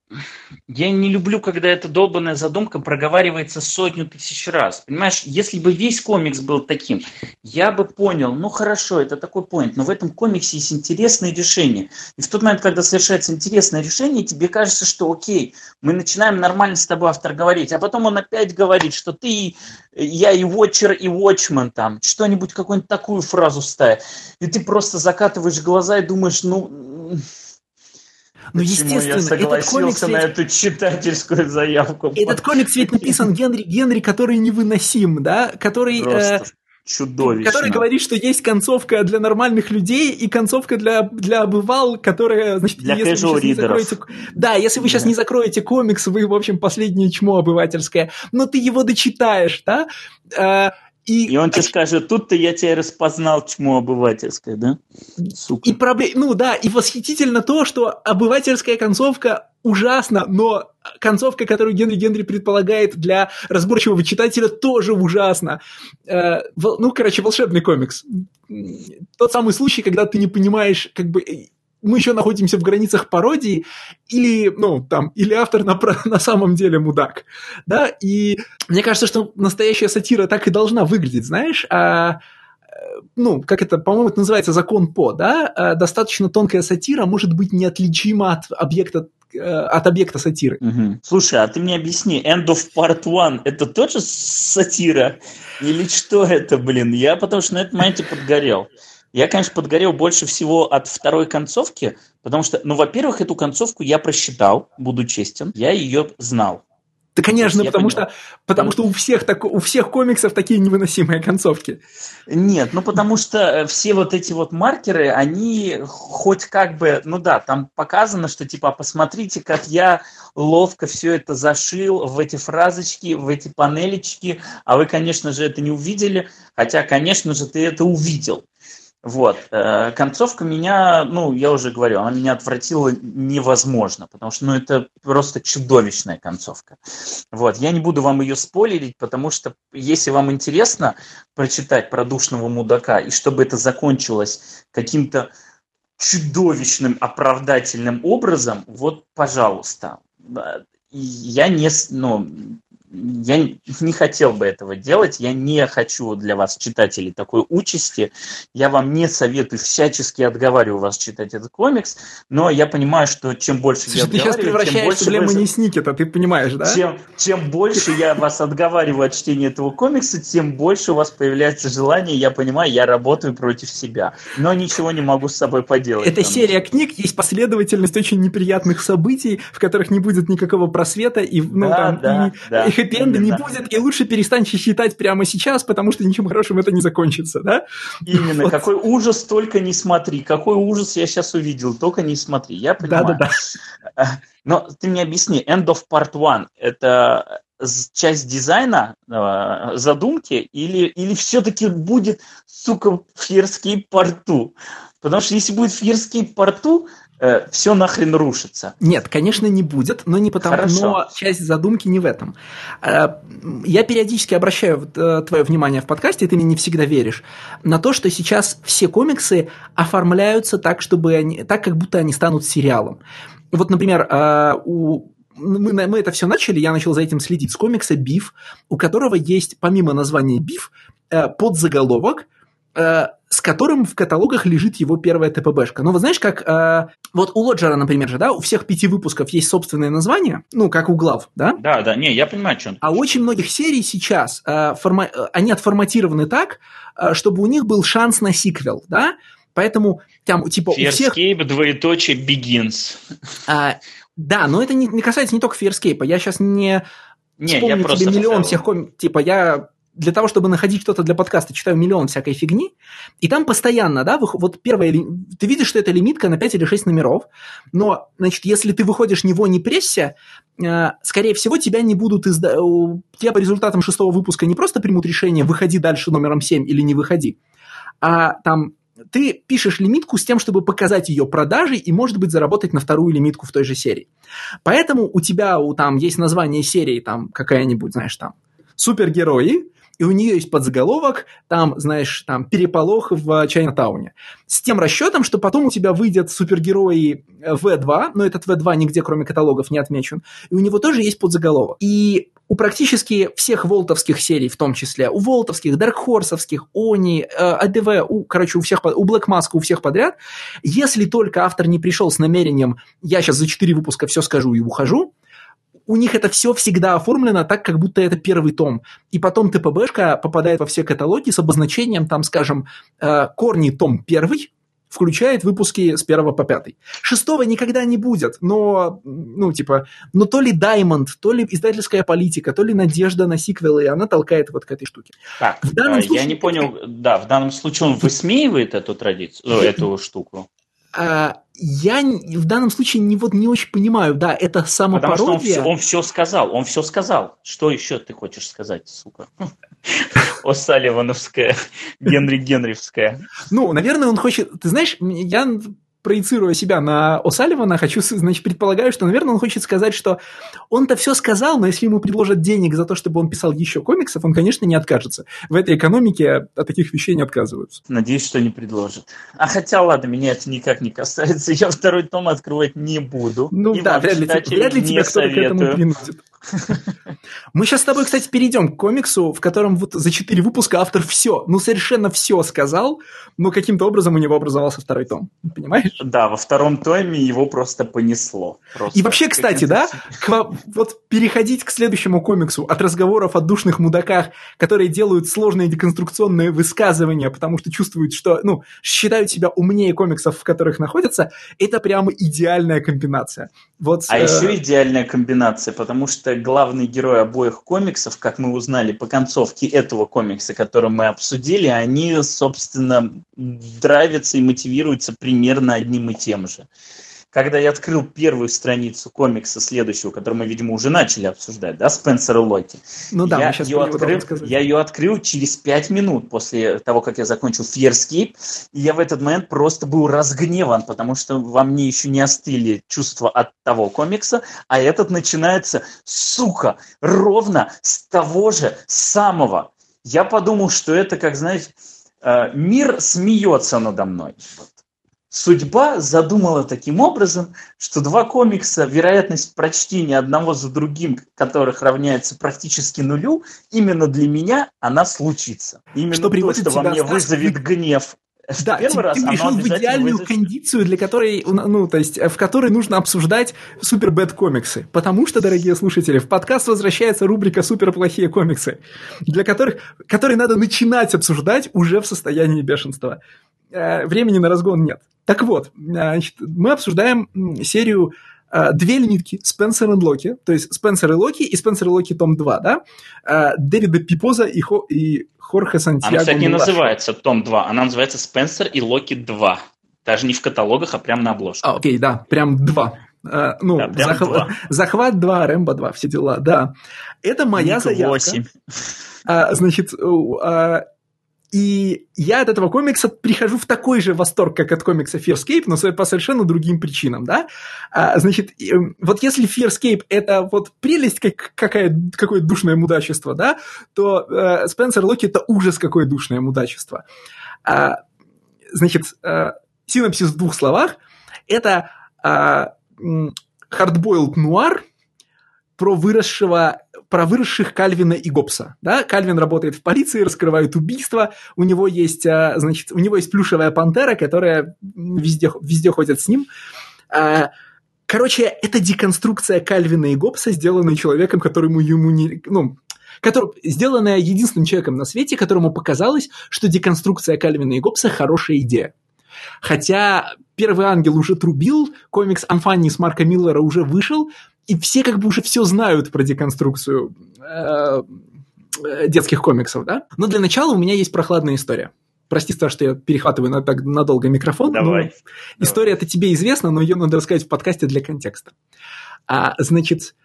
я не люблю, когда эта долбанная задумка проговаривается сотню тысяч раз. Понимаешь, если бы весь комикс был таким, я бы понял, ну хорошо, это такой поинт, но в этом комиксе есть интересные решения. И в тот момент, когда совершается интересное решение, тебе кажется, что окей, мы начинаем нормально с тобой автор говорить, а потом он опять говорит, что ты, я и Watcher, и Watchman там, что-нибудь, какую-нибудь такую фразу ставит. И ты просто закатываешь глаза и думаешь, ну ну, естественно, я этот комикс на эту читательскую заявку. Этот комикс ведь написан Генри, Генри, который невыносим, да, который... Э, чудовищно. Который говорит, что есть концовка для нормальных людей и концовка для, для обывал, которая, значит, для если вы сейчас не закроете... Да, если вы сейчас да. не закроете комикс, вы, в общем, последнее чмо обывательское, но ты его дочитаешь, да? Э, и, и он тебе скажет, тут-то я тебя распознал, чмо обывательское, да? Сука. И проблем... Ну да, и восхитительно то, что обывательская концовка ужасна, но концовка, которую Генри Генри предполагает для разборчивого читателя, тоже ужасна. Э, ну, короче, волшебный комикс. Тот самый случай, когда ты не понимаешь, как бы мы еще находимся в границах пародии, или, ну, там, или автор на, на самом деле мудак, да, и мне кажется, что настоящая сатира так и должна выглядеть, знаешь, а ну, как это, по-моему, это называется закон По, да, а достаточно тонкая сатира может быть неотличима от объекта э, от объекта сатиры. Угу. Слушай, а ты мне объясни, End of Part One это тоже сатира? Или что это, блин? Я потому что на этом моменте подгорел. Я, конечно, подгорел больше всего от второй концовки, потому что, ну, во-первых, эту концовку я просчитал, буду честен, я ее знал. Да, конечно, потому что, потому что у всех, так, у всех комиксов такие невыносимые концовки. Нет, ну потому что э, все вот эти вот маркеры, они хоть как бы, ну да, там показано, что типа, посмотрите, как я ловко все это зашил в эти фразочки, в эти панелечки, а вы, конечно же, это не увидели, хотя, конечно же, ты это увидел. Вот. Э, концовка меня, ну, я уже говорю, она меня отвратила невозможно, потому что, ну, это просто чудовищная концовка. Вот. Я не буду вам ее спойлерить, потому что, если вам интересно прочитать про душного мудака, и чтобы это закончилось каким-то чудовищным оправдательным образом, вот, пожалуйста. Я не, ну, я не хотел бы этого делать, я не хочу для вас, читателей, такой участи. Я вам не советую, всячески отговариваю вас читать этот комикс, но я понимаю, что чем больше Слушай, я ты сейчас превращаешь проблему вы... не Сникета, ты понимаешь, да? Чем, чем больше я вас отговариваю от чтения этого комикса, тем больше у вас появляется желание, я понимаю, я работаю против себя, но ничего не могу с собой поделать. Это серия книг, есть последовательность очень неприятных событий, в которых не будет никакого просвета, и, ну, да, там, да, и, да. и хэппи-энда не будет, и лучше перестань считать прямо сейчас, потому что ничем хорошим это не закончится, да? Именно, вот. какой ужас, только не смотри, какой ужас я сейчас увидел, только не смотри, я понимаю. Да-да-да. Но ты мне объясни, End of Part One – это часть дизайна, э, задумки, или, или все-таки будет, сука, в Фьерскейп порту? Потому что если будет в Фьерскейп порту, э, все нахрен рушится. Нет, конечно, не будет, но не потому, Хорошо. но часть задумки не в этом. Э, я периодически обращаю э, твое внимание в подкасте, ты мне не всегда веришь, на то, что сейчас все комиксы оформляются так, чтобы они, так, как будто они станут сериалом. Вот, например, э, у мы, мы это все начали, я начал за этим следить, с комикса «Биф», у которого есть, помимо названия «Биф», подзаголовок, с которым в каталогах лежит его первая ТПБшка. Но вы знаешь, как э, вот у Лоджера, например, же, да, у всех пяти выпусков есть собственное название, ну, как у глав, да? Да, да, не, я понимаю, что он. А очень многих серий сейчас э, форма... они отформатированы так, э, чтобы у них был шанс на сиквел, да? Поэтому там, типа, Fair у всех... Escape, двоеточие, Begins. А, да, но это не, не касается не только Fair Я сейчас не, не вспомню я тебе миллион всех комиксов. Типа, я для того, чтобы находить что-то для подкаста, читаю миллион всякой фигни, и там постоянно, да, вот первое, ты видишь, что это лимитка на 5 или 6 номеров, но, значит, если ты выходишь него не прессе, э, скорее всего, тебя не будут изда... тебя по результатам шестого выпуска не просто примут решение, выходи дальше номером 7 или не выходи, а там ты пишешь лимитку с тем, чтобы показать ее продажи и, может быть, заработать на вторую лимитку в той же серии. Поэтому у тебя у, там есть название серии, там какая-нибудь, знаешь, там супергерои, и у нее есть подзаголовок, там, знаешь, там, переполох в Чайнатауне. С тем расчетом, что потом у тебя выйдет супергерои V2, но этот V2 нигде, кроме каталогов, не отмечен, и у него тоже есть подзаголовок. И у практически всех волтовских серий, в том числе, у волтовских, даркхорсовских, Они, э, АДВ, у, короче, у всех, у Black Mask, у всех подряд, если только автор не пришел с намерением, я сейчас за 4 выпуска все скажу и ухожу, у них это все всегда оформлено так, как будто это первый том. И потом ТПБшка попадает во все каталоги с обозначением, там, скажем, э, корни том первый, включает выпуски с первого по пятый. Шестого никогда не будет, но, ну, типа, но то ли Diamond, то ли издательская политика, то ли надежда на сиквелы, и она толкает вот к этой штуке. Так, в данном случае... я не понял, да, в данном случае он высмеивает эту традицию, эту штуку. А, я в данном случае не, вот, не очень понимаю, да, это самопародия. Потому что он все, он все сказал, он все сказал. Что еще ты хочешь сказать, сука? О Салливановская, Генри Генревская. Ну, наверное, он хочет... Ты знаешь, я проецируя себя на О'Салливана, хочу, значит, предполагаю, что, наверное, он хочет сказать, что он-то все сказал, но если ему предложат денег за то, чтобы он писал еще комиксов, он, конечно, не откажется. В этой экономике от таких вещей не отказываются. Надеюсь, что не предложат. А хотя, ладно, меня это никак не касается, я второй том открывать не буду. Ну да, вряд ли, вряд ли тебя кто-то к этому принудит. Мы сейчас с тобой, кстати, перейдем к комиксу, в котором вот за четыре выпуска автор все, ну совершенно все сказал, но каким-то образом у него образовался второй том. Понимаешь? Да, во втором томе его просто понесло. Просто и вообще, кстати, да, к, вот переходить к следующему комиксу от разговоров о душных мудаках, которые делают сложные деконструкционные высказывания, потому что чувствуют, что, ну, считают себя умнее комиксов, в которых находятся, это прямо идеальная комбинация. Вот, а э... еще идеальная комбинация, потому что главный герой обоих комиксов, как мы узнали по концовке этого комикса, который мы обсудили, они, собственно, драйвятся и мотивируются примерно одним и тем же когда я открыл первую страницу комикса следующего, который мы, видимо, уже начали обсуждать, да, Спенсер и Локи. Ну да, я, мы сейчас ее открыл, я ее открыл через пять минут после того, как я закончил Fearscape, и я в этот момент просто был разгневан, потому что во мне еще не остыли чувства от того комикса, а этот начинается, сука, ровно с того же самого. Я подумал, что это, как, знаете, э, мир смеется надо мной судьба задумала таким образом, что два комикса, вероятность прочтения одного за другим, которых равняется практически нулю, именно для меня она случится. Именно что то, что во мне вызовет гнев да, первый ты, раз ты пришел в идеальную вызовет... кондицию, для которой, ну, то есть, в которой нужно обсуждать супер бэт комиксы. Потому что, дорогие слушатели, в подкаст возвращается рубрика супер плохие комиксы, для которых, которые надо начинать обсуждать уже в состоянии бешенства. Э, времени на разгон нет. Так вот, значит, мы обсуждаем серию э, две лимитки Спенсер и Локи, то есть Спенсер и Локи и Спенсер и Локи том 2, да? Э, Дэвида Пипоза и, Хо, и Хорхе Сантьяго. Она, кстати, не называется том 2, она называется Спенсер и Локи 2. Даже не в каталогах, а прям на обложке. А, окей, да, прям 2. Uh, ну, да, захват, 2. захват 2, Рэмбо 2, все дела, да. Это моя Ник заявка. 8. Uh, значит, uh, и я от этого комикса прихожу в такой же восторг, как от комикса Fearscape, но по совершенно другим причинам, да? А, значит, эм, вот если Fearscape – это вот прелесть, как, какая, какое душное мудачество, да, то э, Спенсер Локи – это ужас, какое душное мудачество. А, значит, э, синопсис в двух словах – это а, hardboiled нуар про выросшего про выросших Кальвина и Гоббса. Да? Кальвин работает в полиции, раскрывает убийства, у него есть, а, значит, у него есть плюшевая пантера, которая везде, везде ходит с ним. А, короче, это деконструкция Кальвина и Гоббса, сделанная человеком, которому ему не... Ну, который, сделанная единственным человеком на свете, которому показалось, что деконструкция Кальвина и Гоббса хорошая идея. Хотя «Первый ангел» уже трубил, комикс «Анфанни» с Марка Миллера уже вышел, и все как бы уже все знают про деконструкцию э, детских комиксов, да? Но для начала у меня есть прохладная история. Прости, Стас, что я перехватываю на так надолго микрофон. Давай. История-то тебе известна, но ее надо рассказать в подкасте для контекста. А, значит,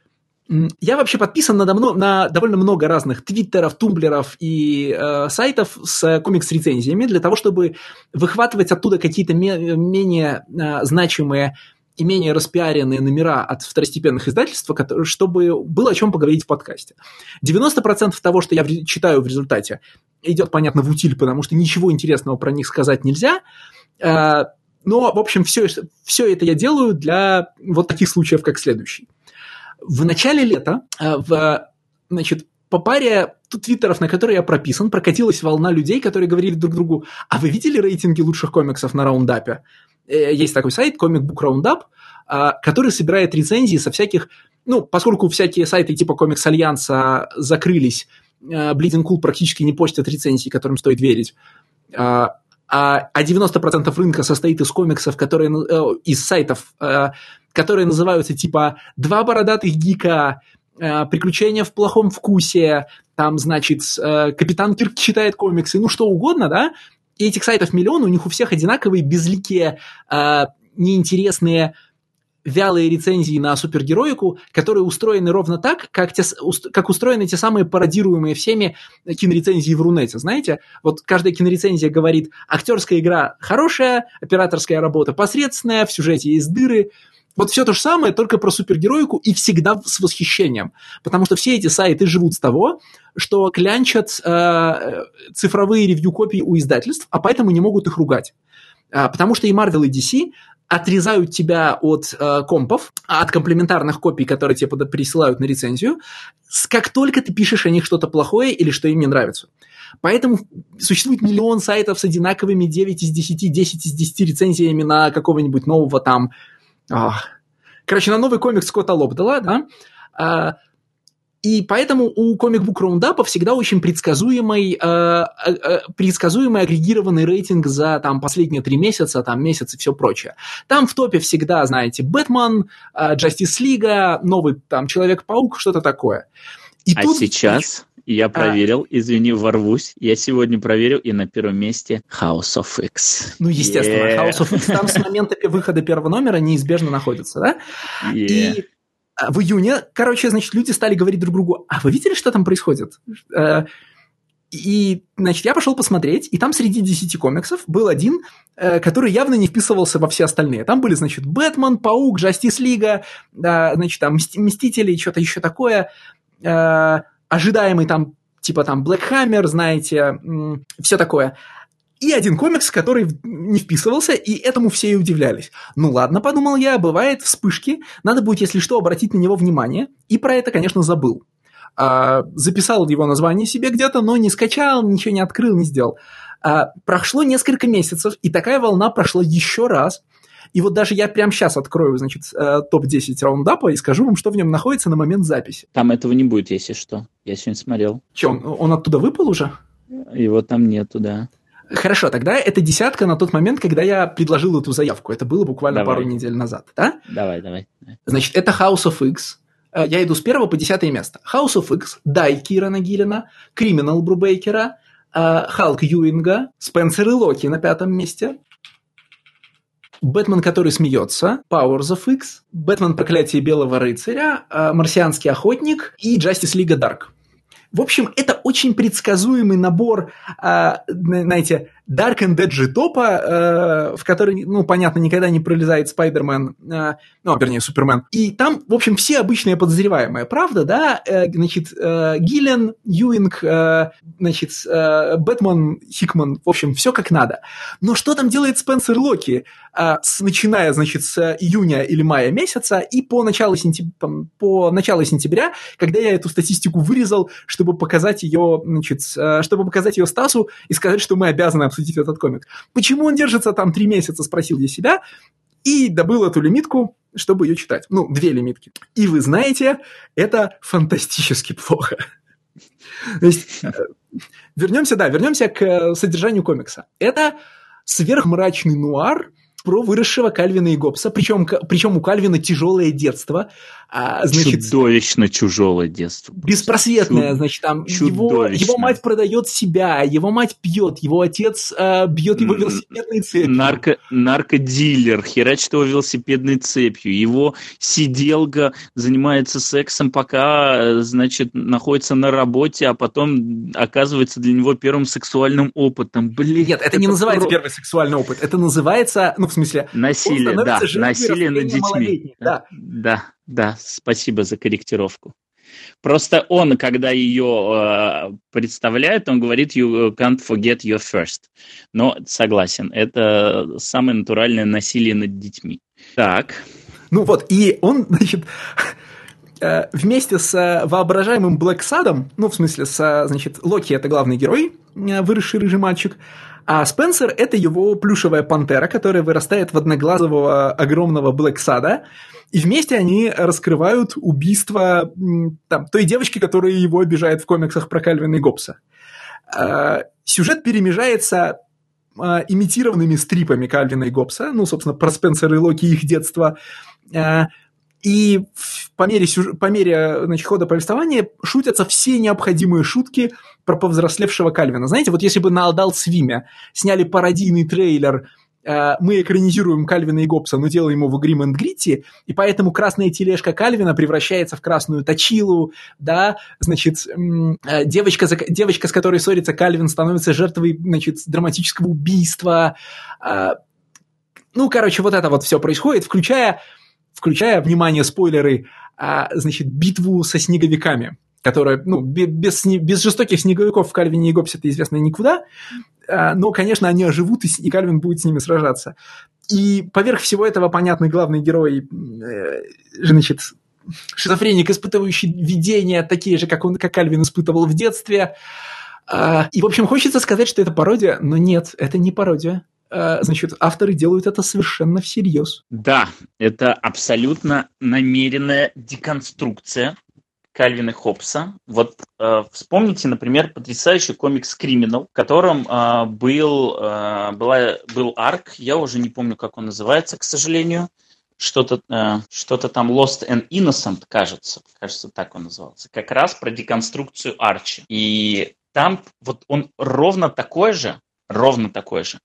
я вообще подписан на, давно, на довольно много разных твиттеров, тумблеров и э, сайтов с комикс-рецензиями для того, чтобы выхватывать оттуда какие-то ме- менее э, значимые и менее распиаренные номера от второстепенных издательств, чтобы было о чем поговорить в подкасте. 90% того, что я читаю в результате, идет, понятно, в утиль, потому что ничего интересного про них сказать нельзя. Э, но, в общем, все, все это я делаю для вот таких случаев, как следующий. В начале лета э, в, значит, по паре твиттеров, на которые я прописан, прокатилась волна людей, которые говорили друг другу, а вы видели рейтинги лучших комиксов на раундапе? Э, есть такой сайт, Comic Book Roundup, э, который собирает рецензии со всяких, ну, поскольку всякие сайты типа Комикс Альянса закрылись, Bleeding Cool практически не постят рецензии, которым стоит верить, а 90% рынка состоит из комиксов, которые, из сайтов, которые называются типа «Два бородатых гика», э, «Приключения в плохом вкусе», там, значит, э, «Капитан Кирк читает комиксы», ну, что угодно, да, и этих сайтов миллион, у них у всех одинаковые, безликие, э, неинтересные, вялые рецензии на супергероику, которые устроены ровно так, как, те, как устроены те самые пародируемые всеми кинорецензии в Рунете. Знаете, вот каждая кинорецензия говорит, актерская игра хорошая, операторская работа посредственная, в сюжете есть дыры, вот все то же самое, только про супергероику и всегда с восхищением. Потому что все эти сайты живут с того, что клянчат э, цифровые ревью-копии у издательств, а поэтому не могут их ругать. А, потому что и Marvel, и DC отрезают тебя от э, компов, от комплементарных копий, которые тебе присылают на рецензию, как только ты пишешь о них что-то плохое или что им не нравится. Поэтому существует миллион сайтов с одинаковыми 9 из 10, 10 из 10 рецензиями на какого-нибудь нового там Короче, на новый комик Скотта Лобдела, да, а, и поэтому у Book Roundup всегда очень предсказуемый, э, э, предсказуемый агрегированный рейтинг за там, последние три месяца, там, месяц и все прочее. Там в топе всегда, знаете, Бэтмен, э, Justice League, новый там Человек-паук, что-то такое. И а тут, сейчас я а. проверил, а... извини, ворвусь. Я сегодня проверил, и на первом месте House of X. Ну, естественно, yeah. House of X там с момента выхода первого номера неизбежно находится, да? Yeah. И а, в июне, короче, значит, люди стали говорить друг другу, а вы видели, что там происходит? Э, и, значит, я пошел посмотреть, и там среди 10 комиксов был один, э, который явно не вписывался во все остальные. Там были, значит, Бэтмен, Паук, Жастис Лига, значит, там Мстители, что-то еще такое э, ожидаемый там, типа там Black Hammer, знаете, все такое. И один комикс, который не вписывался, и этому все и удивлялись. Ну ладно, подумал я, бывает вспышки, надо будет, если что, обратить на него внимание, и про это, конечно, забыл. А, записал его название себе где-то, но не скачал, ничего не открыл, не сделал. А, прошло несколько месяцев, и такая волна прошла еще раз – и вот даже я прямо сейчас открою, значит, э, топ-10 раундапа и скажу вам, что в нем находится на момент записи. Там этого не будет, если что. Я сегодня смотрел. Че, он, он оттуда выпал уже? Его там нету, да. Хорошо, тогда это десятка на тот момент, когда я предложил эту заявку. Это было буквально давай. пару недель назад, да? Давай, давай. Значит, это House of X. Э, я иду с первого по десятое место. House of X, Дай Кирана Гиллина, Криминал Брубейкера, Халк Юинга, Спенсер и Локи на пятом месте, Бэтмен, который смеется, Powers of X, Бэтмен Проклятие Белого Рыцаря, а, Марсианский Охотник и Justice League Dark. В общем, это очень предсказуемый набор, а, знаете, Dark and Edgy топа, э, в который, ну, понятно, никогда не пролезает Спайдермен, э, ну, вернее, Супермен. И там, в общем, все обычные подозреваемые, правда, да? Э, значит, э, Гиллен, Юинг, э, значит, э, Бэтмен, Хикман, в общем, все как надо. Но что там делает Спенсер Локи, э, с, начиная, значит, с июня или мая месяца и по началу, сентября, по началу сентября, когда я эту статистику вырезал, чтобы показать ее, значит, э, чтобы показать ее Стасу и сказать, что мы обязаны обсудить этот комик. Почему он держится там три месяца, спросил я себя, и добыл эту лимитку, чтобы ее читать. Ну, две лимитки. И вы знаете, это фантастически плохо. То есть, э, вернемся, да, вернемся к э, содержанию комикса. Это сверхмрачный нуар, про выросшего Кальвина и Гоббса, причем, причем у Кальвина тяжелое детство. А, значит, Чудовищно тяжелое детство. Беспросветное, Чуд... значит, там его, его мать продает себя, его мать пьет, его отец э, бьет его велосипедной цепью. Нарко, наркодилер, херачит его велосипедной цепью, его сиделка занимается сексом, пока, значит, находится на работе, а потом оказывается для него первым сексуальным опытом. Блин. Нет, это, это не называется про... первый сексуальный опыт, это называется, ну, в смысле... Насилие, да, насилие над детьми. Да. да, да, спасибо за корректировку. Просто он, когда ее э, представляет, он говорит «you can't forget your first». Но согласен, это самое натуральное насилие над детьми. Так. Ну вот, и он, значит, э, вместе с воображаемым Блэк Садом, ну, в смысле, с, значит, Локи – это главный герой, э, выросший рыжий мальчик, а Спенсер – это его плюшевая пантера, которая вырастает в одноглазого огромного Блэксада, и вместе они раскрывают убийство там, той девочки, которая его обижает в комиксах про Кальвина и Гоббса. А, сюжет перемежается а, имитированными стрипами Кальвина и Гоббса, ну, собственно, про Спенсера и Локи их детство, а, и по мере, по мере значит, хода повествования шутятся все необходимые шутки про повзрослевшего Кальвина. Знаете, вот если бы на Адалт Свиме сняли пародийный трейлер э, мы экранизируем Кальвина и Гоббса, но делаем его в энд Гритти, и поэтому красная тележка Кальвина превращается в красную точилу, да, значит, э, девочка, девочка, с которой ссорится Кальвин, становится жертвой, значит, драматического убийства. Э, ну, короче, вот это вот все происходит, включая включая, внимание, спойлеры, а, значит, битву со снеговиками, которая, ну, без, без жестоких снеговиков в Кальвине и Гоббсе это известно никуда, а, но, конечно, они оживут, и, и Кальвин будет с ними сражаться. И поверх всего этого, понятный главный герой, э, значит, шизофреник, испытывающий видения, такие же, как он, как Кальвин испытывал в детстве. А, и, в общем, хочется сказать, что это пародия, но нет, это не пародия. Э, значит, авторы делают это совершенно всерьез. Да, это абсолютно намеренная деконструкция Кальвина Хопса. Вот э, вспомните, например, потрясающий комикс «Криминал», в котором э, был, э, была, был арк, я уже не помню, как он называется, к сожалению, что-то э, что там Lost and Innocent, кажется, кажется, так он назывался, как раз про деконструкцию Арчи. И там вот он ровно такой же, ровно такой же,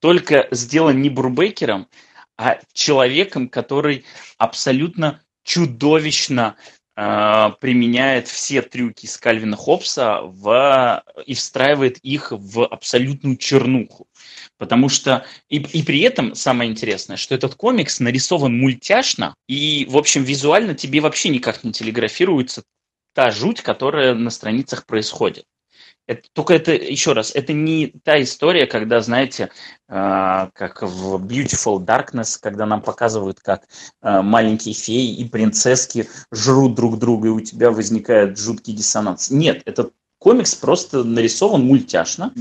только сделан не Брубейкером, а человеком, который абсолютно чудовищно э, применяет все трюки с Кальвина Хопса в, и встраивает их в абсолютную чернуху. Потому что и, и при этом самое интересное, что этот комикс нарисован мультяшно, и, в общем, визуально тебе вообще никак не телеграфируется та жуть, которая на страницах происходит. Это, только это, еще раз, это не та история, когда, знаете, э, как в Beautiful Darkness, когда нам показывают, как э, маленькие феи и принцесски жрут друг друга, и у тебя возникает жуткий диссонанс. Нет, этот комикс просто нарисован мультяшно,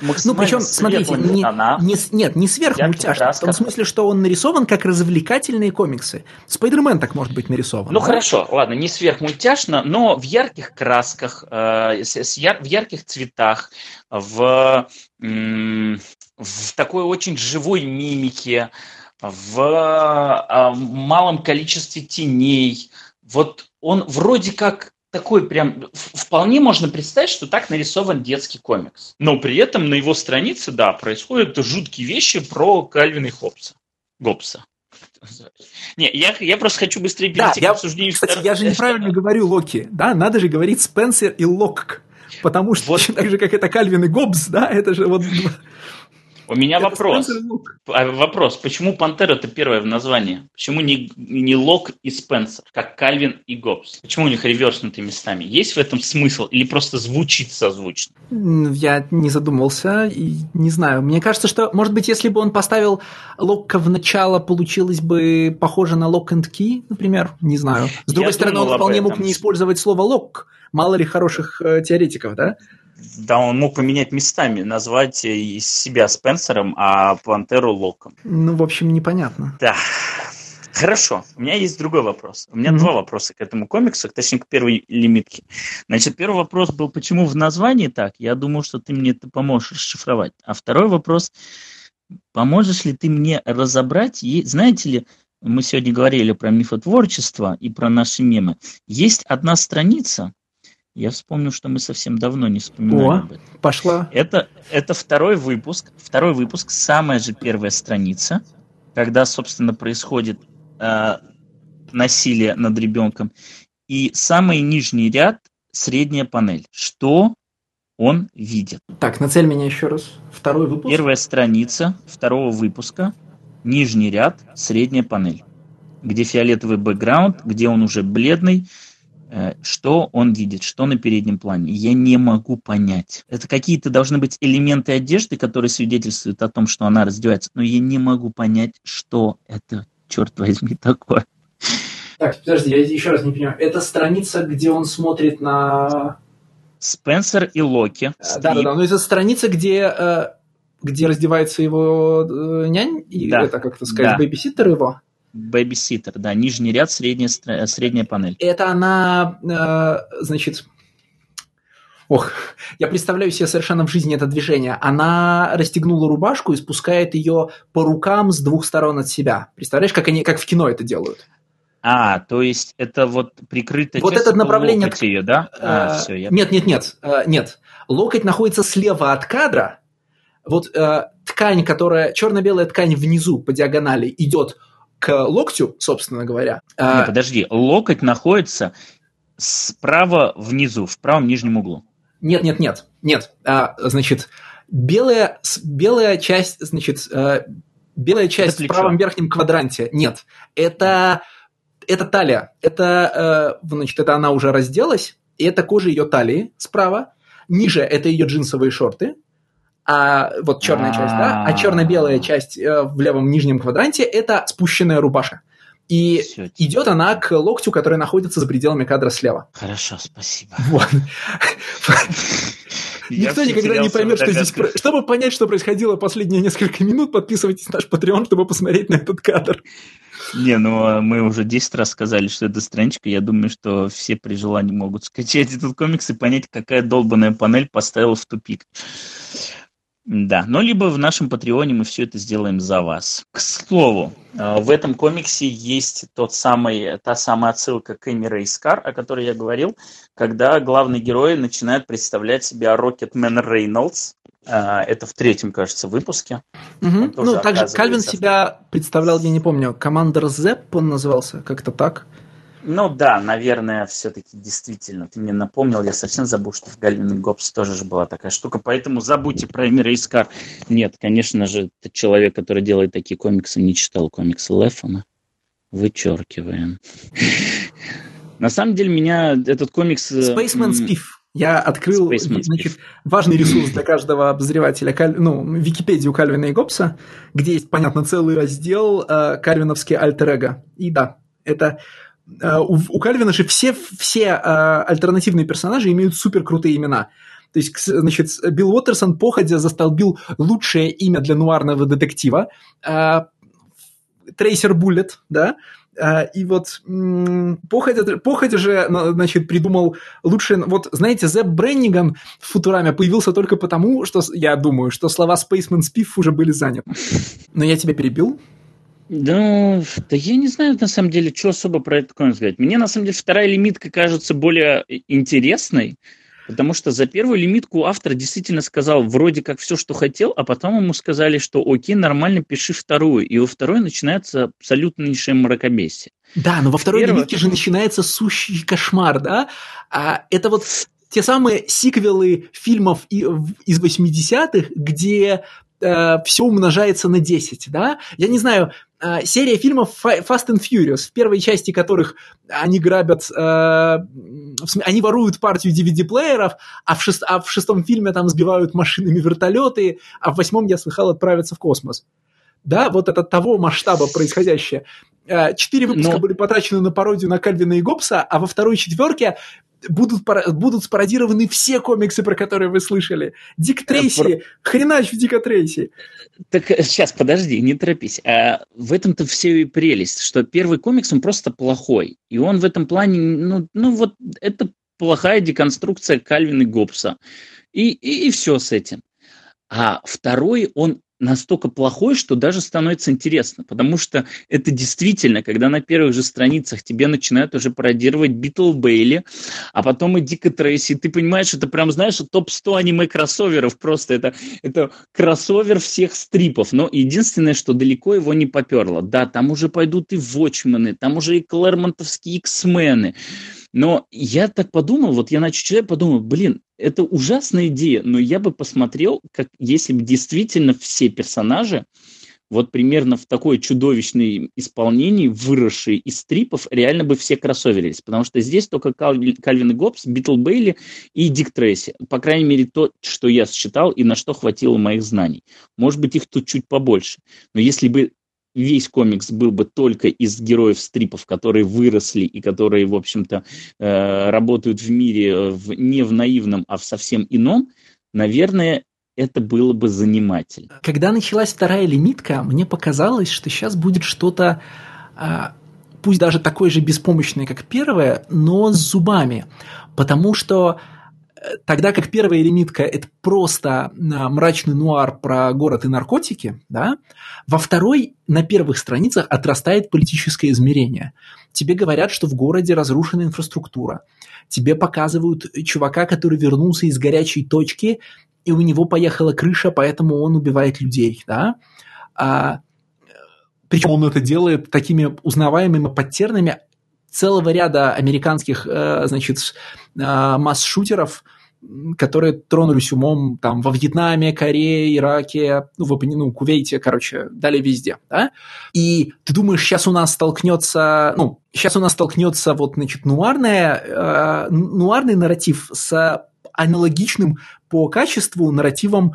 ну, причем, смотрите, не, не, нет, не сверхмультяшный, в том смысле, что он нарисован как развлекательные комиксы. Спайдермен так может быть нарисован. Ну, да? хорошо, ладно, не сверхмультяшно, но в ярких красках, э, с, с яр, в ярких цветах, в, в такой очень живой мимике, в э, малом количестве теней. Вот он вроде как такой прям вполне можно представить, что так нарисован детский комикс. Но при этом на его странице, да, происходят жуткие вещи про Кальвина и Хопса. Гоббса. Не, я, я просто хочу быстрее перейти да, к я, обсуждению. Кстати, я же неправильно говорю Локи, да, надо же говорить Спенсер и Лок. Потому что вот. так же, как это Кальвин и Гоббс, да, это же вот у меня вопрос. А, вопрос. Почему Пантера это первое в названии? Почему не, не Лок и Спенсер, как Кальвин и Гоббс? Почему у них реверснутые местами? Есть в этом смысл или просто звучит созвучно? Я не задумывался и не знаю. Мне кажется, что, может быть, если бы он поставил Локка в начало, получилось бы похоже на Lock and Key, например. Не знаю. С другой Я стороны, он вполне мог не использовать слово Лок. Мало ли хороших э, теоретиков, да? Да, он мог поменять местами, назвать себя Спенсером, а Пантеру Локом. Ну, в общем, непонятно. Да. Хорошо, у меня есть другой вопрос. У меня mm-hmm. два вопроса к этому комиксу, точнее, к первой лимитке. Значит, первый вопрос был, почему в названии так? Я думал, что ты мне это поможешь расшифровать. А второй вопрос, поможешь ли ты мне разобрать? Знаете ли, мы сегодня говорили про мифотворчество и про наши мемы. Есть одна страница, я вспомнил, что мы совсем давно не вспоминали О, об этом. Пошла. Это, это второй выпуск. Второй выпуск, самая же первая страница, когда, собственно, происходит э, насилие над ребенком. И самый нижний ряд средняя панель. Что он видит? Так, нацель меня еще раз. Второй выпуск. Первая страница второго выпуска. Нижний ряд, средняя панель. Где фиолетовый бэкграунд, где он уже бледный, что он видит, что на переднем плане. Я не могу понять. Это какие-то должны быть элементы одежды, которые свидетельствуют о том, что она раздевается, но я не могу понять, что это, черт возьми, такое. Так, подожди, я еще раз не понимаю. Это страница, где он смотрит на... Спенсер и Локи. Да-да-да, но это страница, где, э, где раздевается его э, нянь, и да. это, как-то сказать, да. бэбиситер его. Бэбиситер, да, нижний ряд, средняя, средняя панель. Это она, э, значит, Ох, я представляю себе совершенно в жизни это движение. Она расстегнула рубашку и спускает ее по рукам с двух сторон от себя. Представляешь, как они, как в кино это делают? А, то есть это вот прикрытая вот это направление локоть ее, да? А, э, все, я... Нет, нет, нет, э, нет. Локоть находится слева от кадра. Вот э, ткань, которая черно-белая ткань внизу по диагонали идет к локтю, собственно говоря. А, Не, подожди, локоть находится справа внизу, в правом нижнем углу. Нет, нет, нет, нет. А, значит, белая, белая часть, значит, а, белая часть в правом верхнем квадранте. Нет, это, это талия. Это, значит, это она уже разделась, и это кожа ее талии справа. Ниже это ее джинсовые шорты, а вот черная часть, да, а черно-белая часть э, в левом нижнем квадранте это спущенная рубашка. И Все, идет она к локтю, который находится за пределами кадра слева. Хорошо, спасибо. Вот. Никто никогда не поймет, что здесь... Чтобы понять, что происходило последние несколько минут, подписывайтесь на наш Patreon, чтобы посмотреть на этот кадр. Не, ну а мы уже 10 раз сказали, что это страничка. Я думаю, что все при желании могут скачать этот комикс и понять, какая долбанная панель поставила в тупик. Да, но либо в нашем Патреоне мы все это сделаем за вас. К слову, э, в этом комиксе есть тот самый, та самая отсылка к Эми Рейскар, о которой я говорил, когда главный герой начинает представлять себя Рокетмен Рейнольдс. Э, это в третьем, кажется, выпуске. Угу. Ну, также Кальвин себя представлял, я не помню, Командер Зепп он назывался, как-то так. Ну да, наверное, все-таки действительно. Ты мне напомнил, я совсем забыл, что в Гальвин и Гоббс тоже же была такая штука. Поэтому забудьте про Эмира Искар. Нет, конечно же, этот человек, который делает такие комиксы, не читал комиксы Лефона. Вычеркиваем. На самом деле, меня этот комикс... Э, Spaceman Spiff. Я открыл значит, важный ресурс для каждого обозревателя, ну, Википедию Кальвина и Гоббса, где есть, понятно, целый раздел э, Кальвиновский альтер И да, это у, у Кальвина же все, все э, альтернативные персонажи имеют супер крутые имена. То есть, значит, Билл Уотерсон походя застолбил лучшее имя для нуарного детектива. Э, Трейсер Буллет, да, и вот походя, походя же, значит, придумал лучшее... Вот, знаете, Зеб Бренниган в Футураме появился только потому, что, я думаю, что слова Spaceman Spiff уже были заняты. Но я тебя перебил. Да, да я не знаю, на самом деле, что особо про это комикс сказать. Мне, на самом деле, вторая лимитка кажется более интересной, потому что за первую лимитку автор действительно сказал вроде как все, что хотел, а потом ему сказали, что окей, нормально, пиши вторую. И во второй начинается абсолютнейшее мракобесие. Да, но во второй Первое... лимитке же начинается сущий кошмар, да? А это вот те самые сиквелы фильмов из 80-х, где э, все умножается на 10, да? Я не знаю, э, серия фильмов Fast and Furious, в первой части которых они грабят, э, они воруют партию DVD-плееров, а а в шестом фильме там сбивают машинами вертолеты, а в восьмом, я слыхал, отправятся в космос. Да, вот это того масштаба происходящее. Э, четыре выпуска Но... были потрачены на пародию на Кальвина и Гоббса, а во второй четверке будут, будут спародированы все комиксы, про которые вы слышали. Дик Трейси, Про... хренач в Дика Трейси. Так сейчас, э, подожди, не торопись. А в этом-то все и прелесть, что первый комикс, он просто плохой. И он в этом плане, ну, ну вот, это плохая деконструкция Кальвина и Гоббса. И, и, и все с этим. А второй, он настолько плохой, что даже становится интересно, потому что это действительно, когда на первых же страницах тебе начинают уже пародировать Битл Бейли, а потом и Дика Трейси, ты понимаешь, это прям, знаешь, топ-100 аниме-кроссоверов просто, это, это кроссовер всех стрипов, но единственное, что далеко его не поперло, да, там уже пойдут и Вотчмены, там уже и Клэрмонтовские X-мены, но я так подумал, вот я начал читать, подумал, блин, это ужасная идея, но я бы посмотрел, как если бы действительно все персонажи вот примерно в такое чудовищное исполнении, выросшие из стрипов, реально бы все кроссоверились. Потому что здесь только Кальвин и Гоббс, Битл Бейли и Дик Трейси. По крайней мере, то, что я считал и на что хватило моих знаний. Может быть, их тут чуть побольше. Но если бы весь комикс был бы только из героев стрипов, которые выросли и которые, в общем-то, э, работают в мире э, в, не в наивном, а в совсем ином, наверное, это было бы занимательно. Когда началась вторая лимитка, мне показалось, что сейчас будет что-то, а, пусть даже такое же беспомощное, как первое, но с зубами. Потому что Тогда как первая лимитка – это просто а, мрачный нуар про город и наркотики, да, во второй на первых страницах отрастает политическое измерение. Тебе говорят, что в городе разрушена инфраструктура. Тебе показывают чувака, который вернулся из горячей точки, и у него поехала крыша, поэтому он убивает людей, да. А, причем он это делает такими узнаваемыми подтернами, целого ряда американских, э, значит, э, масс-шутеров, которые тронулись умом там во Вьетнаме, Корее, Ираке, ну, вы, ну, Кувейте, короче, далее везде, да? И ты думаешь, сейчас у нас столкнется, ну, сейчас у нас столкнется вот, значит, нуарная, э, нуарный нарратив с аналогичным по качеству нарративом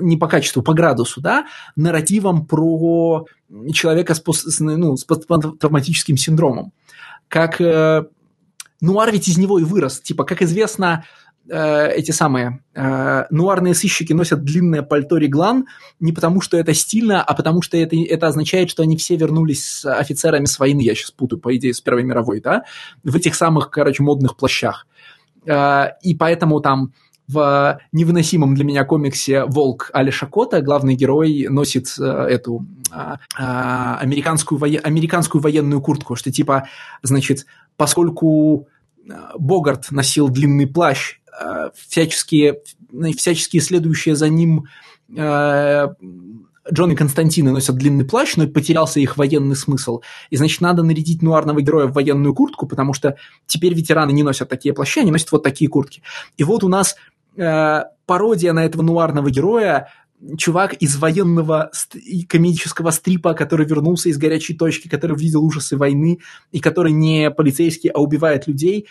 не по качеству, по градусу, да, нарративом про человека с, ну, с посттравматическим синдромом. Как э, нуар ведь из него и вырос. Типа, как известно, э, эти самые э, нуарные сыщики носят длинное пальто реглан не потому, что это стильно, а потому что это, это означает, что они все вернулись с офицерами с войны, я сейчас путаю, по идее, с Первой мировой, да, в этих самых, короче, модных плащах. Э, и поэтому там в невыносимом для меня комиксе «Волк» Али Шакота главный герой носит э, эту э, американскую, воен... американскую военную куртку, что типа, значит, поскольку э, Богарт носил длинный плащ, э, всяческие, всяческие следующие за ним э, Джон и Константины носят длинный плащ, но потерялся их военный смысл. И, значит, надо нарядить нуарного героя в военную куртку, потому что теперь ветераны не носят такие плащи, они носят вот такие куртки. И вот у нас э, пародия на этого нуарного героя, чувак из военного комедического стрипа, который вернулся из горячей точки, который видел ужасы войны, и который не полицейский, а убивает людей.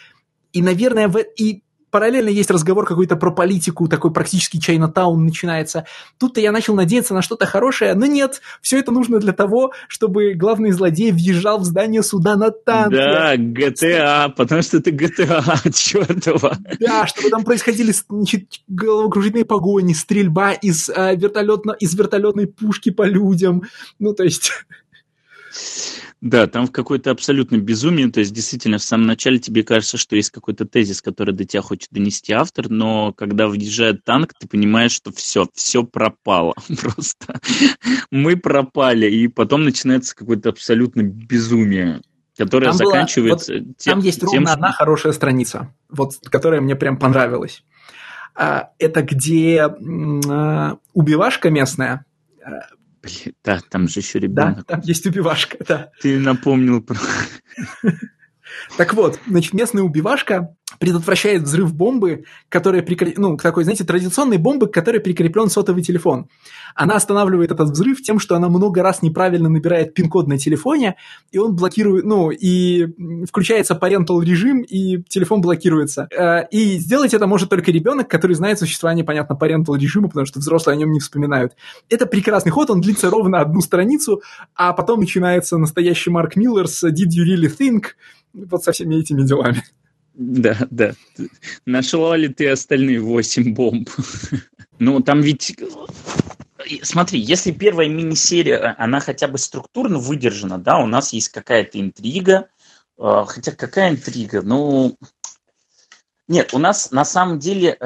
И, наверное, в... и параллельно есть разговор какой-то про политику, такой практически Чайнатаун начинается. Тут-то я начал надеяться на что-то хорошее, но нет, все это нужно для того, чтобы главный злодей въезжал в здание суда на танке. Да, GTA, потому что это GTA, чертова. Да, чтобы там происходили значит, головокружительные погони, стрельба из, э, вертолетно, из вертолетной пушки по людям. Ну, то есть... Да, там в какое-то абсолютно безумие, то есть действительно в самом начале тебе кажется, что есть какой-то тезис, который до тебя хочет донести автор, но когда въезжает танк, ты понимаешь, что все, все пропало просто. Мы пропали, и потом начинается какое-то абсолютно безумие которое там заканчивается была, вот, тем, Там есть тем, ровно что... одна хорошая страница, вот, которая мне прям понравилась. А, это где а, убивашка местная а, Блин, да, там же еще ребенок. Да, там есть убивашка, да. Ты напомнил про... Так вот, значит, местная убивашка предотвращает взрыв бомбы, которая прикреп... ну, такой, знаете, традиционной бомбы, к которой прикреплен сотовый телефон. Она останавливает этот взрыв тем, что она много раз неправильно набирает пин-код на телефоне, и он блокирует, ну, и включается parental режим, и телефон блокируется. Э, и сделать это может только ребенок, который знает существование, понятно, parental режима, потому что взрослые о нем не вспоминают. Это прекрасный ход, он длится ровно одну страницу, а потом начинается настоящий Марк Миллер с «Did you really think?» Вот со всеми этими делами. Да, да. Нашла ли ты остальные восемь бомб? Ну, там ведь... Смотри, если первая мини-серия, она хотя бы структурно выдержана, да, у нас есть какая-то интрига, а, хотя какая интрига? Ну, нет, у нас на самом деле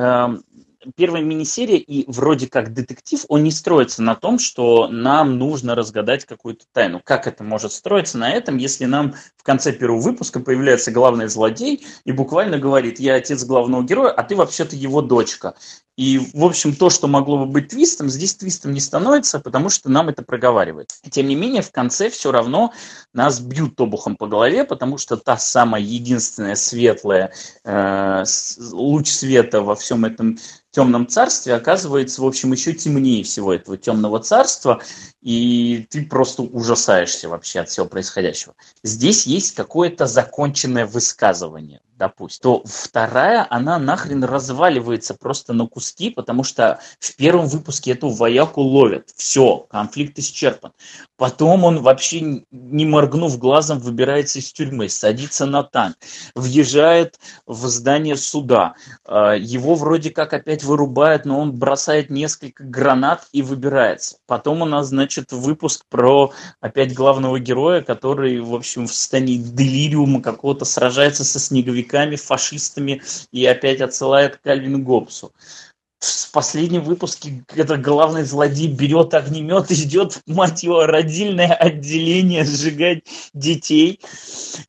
первая мини-серия и вроде как детектив, он не строится на том, что нам нужно разгадать какую-то тайну. Как это может строиться на этом, если нам в конце первого выпуска появляется главный злодей и буквально говорит, я отец главного героя, а ты вообще-то его дочка. И, в общем, то, что могло бы быть твистом, здесь твистом не становится, потому что нам это проговаривает. Тем не менее, в конце все равно нас бьют обухом по голове, потому что та самая единственная светлая э, луч света во всем этом темном царстве оказывается, в общем, еще темнее всего этого темного царства, и ты просто ужасаешься вообще от всего происходящего. Здесь есть какое-то законченное высказывание допустим, то вторая, она нахрен разваливается просто на куски, потому что в первом выпуске эту вояку ловят. Все, конфликт исчерпан. Потом он вообще, не моргнув глазом, выбирается из тюрьмы, садится на танк, въезжает в здание суда. А, его вроде как опять вырубают, но он бросает несколько гранат и выбирается. Потом у нас, значит, выпуск про опять главного героя, который, в общем, в состоянии делириума какого-то сражается со снеговиком большевиками, фашистами и опять отсылает к Кальвину Гоббсу. В последнем выпуске это главный злодей берет огнемет и идет, мать его, родильное отделение сжигать детей.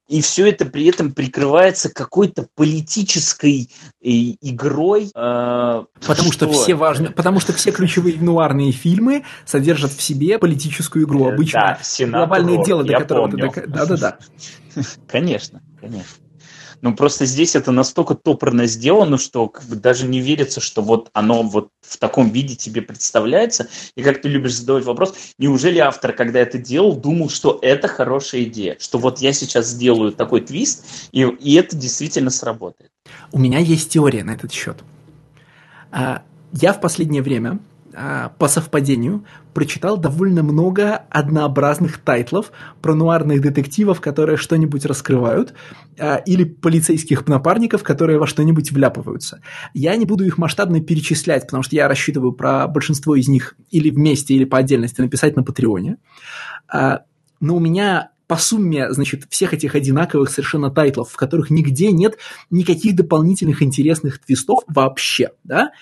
И все это при этом прикрывается какой-то политической э, игрой. Э, потому что, что все важны, потому что все ключевые нуарные фильмы содержат в себе политическую игру. Обычно да, глобальное дело, до которого помню. ты... Да-да-да. Конечно, конечно. Ну, просто здесь это настолько топорно сделано, что как бы даже не верится, что вот оно вот в таком виде тебе представляется. И как ты любишь задавать вопрос, неужели автор, когда это делал, думал, что это хорошая идея, что вот я сейчас сделаю такой твист, и, и это действительно сработает. У меня есть теория на этот счет. А, я в последнее время по совпадению прочитал довольно много однообразных тайтлов про нуарных детективов, которые что-нибудь раскрывают, а, или полицейских напарников, которые во что-нибудь вляпываются. Я не буду их масштабно перечислять, потому что я рассчитываю про большинство из них или вместе, или по отдельности написать на Патреоне. А, но у меня по сумме, значит, всех этих одинаковых совершенно тайтлов, в которых нигде нет никаких дополнительных интересных твистов вообще, да,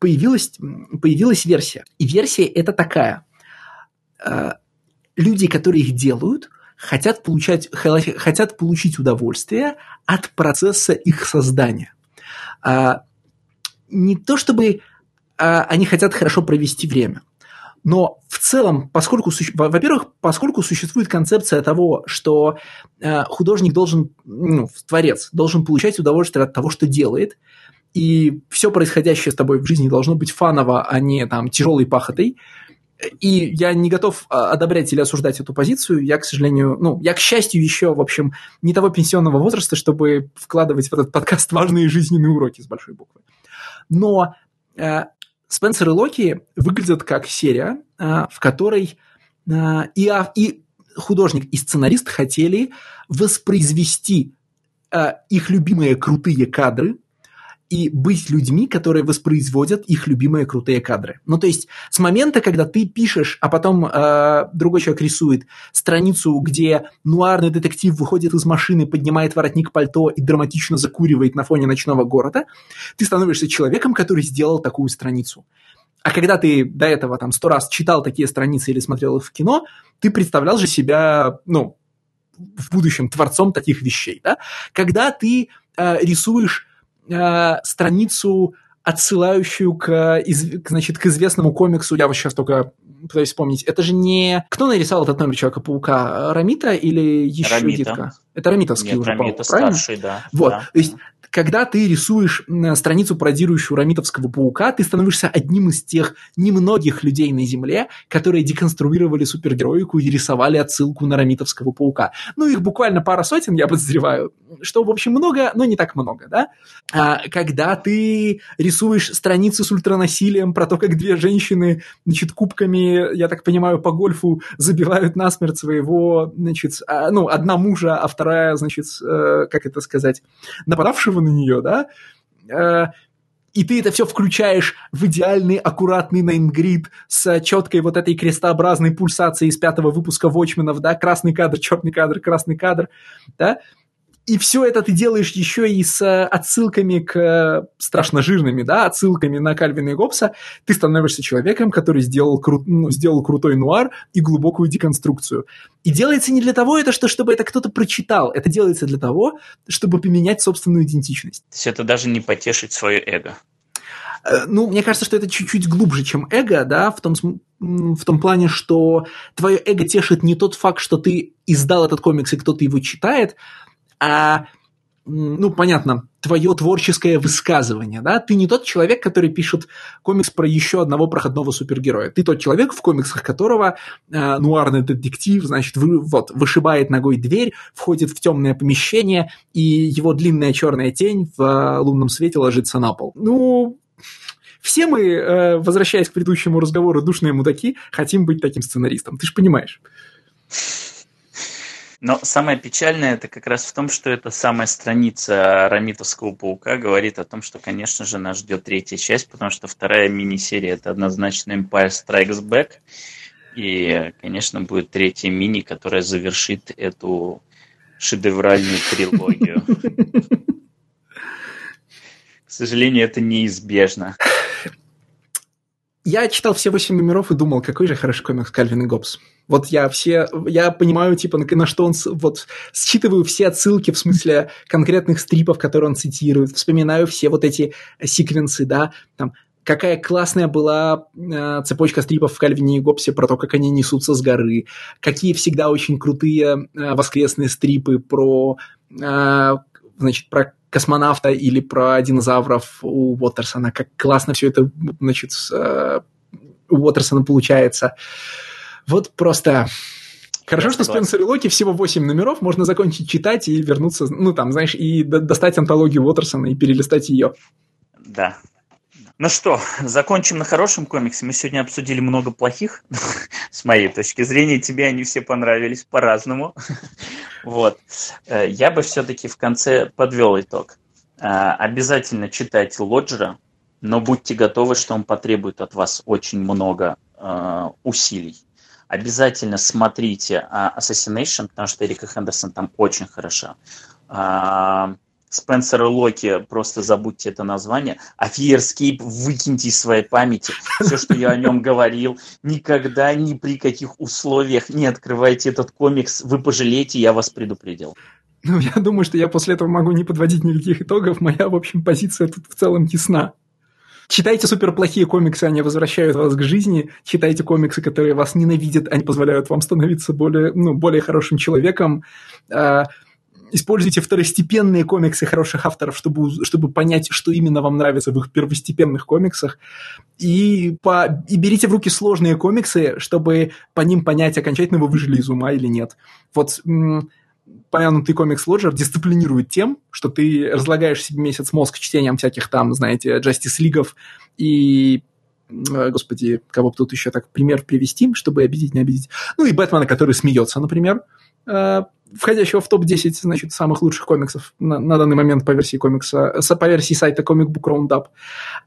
появилась, появилась версия. И версия это такая. Э, люди, которые их делают, хотят, получать, хотят получить удовольствие от процесса их создания. А, не то чтобы а, они хотят хорошо провести время, но в целом, поскольку, во-первых, поскольку существует концепция того, что э, художник должен, ну, творец должен получать удовольствие от того, что делает, и все происходящее с тобой в жизни должно быть фаново, а не там тяжелой пахотой. И я не готов а, одобрять или осуждать эту позицию. Я, к сожалению, ну, я, к счастью, еще, в общем, не того пенсионного возраста, чтобы вкладывать в этот подкаст важные жизненные уроки с большой буквы. Но э, Спенсер и Локи выглядят как серия, э, в которой э, и, и художник, и сценарист хотели воспроизвести э, их любимые крутые кадры – и быть людьми, которые воспроизводят их любимые крутые кадры. Ну, то есть с момента, когда ты пишешь, а потом э, другой человек рисует страницу, где нуарный детектив выходит из машины, поднимает воротник пальто и драматично закуривает на фоне ночного города, ты становишься человеком, который сделал такую страницу. А когда ты до этого там сто раз читал такие страницы или смотрел их в кино, ты представлял же себя, ну, в будущем творцом таких вещей, да? Когда ты э, рисуешь э, страницу, отсылающую к, из, значит, к известному комиксу, я вот сейчас только пытаюсь вспомнить, это же не... Кто нарисовал этот номер Человека-паука? Рамита или еще Рамита. Дитка? Это Рамитовский Нет, уже, Рамита правильно? старший, да. Вот, да. то есть когда ты рисуешь страницу, пародирующую Рамитовского паука, ты становишься одним из тех немногих людей на Земле, которые деконструировали супергероику и рисовали отсылку на Рамитовского паука. Ну, их буквально пара сотен, я подозреваю, что, в общем, много, но не так много, да? А, когда ты рисуешь страницы с ультранасилием про то, как две женщины, значит, кубками, я так понимаю, по гольфу забивают насмерть своего, значит, а, ну, одна мужа, а вторая, значит, э, как это сказать, нападавшего на нее, да, э, и ты это все включаешь в идеальный, аккуратный неймгрид с четкой вот этой крестообразной пульсацией из пятого выпуска Watchmen'ов, да, красный кадр, черный кадр, красный кадр, да, и все это ты делаешь еще и с отсылками к страшно жирными, да, отсылками на Кальвина и Гоббса, ты становишься человеком, который сделал, кру... ну, сделал крутой нуар и глубокую деконструкцию. И делается не для того, это что, чтобы это кто-то прочитал, это делается для того, чтобы поменять собственную идентичность. То есть это даже не потешить свое эго. Ну, мне кажется, что это чуть-чуть глубже, чем эго, да, в том, в том плане, что твое эго тешит не тот факт, что ты издал этот комикс и кто-то его читает, а ну, понятно, твое творческое высказывание, да, ты не тот человек, который пишет комикс про еще одного проходного супергероя, ты тот человек, в комиксах которого э, нуарный детектив, значит, вы, вот, вышибает ногой дверь, входит в темное помещение, и его длинная черная тень в э, лунном свете ложится на пол. Ну, все мы, э, возвращаясь к предыдущему разговору, душные мудаки, хотим быть таким сценаристом, ты же понимаешь. Но самое печальное это как раз в том, что эта самая страница Рамитовского паука говорит о том, что, конечно же, нас ждет третья часть, потому что вторая мини-серия это однозначно Empire Strikes Back. И, конечно, будет третья мини, которая завершит эту шедевральную трилогию. К сожалению, это неизбежно. Я читал все восемь номеров и думал, какой же хороший комикс Кальвин и Гоббс. Вот я все, я понимаю, типа, на, на что он, вот, считываю все отсылки в смысле конкретных стрипов, которые он цитирует, вспоминаю все вот эти секвенсы, да, там, какая классная была э, цепочка стрипов в Кальвине и Гоббсе про то, как они несутся с горы, какие всегда очень крутые э, воскресные стрипы про, э, значит, про космонавта или про динозавров у Уотерсона, как классно все это, значит, э, у Уотерсона получается. Вот просто... Хорошо, что Спенсер и Локи всего 8 номеров, можно закончить читать и вернуться, ну там, знаешь, и достать антологию Уотерсона и перелистать ее. Да. Ну что, закончим на хорошем комиксе. Мы сегодня обсудили много плохих, с моей точки зрения. Тебе они все понравились по-разному. Вот. Я бы все-таки в конце подвел итог. Обязательно читайте Лоджера, но будьте готовы, что он потребует от вас очень много усилий обязательно смотрите uh, Assassination, потому что Эрика Хендерсон там очень хороша. Uh, Спенсер и Локи, просто забудьте это название. А Фиерскейп выкиньте из своей памяти. Все, что я о нем говорил. Никогда, ни при каких условиях не открывайте этот комикс. Вы пожалеете, я вас предупредил. Ну, я думаю, что я после этого могу не подводить никаких итогов. Моя, в общем, позиция тут в целом ясна. Читайте суперплохие комиксы, они возвращают вас к жизни. Читайте комиксы, которые вас ненавидят, они позволяют вам становиться более, ну, более хорошим человеком. А, используйте второстепенные комиксы хороших авторов, чтобы, чтобы понять, что именно вам нравится в их первостепенных комиксах. И, по, и берите в руки сложные комиксы, чтобы по ним понять, окончательно вы выжили из ума или нет. Вот помянутый комикс Лоджер дисциплинирует тем, что ты разлагаешь себе месяц мозг чтением всяких там, знаете, Justice Лигов и господи, кого бы тут еще так пример привести, чтобы обидеть, не обидеть. Ну и Бэтмена, который смеется, например, входящего в топ-10, значит, самых лучших комиксов на, на данный момент по версии комикса, по версии сайта Comic Book Roundup.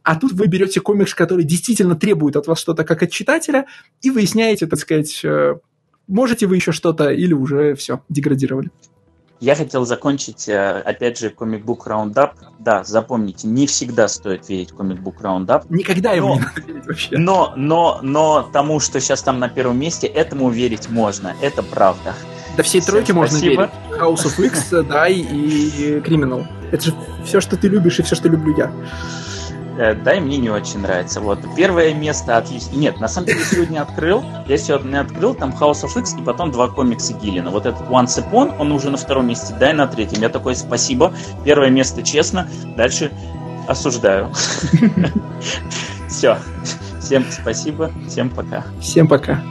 А тут вы берете комикс, который действительно требует от вас что-то как от читателя, и выясняете, так сказать, можете вы еще что-то или уже все, деградировали. Я хотел закончить, опять же, Comic Book Roundup. Да, запомните, не всегда стоит верить Comic Book Roundup. Никогда но, ему не надо верить вообще. Но, но, но тому, что сейчас там на первом месте, этому верить можно. Это правда. Да всей тройке можно верить. House of X, да, и, и Criminal. Это же все, что ты любишь, и все, что люблю я. Э, да, и мне не очень нравится. Вот. Первое место отлично. Нет, на самом деле сегодня открыл. Я сегодня открыл там House of X и потом два комикса Гиллина. Вот этот Once Upon, он уже на втором месте, дай на третьем. Я такой, спасибо. Первое место честно. Дальше осуждаю. Все. Всем спасибо. Всем пока. Всем пока.